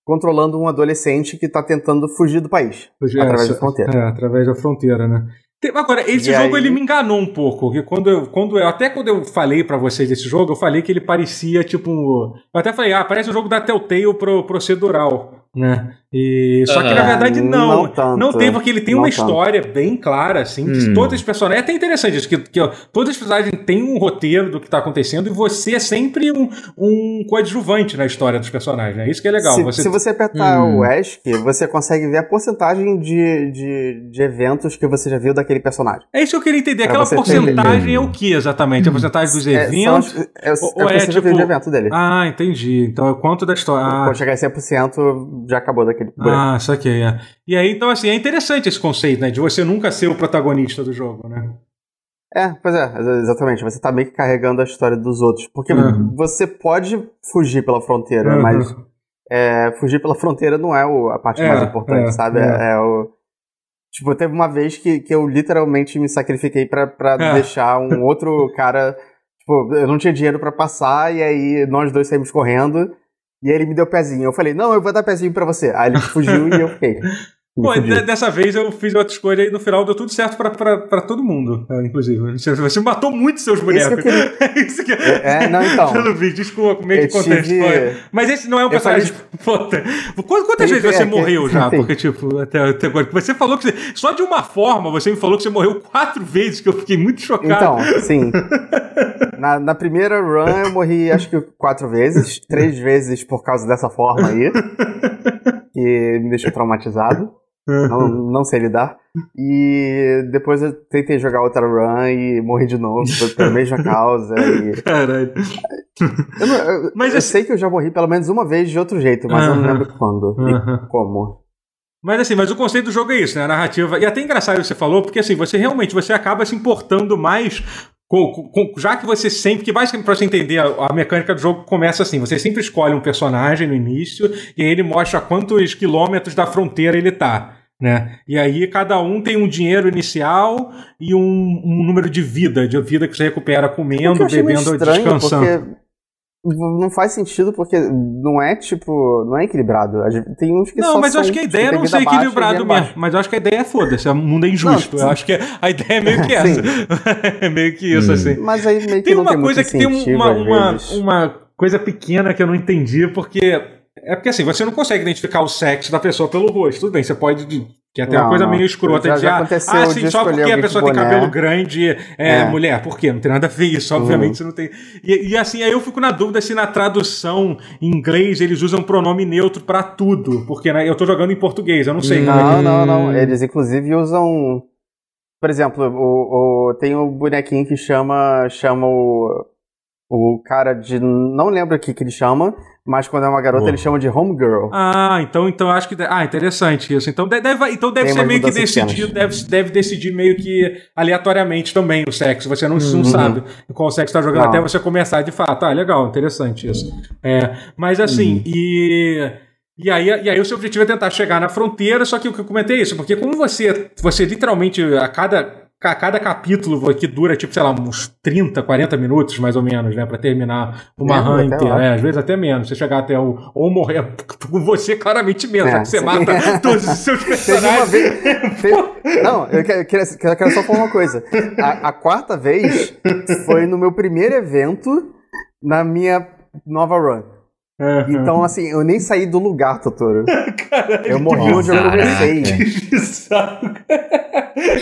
controlando um adolescente que tá tentando fugir do país. É, Através da é, fronteira. É, através da fronteira, né? Agora, esse E jogo aí- ele me enganou um pouco. Porque quando eu, quando eu, até quando eu falei pra vocês desse jogo, eu falei que ele parecia tipo. um- Eu até falei, ah, parece um jogo da Telltale pro, procedural, né? E, só que na Aham. verdade não. Não tanto. Não tem, porque ele tem uma tanto. história bem clara, assim, que Hum. todos os personagens. É até interessante isso, que, que ó, todos os personagens têm um roteiro do que tá acontecendo e você é sempre um, um coadjuvante na história dos personagens. É isso que é legal. Se você, se você apertar Hum. o ESC, você consegue ver a porcentagem de, de, de eventos que você já viu daquele personagem. É isso que eu queria entender. Pra Aquela porcentagem entender. é o que exatamente? A porcentagem dos É, eventos? as- é, é, ou- é ou o é, que você já viu tipo- de evento dele. Ah, entendi. Então é quanto da história. Ah, Quando chegar em 100%, já acabou daquele buraco. ah saquei. É. E aí, então, assim, é interessante esse conceito, né? De você nunca ser o protagonista do jogo, né? É, pois é, ex- exatamente. Você tá meio que carregando a história dos outros. Porque Uhum. você pode fugir pela fronteira, Uhum. mas é, fugir pela fronteira não é o- a parte É, mais importante, é, sabe? é. É, é o. Tipo, teve uma vez que, que eu literalmente me sacrifiquei pra, pra É. deixar um outro cara. Tipo, eu não tinha dinheiro pra passar, e aí nós dois saímos correndo, e aí ele me deu pezinho. Eu falei, não, eu vou dar pezinho pra você. Aí ele fugiu e eu fiquei. [laughs] De- dessa vez eu fiz outra escolha e no final deu tudo certo pra, pra, pra todo mundo, é, inclusive. Você, você matou muito seus Isso [laughs] que eu bonecos. queria. É isso que É, é, não, então. Pelo vídeo, desculpa, meio que Eu contexto. tive-. Mas esse não é um Eu personagem. Puta. [laughs] Quantas, vezes você é, que- morreu já? tem. Porque, tipo, até, até agora. Você falou que você. Só de uma forma você me falou que você morreu quatro vezes, que eu fiquei muito chocado. Então, sim. [laughs] Na, na primeira run eu morri acho que quatro vezes, três vezes por causa dessa forma aí, que me deixou traumatizado. [laughs] Não, não sei lidar. E depois eu tentei jogar outra run e morri de novo [laughs] pela mesma causa. E... Caralho. Eu, não- eu- Mas eu assim- sei que eu já morri pelo menos uma vez de outro jeito, mas eu não lembro quando Aham. e como. Mas assim, mas o conceito do jogo é isso, né? A narrativa. E até engraçado o que você falou, porque assim, você realmente você acaba se importando mais. Com, com- já que você sempre. Que basicamente, pra você entender, a, a mecânica do jogo começa assim: você sempre escolhe um personagem no início, e aí ele mostra quantos quilômetros da fronteira ele tá. Né? E aí cada um tem um dinheiro inicial e um, um número de vida, de vida que você recupera comendo, bebendo ou descansando. não faz sentido, porque não é tipo. Não é equilibrado. Tem uns que Não, mas eu acho que a tipo, ideia é tem não ser equilibrado dinheiro mesmo. baixo. Mas eu acho que a ideia é foda-se, o mundo é injusto. Não, eu acho que a ideia é meio que [laughs] essa. É [laughs] meio que isso, Hum. assim. Mas aí meio que Tem uma tem coisa que tem um- uma, uma, uma coisa pequena que eu não entendi, porque. É porque assim, você não consegue identificar o sexo da pessoa pelo rosto. Tudo bem, você pode. Que é até uma Não, coisa não. meio escrota Já- de já ah, aconteceu ah, sim, só porque a pessoa tem boné. cabelo grande é, É. mulher. Por quê? Não tem nada a ver isso, obviamente. Uhum. Você não tem. E, e, assim, aí eu fico na dúvida se na tradução em inglês eles usam pronome neutro pra tudo. Porque né, eu tô jogando em português, eu não sei. como é que- Não, não, não. Eles inclusive usam. Por exemplo, o, o- tem o bonequinho que chama. chama o. O cara de. Não lembro o que, que ele chama, mas quando é uma garota Boa. ele chama de homegirl. Ah, então, então acho que. de- Ah, interessante isso. Então de- deve, então deve Tem ser meio que decidido, deve, deve decidir meio que aleatoriamente também o sexo. Você não, não Uhum. sabe qual sexo tá jogando Não. até você começar de fato. Ah, legal, interessante isso. É, mas Uhum. assim, e. E aí, e aí o seu objetivo é tentar chegar na fronteira, só que o que eu comentei é isso, porque como você, você literalmente, a cada, cada capítulo que dura, tipo, sei lá, uns 30, 40 minutos, mais ou menos, né, pra terminar uma run inteira, é, às vezes até menos, você chegar até o, ou morrer, [laughs] com você claramente menos, É, que você sim. mata [laughs] todos os seus personagens. vez. [laughs] teve- não, eu quero, quero, eu quero só falar uma coisa. A, a quarta vez foi no meu primeiro evento na minha nova run. Aham. Então, assim, eu nem saí do lugar, Totoro. [laughs] Caralho, Eu morri onde eu comecei. Que bizarro.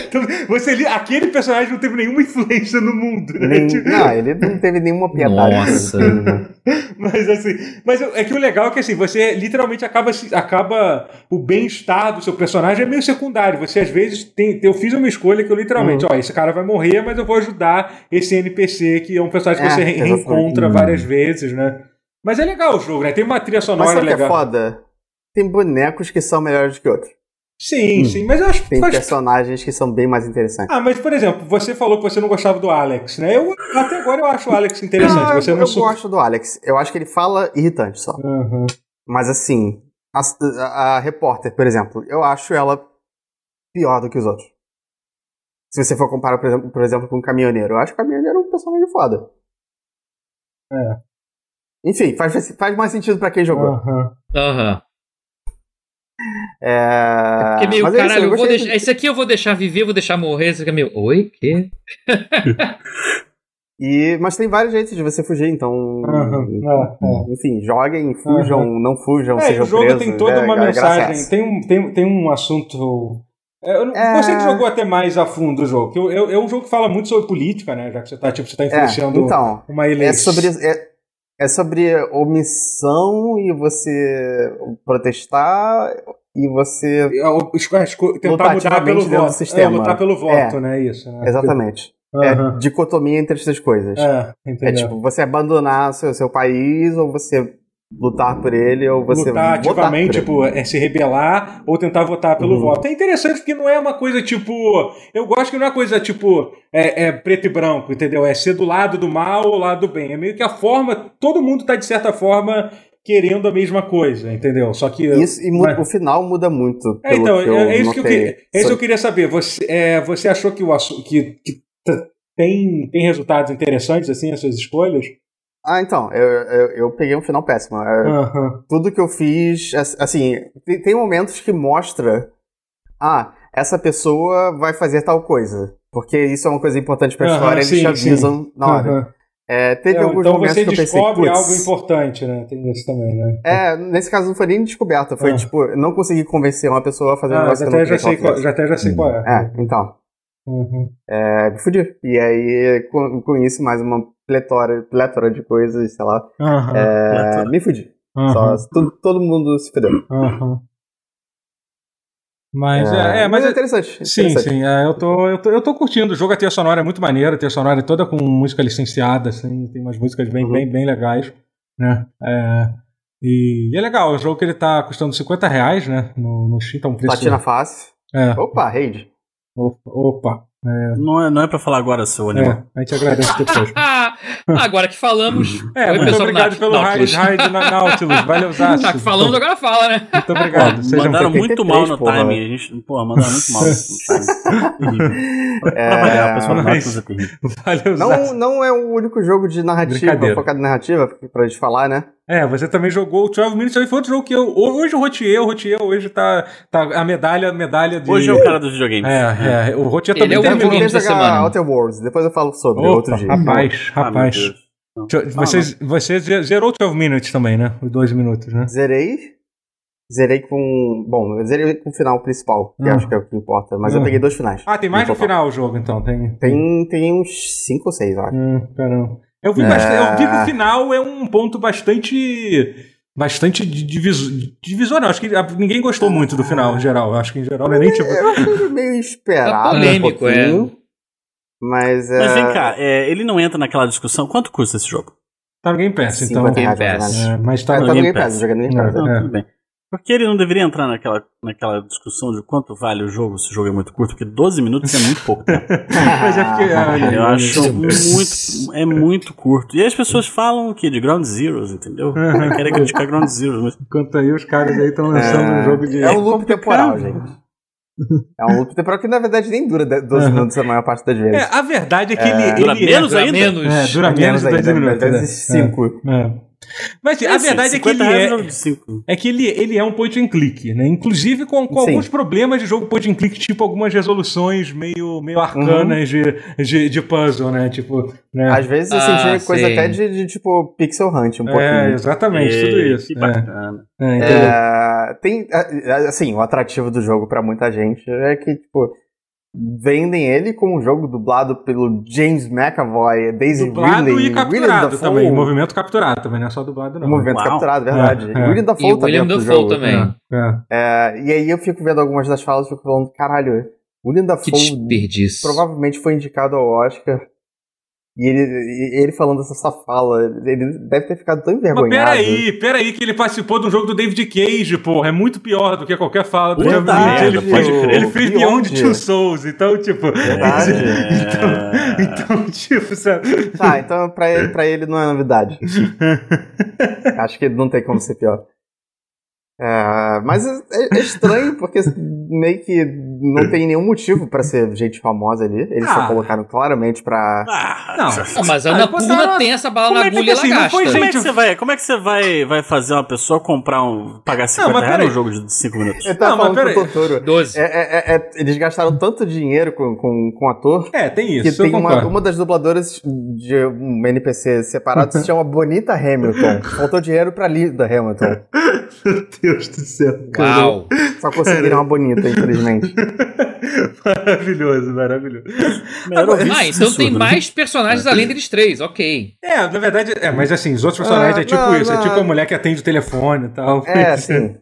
Então, você aquele personagem não teve nenhuma influência no mundo, né? Nem- Tipo, não, ele não teve nenhuma piedade. Nossa. [laughs] Mas assim, mas é que o legal é que assim, você literalmente acaba se- acaba o bem-estar do seu personagem é meio secundário. Você às vezes tem, eu fiz uma escolha que eu literalmente, ó, esse cara vai morrer, mas eu vou ajudar esse NPC que é um personagem que É, você reencontra várias vezes, né? Mas é legal o jogo, né? Tem uma trilha Mas sonora sabe o que é legal. foda? Tem bonecos que são melhores que outros. Sim, sim, mas eu acho que Tem personagens que são bem mais interessantes. Ah, mas por exemplo, você falou que você não gostava do Alex, né? Eu até agora eu acho o Alex interessante. Ah, você eu não su- gosto do Alex. Eu acho que ele fala irritante só. Aham. Mas assim, a, a- a repórter, por exemplo, eu acho ela pior do que os outros. Se você for comparar, por exemplo, por exemplo com o caminhoneiro, eu acho que o caminhoneiro é um personagem foda. É. Enfim, faz, faz mais sentido pra quem jogou. Aham. Aham. É... Porque meio, mas é isso, caralho, eu vou deixar. Esse aqui eu vou deixar viver, eu vou deixar morrer. Esse aqui é meio. Oi? Que? [laughs] E, mas tem vários jeitos de você fugir, então. Aham. É, é. Enfim, joguem, fujam, não fujam, É, sejam o jogo presos. tem toda é, uma é mensagem, tem um, tem, tem um assunto. É, eu não- É. Você que jogou até mais a fundo o jogo. eu- eu- É um jogo que fala muito sobre política, né? Já que você tá, tipo, você tá É, influenciando então, uma é eleição. sobre, é, é sobre omissão e você protestar e você. Esco- esco- tentar Lutar mudar pelo voto. sistema. É, lutar pelo voto, né? Isso. Né? Exatamente. Aham. É dicotomia entre essas coisas. É, É, tipo, você abandonar seu, seu país ou você lutar por ele ou você lutar votar ativamente, tipo, é se rebelar ou tentar votar pelo Uhum. voto. É interessante porque não é uma coisa tipo. Eu gosto que não é uma coisa tipo é, é preto e branco, entendeu? É ser do lado do mal ou lado do bem. É meio que a forma. Todo mundo tá, de certa forma, querendo a mesma coisa, entendeu? Só que. Isso, e Mas- o final muda muito. É, então, que é, é isso que eu queria, é isso que eu queria saber. Você, é, você achou que o que, que tem, tem resultados interessantes, assim, as suas escolhas? Ah, então, eu, eu, eu peguei um final péssimo. Aham. Tudo que eu fiz, ass- assim, tem, tem momentos que mostra, ah, essa pessoa vai fazer tal coisa. Porque isso é uma coisa importante pra Aham, história, eles sim, te avisam na hora. Aham. É, teve É, alguns então momentos você que eu pensei, descobre "Putz", algo importante, né? Tem isso também, né? É, nesse caso não foi nem descoberta, foi Ah. tipo, eu não consegui convencer uma pessoa a fazer um Ah, negócio já que já, sei qual, já até já sei qual é. É, então, Uhum. é, me fudi. E aí, com, com isso, mais uma pletora, pletora de coisas, sei lá, é, me fudi. Só, todo, todo mundo se fudeu. Mas é, é, mas é é- interessante. Sim, interessante. sim, é, eu, tô, eu, tô, eu tô curtindo. O jogo, a trilha sonora é muito maneira, a trilha sonora é toda com música licenciada, assim, tem umas músicas bem, Uhum. bem, bem legais, né? É, e, e é legal, o jogo que ele tá custando 50 reais, né? No, no Steam, tá um preço... Platina face. É, Opa, raid. opa, opa, Não é, não é pra falar agora, seu animal. é, a gente agradece depois. [laughs] agora que falamos. É, Oi, muito obrigado Naut- pelo Nautilus. raid, raid na Nautilus, valeu. Já que falamos, agora fala, né? Muito obrigado. Sejam mandaram muito 83, mal no porra. timing. A gente, porra, mandaram muito mal no timing. Terrível. Pra É, pessoal mas- Nautilus é terrível. Valeu, Não, Zaço. não é o único jogo de narrativa, focado em narrativa, pra gente falar, né? É, você também jogou o 12 Minutes, foi outro jogo que eu. Hoje o Rotier, o Rotier hoje tá, tá a medalha, a medalha de. Hoje é o cara dos videogames. É, é, o Rotier também é o tem Eu vou um- da jogar semana. Outer Worlds, depois eu falo sobre Opa, outro dia. rapaz, Ah, rapaz. Deixa eu- Você, você ze- zerou o 12 Minutes também, né? Os 12 minutos, né? Zerei. Zerei com. Bom, eu zerei com o final principal, que Hum. acho que é o que importa. Mas Hum. eu peguei dois finais. Ah, tem mais no final o jogo, então. Tem. Tem, tem uns cinco ou seis, eu acho. Hum, caramba. Eu vi, É. bastante, eu vi que o final é um ponto bastante. Bastante di- diviso, divisor, não. Acho que a- ninguém gostou muito do final, em geral. Eu Acho que em geral não é nem tipo. Eu achei meio esperado. É polêmico, um pouquinho, Mas é. Mas vem cá, é, ele não entra naquela discussão. Quanto custa esse jogo? Tá no Game Pass, então. 50 reais, Game Pass. menos. É, mas tá É, no tá no Game Game Pass, jogando no Game Pass. Não, É. tudo bem. Porque ele não deveria entrar naquela, naquela discussão de quanto vale o jogo se o jogo é muito curto, porque 12 minutos é muito pouco tempo. [laughs] Mas é porque. [laughs] olha, Eu acho olha, muito. É [laughs] muito curto. E as pessoas falam o quê? De Ground Zeroes, entendeu? Uhum. Querem criticar Ground Zeroes, mas. Enquanto aí os caras aí estão lançando um jogo de. É um loop temporal, gente. É um loop temporal que na verdade nem dura de- 12 Uhum. minutos a maior parte das vezes. É, a verdade é que ele. Dura ele menos é, ainda? Menos. É, dura menos de ainda, 12 minutos. às vezes né? 5. É. Mas a Assim, verdade é que 50 ele é, cinco. é que ele, ele é um point and click, né? Inclusive com, com alguns problemas de jogo point and click, tipo algumas resoluções meio, meio arcanas de, de, de puzzle, né? Tipo, né? Às vezes eu Ah, senti coisa até de, de, tipo Pixel Hunt um É, pouquinho. exatamente, tudo Ei, isso. Que É, bacana. é? É, tem, é, assim, o atrativo do jogo pra muita gente é que, tipo, vendem ele como um jogo dublado pelo James McAvoy, Daisy Dublado Ridley, e William capturado Dafoe. também. Movimento capturado também, não é só dublado, não. Movimento Uau. capturado, verdade. É, é. William Dafoe E tá William Dafoe jogo. também. É. É, e aí eu fico vendo algumas das falas e fico falando, caralho, William Que Dafoe desperdício. provavelmente foi indicado ao Oscar. E ele, ele falando essa fala, ele deve ter ficado tão Mas envergonhado. peraí, peraí, que ele participou de um jogo do David Cage, porra. É muito pior do que qualquer fala do Puta David Cage. Ele fez, ele fez Beyond. Beyond Two Souls, então, tipo. Verdade. É. [laughs] Então, tipo, sabe? Tá, então pra ele, pra ele não é novidade. [laughs] Acho que não tem como ser pior. É, mas é, é estranho, porque meio que não tem nenhum motivo pra ser gente famosa ali. Eles Ah. só colocaram claramente pra. Ah, Não. Ah, mas a Ah, Ana botaram- Purna tem essa bala Como na é que agulha e assim, ela não foi gasta. Como é que você vai, como é que você vai, vai fazer uma pessoa comprar um. pagar 50 mas reais num jogo de 5 minutos? Eu tava Não, mas falando peraí. Totoro. 12. É, é, é, é, eles gastaram tanto dinheiro com, com, com o ator É, tem que isso. eu tem uma, uma das dubladoras de um NPC separado se chama Bonita Hamilton. [laughs] Faltou dinheiro pra Linda Hamilton. [laughs] Deus do céu. Uau. Só conseguiram uma bonita, infelizmente. [laughs] maravilhoso, maravilhoso. Ouvir Ah, então absurdo, tem né? mais personagens além deles três, ok. É, na verdade, é, mas assim, os outros personagens Ah, é tipo não, isso, é não. tipo a mulher que atende o telefone e tal. É, [laughs] sim.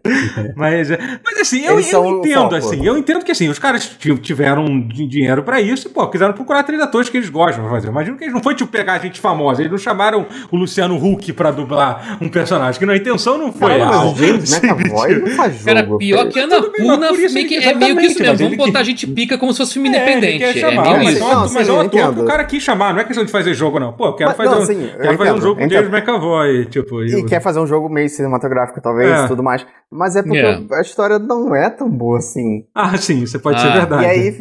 Mas, é, mas assim, eu, eu entendo, assim, eu entendo que assim, os caras ti- tiveram di- dinheiro pra isso e, pô, quiseram procurar três atores que eles gostam de fazer. Imagino que eles não foi tipo pegar gente famosa, eles não chamaram o Luciano Huck pra dublar um personagem, que na intenção não foi. Cara, mas o James McAvoy não faz jogo. Cara, pior que a Ana Tudo bem, mas Purna por isso meio que, é meio que isso mesmo. Vamos botar que- gente pica como se fosse filme É, ele independente. É, chamar, meio mas, isso. é um- Não, mas sim, é um ator que o cara quis chamar, não é questão de fazer jogo, não. Pô, eu quero Mas, fazer, não, um, sim, eu quero fazer um entendo, jogo com James. McAvoy, tipo. E eu- quer fazer um jogo meio cinematográfico, talvez, É. e tudo mais. Mas é porque Yeah. a história não é tão boa assim. Ah, sim, isso pode ser Ah. verdade. E aí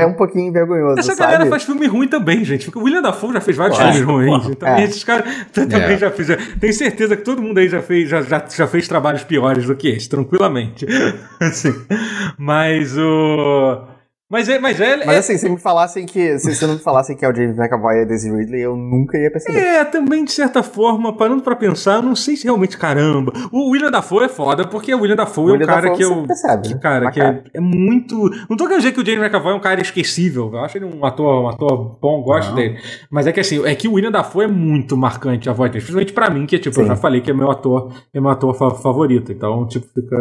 é um pouquinho vergonhoso, Essa sabe? galera faz filme ruim também, gente. Porque o William Dafoe já fez vários filmes ruins. Então É. esses caras também É. já fizeram. Tenho certeza que todo mundo aí já fez, já, já, já fez trabalhos piores do que esse, tranquilamente. [laughs] assim. Mas o. Mas é. Mas é, Mas é- assim, se me falassem que. Se, se não me falassem que é o James McAvoy e a Daisy Ridley, eu nunca ia perceber. É, também, de certa forma, parando pra pensar, eu não sei se realmente, caramba. O William Dafoe é foda, porque o William Dafoe O é um William cara Dafoe que você eu. percebe, que, né? cara, que é, é muito. Não tô querendo dizer que o James McAvoy é um cara esquecível. Eu acho ele um ator, um ator bom, gosto Não. dele. Mas é que assim, é que o William Dafoe é muito marcante a voz dele. Principalmente pra mim, que tipo, eu Sim. já falei que é meu ator, é meu ator fa- favorito. Então, tipo, fica.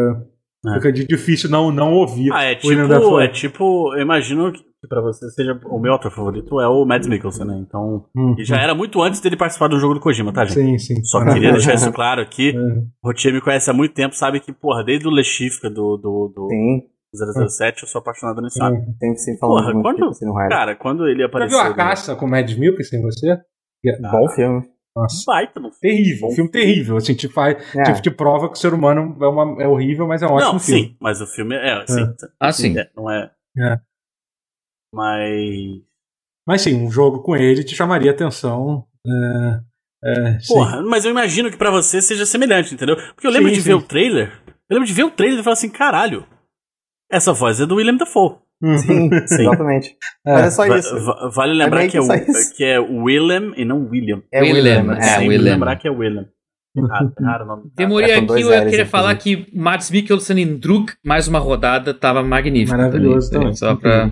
É. Fica de- difícil não, não ouvir Ah, é tipo, Dafoe. é tipo, eu imagino que pra você seja o meu ator favorito é o Mads Mikkelsen, né? Então, Hum, e já era muito antes dele participar do jogo do Kojima, tá, gente? Sim, sim. Só queria deixar isso [laughs] claro aqui. É. O Rotier me conhece há muito tempo, sabe que, porra, desde o Le Chiffre do, do, do Sim, 007, eu sou apaixonado nisso, sabe? sempre sim falando Porra, muito quando- tipo assim no. Cara, quando ele Já apareceu... viu a né? caça com o Mads Mikkelsen, você? Bom filme. Nossa. Baita, não Terrível, um filme terrível. Assim, te, faz, É. te, te prova que o ser humano é, uma, é horrível, mas é um ótimo Não, filme. sim, mas o filme é, sim. Ah, sim. é, não é. É. Mas. Mas sim, um jogo com ele te chamaria atenção. É, é, sim. Porra, mas eu imagino que pra você seja semelhante, entendeu? Porque eu lembro Sim, de sim. ver o trailer. Eu lembro de ver o trailer e falar assim: caralho, essa voz é do William Dafoe. Sim, [laughs] Sim. Hum. exatamente. É. Mas é só Va- isso. va- vale lembrar meio que, é que o, que é Willem e não William. É Willem, Willem, é, Sempre Willem. lembrar que é Willem. O nome. [laughs] Demorei É, aqui, eu ia Ls, querer inclusive. falar que Mads Mikkelsen em Druk, mais uma rodada, tava magnífico. Maravilhoso também. Só pra.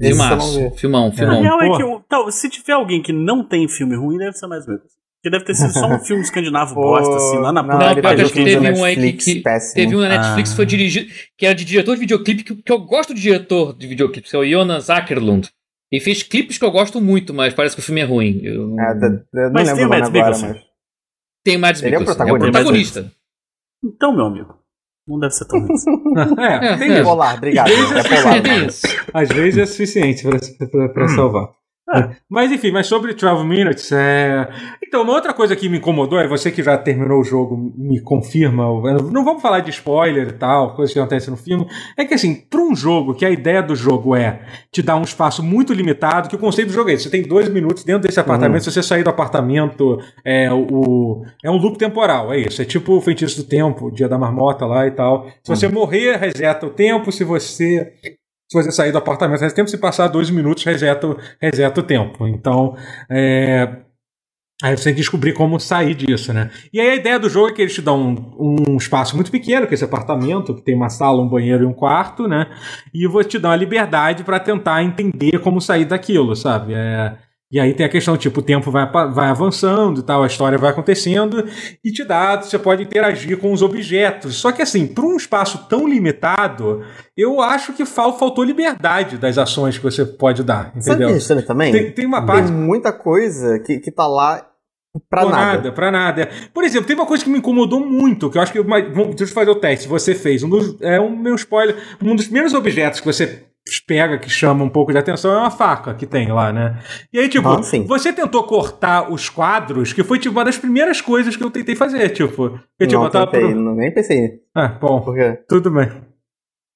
Filmaço. Filmão, filmão. real é que tal, se tiver alguém que não tem filme ruim, deve ser mais mesmo. Porque deve ter sido só um filme escandinavo [laughs] bosta, assim, lá na Não, que fez acho que teve um aí que- que- péssimo. Teve um na Netflix que Ah. foi dirigido, que era de diretor de videoclipe, que, que eu gosto de diretor de videoclipe, que é o Jonas Ackerlund. Ele fez clipes que eu gosto muito, mas parece que o filme é ruim. Eu não... É, da- da- não Mas lembro tem o Mads agora, Mikkelsen. mas... Tem o Mads Ele é o Mikkelsen. É o protagonista. protagonista. Então, meu amigo, não deve ser tão ruim. [laughs] É, É, tem é. Polar, obrigado. Vezes É polar. É isso. Às vezes é suficiente pra, pra, pra salvar. [laughs] Mas enfim, mas sobre 12 Minutes, é... Então, uma outra coisa que me incomodou, é você que já terminou o jogo, me confirma, não vamos falar de spoiler e tal, coisas que acontecem no filme, é que assim, para um jogo que a ideia do jogo é te dar um espaço muito limitado, que o conceito do jogo é esse, você tem dois minutos dentro desse apartamento, uhum. se você sair do apartamento, é, o, é um loop temporal, é isso, é tipo o feitiço do tempo, o dia da marmota lá e tal. Se você uhum. morrer, reseta o tempo, se você se você sair do apartamento faz tempo, se passar dois minutos, reseta, reseta o tempo. Então, é, Aí você tem que descobrir como sair disso, né? E aí a ideia do jogo é que eles te dão um, um, espaço muito pequeno, que é esse apartamento, que tem uma sala, um banheiro e um quarto, né? E vou te dar uma liberdade para tentar entender como sair daquilo, sabe? É, e aí tem a questão, tipo, o tempo vai, vai avançando e tal, a história vai acontecendo, e te dá, você pode interagir com os objetos. Só que assim, para um espaço tão limitado, eu acho que fal, faltou liberdade das ações que você pode dar, entendeu? Sabe isso também? Tem, tem uma parte... Tem muita coisa que, que tá lá Pra nada. nada. Pra nada. Por exemplo, tem uma coisa que me incomodou muito, que eu acho que. Deixa eu fazer o teste. Você fez. Um dos, é um meu spoiler. Um dos primeiros objetos que você pega que chama um pouco de atenção é uma faca que tem lá, né? E aí, tipo, ah, você tentou cortar os quadros, que foi tipo uma das primeiras coisas que eu tentei fazer, tipo. Eu, tipo, não, eu tentei, pro... não, nem pensei. Ah, bom. Por quê? Tudo bem.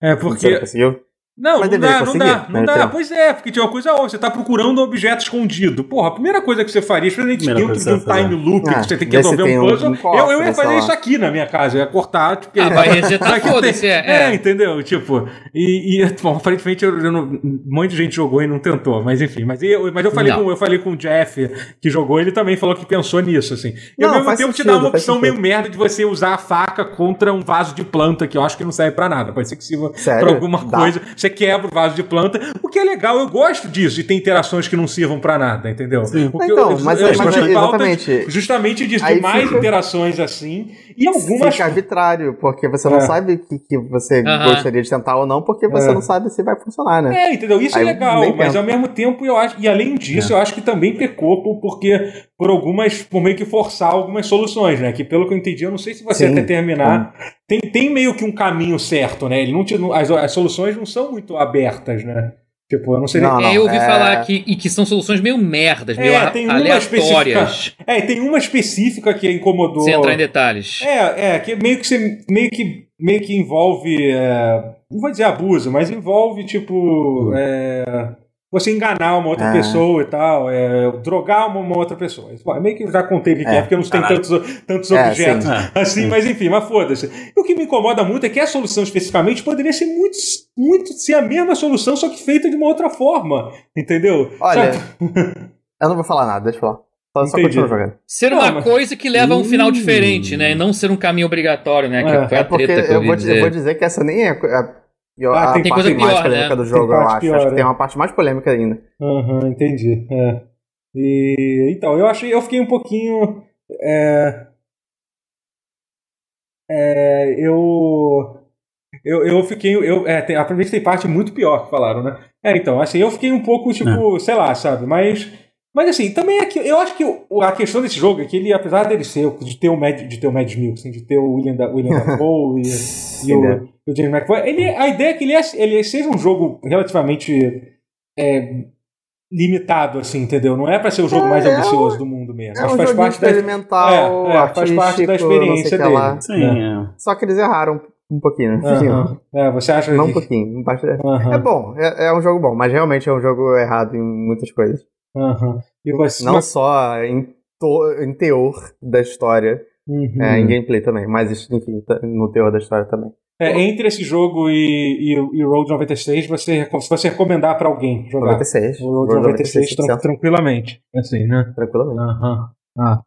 É porque. Você conseguiu? Não, não dá, não dá, não dá. Pois é, porque tinha uma coisa óbvia, você tá procurando um objeto escondido. Porra, a primeira coisa que você faria, especialmente dentro de um time loop, ah, que você tem que resolver um puzzle, um eu, eu ia fazer isso aqui na minha casa, eu ia cortar, tipo... Ah, vai [laughs] resetar foda-se, é, é. É, entendeu? Tipo, e, e [laughs] bom, aparentemente eu, eu não, um monte de gente jogou e não tentou, mas enfim, mas eu, mas eu, falei, com, eu falei com o Jeff, que jogou, ele também falou que pensou nisso, assim. E ao mesmo tempo sentido, te dá uma opção meio merda de você usar a faca contra um vaso de planta, que eu acho que não serve pra nada, pode ser que sirva pra alguma coisa, você quebra o vaso de planta, o que é legal, eu gosto disso, de ter interações que não sirvam para nada, entendeu? Sim. Porque então, eu, mas, eu, mas, mas exatamente. justamente disso, de mais fica, interações assim, e algumas... Fica arbitrário, porque você não é. sabe o que, que você gostaria de tentar ou não, porque você é. não sabe se vai funcionar, né? É, entendeu? Isso é Aí é legal, mas ao mesmo tempo eu acho, e além disso, é. eu acho que também pecou porque por algumas, por meio que forçar algumas soluções, né? Que pelo que eu entendi, eu não sei se você Sim. até terminar, tem, tem meio que um caminho certo, né? Ele não te, as, as soluções não são muito abertas, né? Tipo, eu não sei. Não, não, eu ouvi é... falar que, e que são soluções meio merdas, meio é, tem aleatórias. É, tem uma específica que incomodou. Sem entrar em detalhes. É, é, que meio que, você, meio que, meio que envolve. É, não vou dizer abuso, mas envolve, tipo. É, você enganar uma outra é. pessoa e tal, é, drogar uma, uma, outra pessoa. É meio que eu já contei o que é, é porque não tem tantos, tantos é, objetos sim, é. assim, sim. mas enfim, mas foda-se. O que me incomoda muito é que a solução especificamente poderia ser muito, muito ser a mesma solução, só que feita de uma outra forma, entendeu? Olha, [laughs] eu não vou falar nada, deixa eu falar. Só, só jogando. Ser uma não, mas... coisa que leva a um final diferente, né? E não ser um caminho obrigatório, né? Que é, porque eu, eu, vou, eu, vou, dizer que essa nem é eu, ah, tem, tem coisa pior, mais polêmica né? do jogo, eu acho. Pior, acho que tem é. uma parte mais polêmica ainda. Aham, uhum, entendi. É. E, então, eu achei, eu fiquei um pouquinho. É, é, eu. Eu, eu fiquei. Eu, é, tem, aparentemente tem parte muito pior que falaram, né? É, então, assim, eu fiquei um pouco, tipo, é. sei lá, sabe? Mas. Mas assim, também é que eu acho que a questão desse jogo é que ele, apesar dele ser, de ter o Mad, de ter o Mad Milk, assim, de ter o William, da, William [laughs] Dafoe e, e, o, o James McAvoy, ele, a ideia é que ele, é, ele seja um jogo relativamente é, limitado, assim, entendeu? Não é para ser o jogo é, mais é ambicioso do mundo mesmo. É um faz parte experimental, da, é, é, faz parte da experiência dele. Lá. Sim, é. Só que eles erraram um pouquinho. Uhum. É, você acha Não que... um pouquinho. Uhum. É bom, é, é, um jogo bom, mas realmente é um jogo errado em muitas coisas. Uhum. Você... Não só em, to... em teor da história, uhum. é, em gameplay também, mas enfim, no teor da história também. É, entre esse jogo e, e, e Road 96, você, se você recomendar para alguém jogar 96. o Road, Road 96, 96 tranquilamente. Assim, né? Tranquilamente. Uhum. Ah,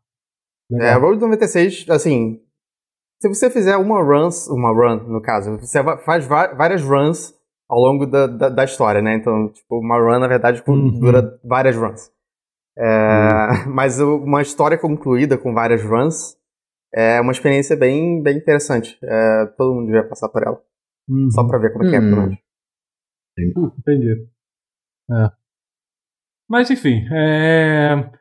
é, Road 96, assim, se você fizer uma run, uma run, no caso, você faz várias runs ao longo da, da, da história, né? Então, tipo, uma run, na verdade, uhum. dura várias runs. É, uhum. [laughs] Mas uma história concluída com várias runs é uma experiência bem, bem interessante. É, todo mundo devia passar por ela. Uhum. Só pra ver como é que é, uhum. Hum, entendi. É. Mas enfim, é...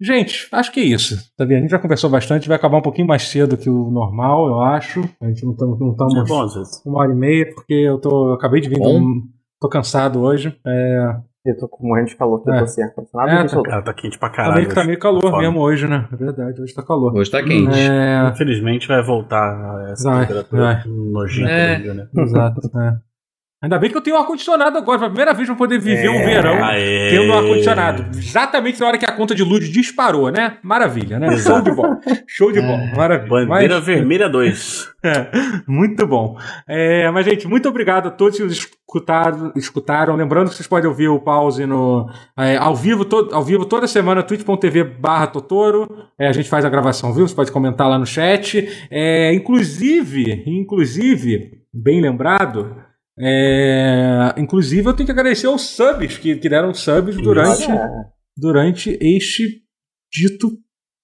gente, acho que é isso. Tá vendo? A gente já conversou bastante, vai acabar um pouquinho mais cedo que o normal, eu acho. A gente não estamos não tamo é bom, uma hora e meia, porque eu, tô, eu acabei de vir, um, tô cansado hoje. É... Eu tô com morrendo de calor, que eu É. tô sem ar-condicionado. É, tá-. Cara, tá quente pra Tá caralho. meio, tá meio calor Foda. mesmo hoje, né? É verdade, hoje tá calor. Hoje tá quente. É, Infelizmente vai voltar essa Vai, temperatura vai. nojenta É. né? exato. é. Ainda bem que eu tenho ar-condicionado agora, pela primeira vez pra poder viver um É. verão Aê. tendo ar-condicionado. Exatamente na hora que a conta de luz disparou, né? Maravilha, né? Show de bola. Show de bola. Maravilha. Bandeira Mas- Vermelha 2. [laughs] É, muito bom. É, mas, gente, muito obrigado a todos que nos escutaram. escutaram. Lembrando que vocês podem ouvir o pause no, é, ao, vivo, to- ao vivo toda semana, twitch.tv barra Totoro. É, a gente faz a gravação, viu? Você pode comentar lá no chat. É, inclusive, inclusive, bem lembrado. É, inclusive, eu tenho que agradecer aos subs que, que deram subs durante, É. durante este dito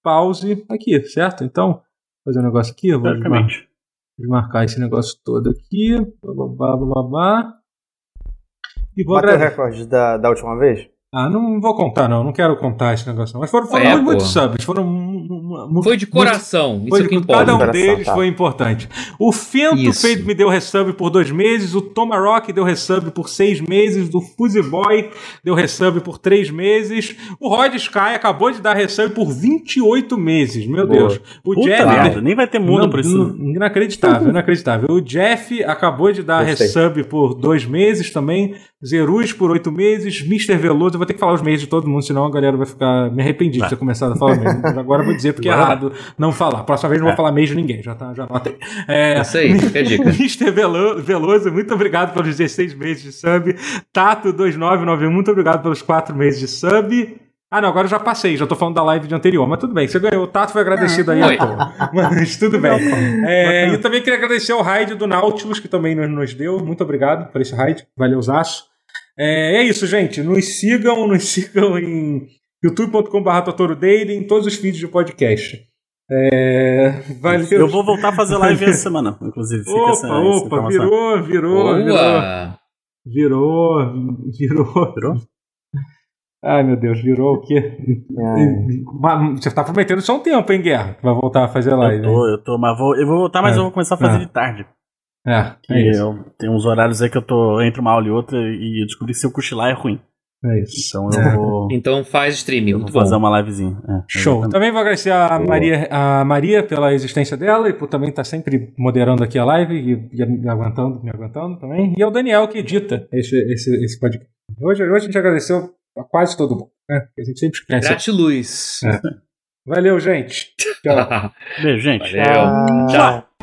pause aqui, certo? Então, vou fazer um negócio aqui. Eu vou marcar esse negócio todo aqui. Babá, babá. E vou Bateu o recorde da, da última vez? Ah, não vou contar, não. Não quero contar esse negócio, não. Mas foram, foram É, muito, muitos subs. Foram. mu- mu- mu- Foi de coração, Foi isso é de- que importa. cada um Coração, deles tá. foi importante. O Fento fez, me deu resub por dois meses. O Tomarock deu resub por seis meses. O Fuzzy Boy deu resub por três meses. O Rod Sky acabou de dar resub por 28 meses. Meu Boa. Deus. O Puta Jeff. merda, nem vai ter mundo por isso. Inacreditável, [laughs] inacreditável. O Jeff acabou de dar Gostei. resub por dois meses também. Zerus por oito meses. Mr. Veloso, vou ter que falar os meses de todo mundo, senão a galera vai ficar. Me arrependi de ter começado a falar mesmo. Agora eu vou dizer porque é errado não falar. Próxima vez não vou falar mês de ninguém, já, tá, já anotei. É, Isso aí, fica a [laughs] dica. Mr. Velo- Veloso, muito obrigado pelos 16 meses de sub. Tato2991, muito obrigado pelos 4 meses de sub. Ah, não, agora eu já passei, já tô falando da live de anterior, mas tudo bem, você ganhou. O Tato foi agradecido aí Foi. à toa. Mas tudo bem. É, e também queria agradecer ao raid do Nautilus, que também nos, nos deu. Muito obrigado por esse raid. Valeu, Zaço. É, é isso, gente. Nos sigam, nos [laughs] sigam em youtube.com.br em todos os feeds de podcast. É, valeu. Eu vou voltar a fazer live essa semana, [laughs] inclusive. Fica essa, Opa, essa opa, informação. virou, virou, virou, Boa! virou, virou. Virou? Ai, meu Deus, virou o quê? É. Você tá prometendo há um tempo, hein, Guerra? Que vai voltar a fazer live. Eu tô, eu tô, mas vou, eu vou voltar, mas É. eu vou começar a fazer É. de tarde. É, é isso. eu, tem uns horários aí que eu tô entre uma aula e outra e eu descobri que se eu cochilar é ruim. É isso. Então [laughs] eu vou, Então faz streaming, vou muito bom. fazer uma livezinha. É, Show. exatamente. Também vou agradecer a Maria, a Maria pela existência dela e por também estar sempre moderando aqui a live e, e me aguentando, me aguentando também. E ao Daniel que edita esse, esse, esse podcast. Hoje, hoje a gente agradeceu a quase todo mundo. Né? A gente sempre esquece. Gratiluz. É. Valeu, gente. Tchau. Beijo, gente. Valeu. Ah, Tchau.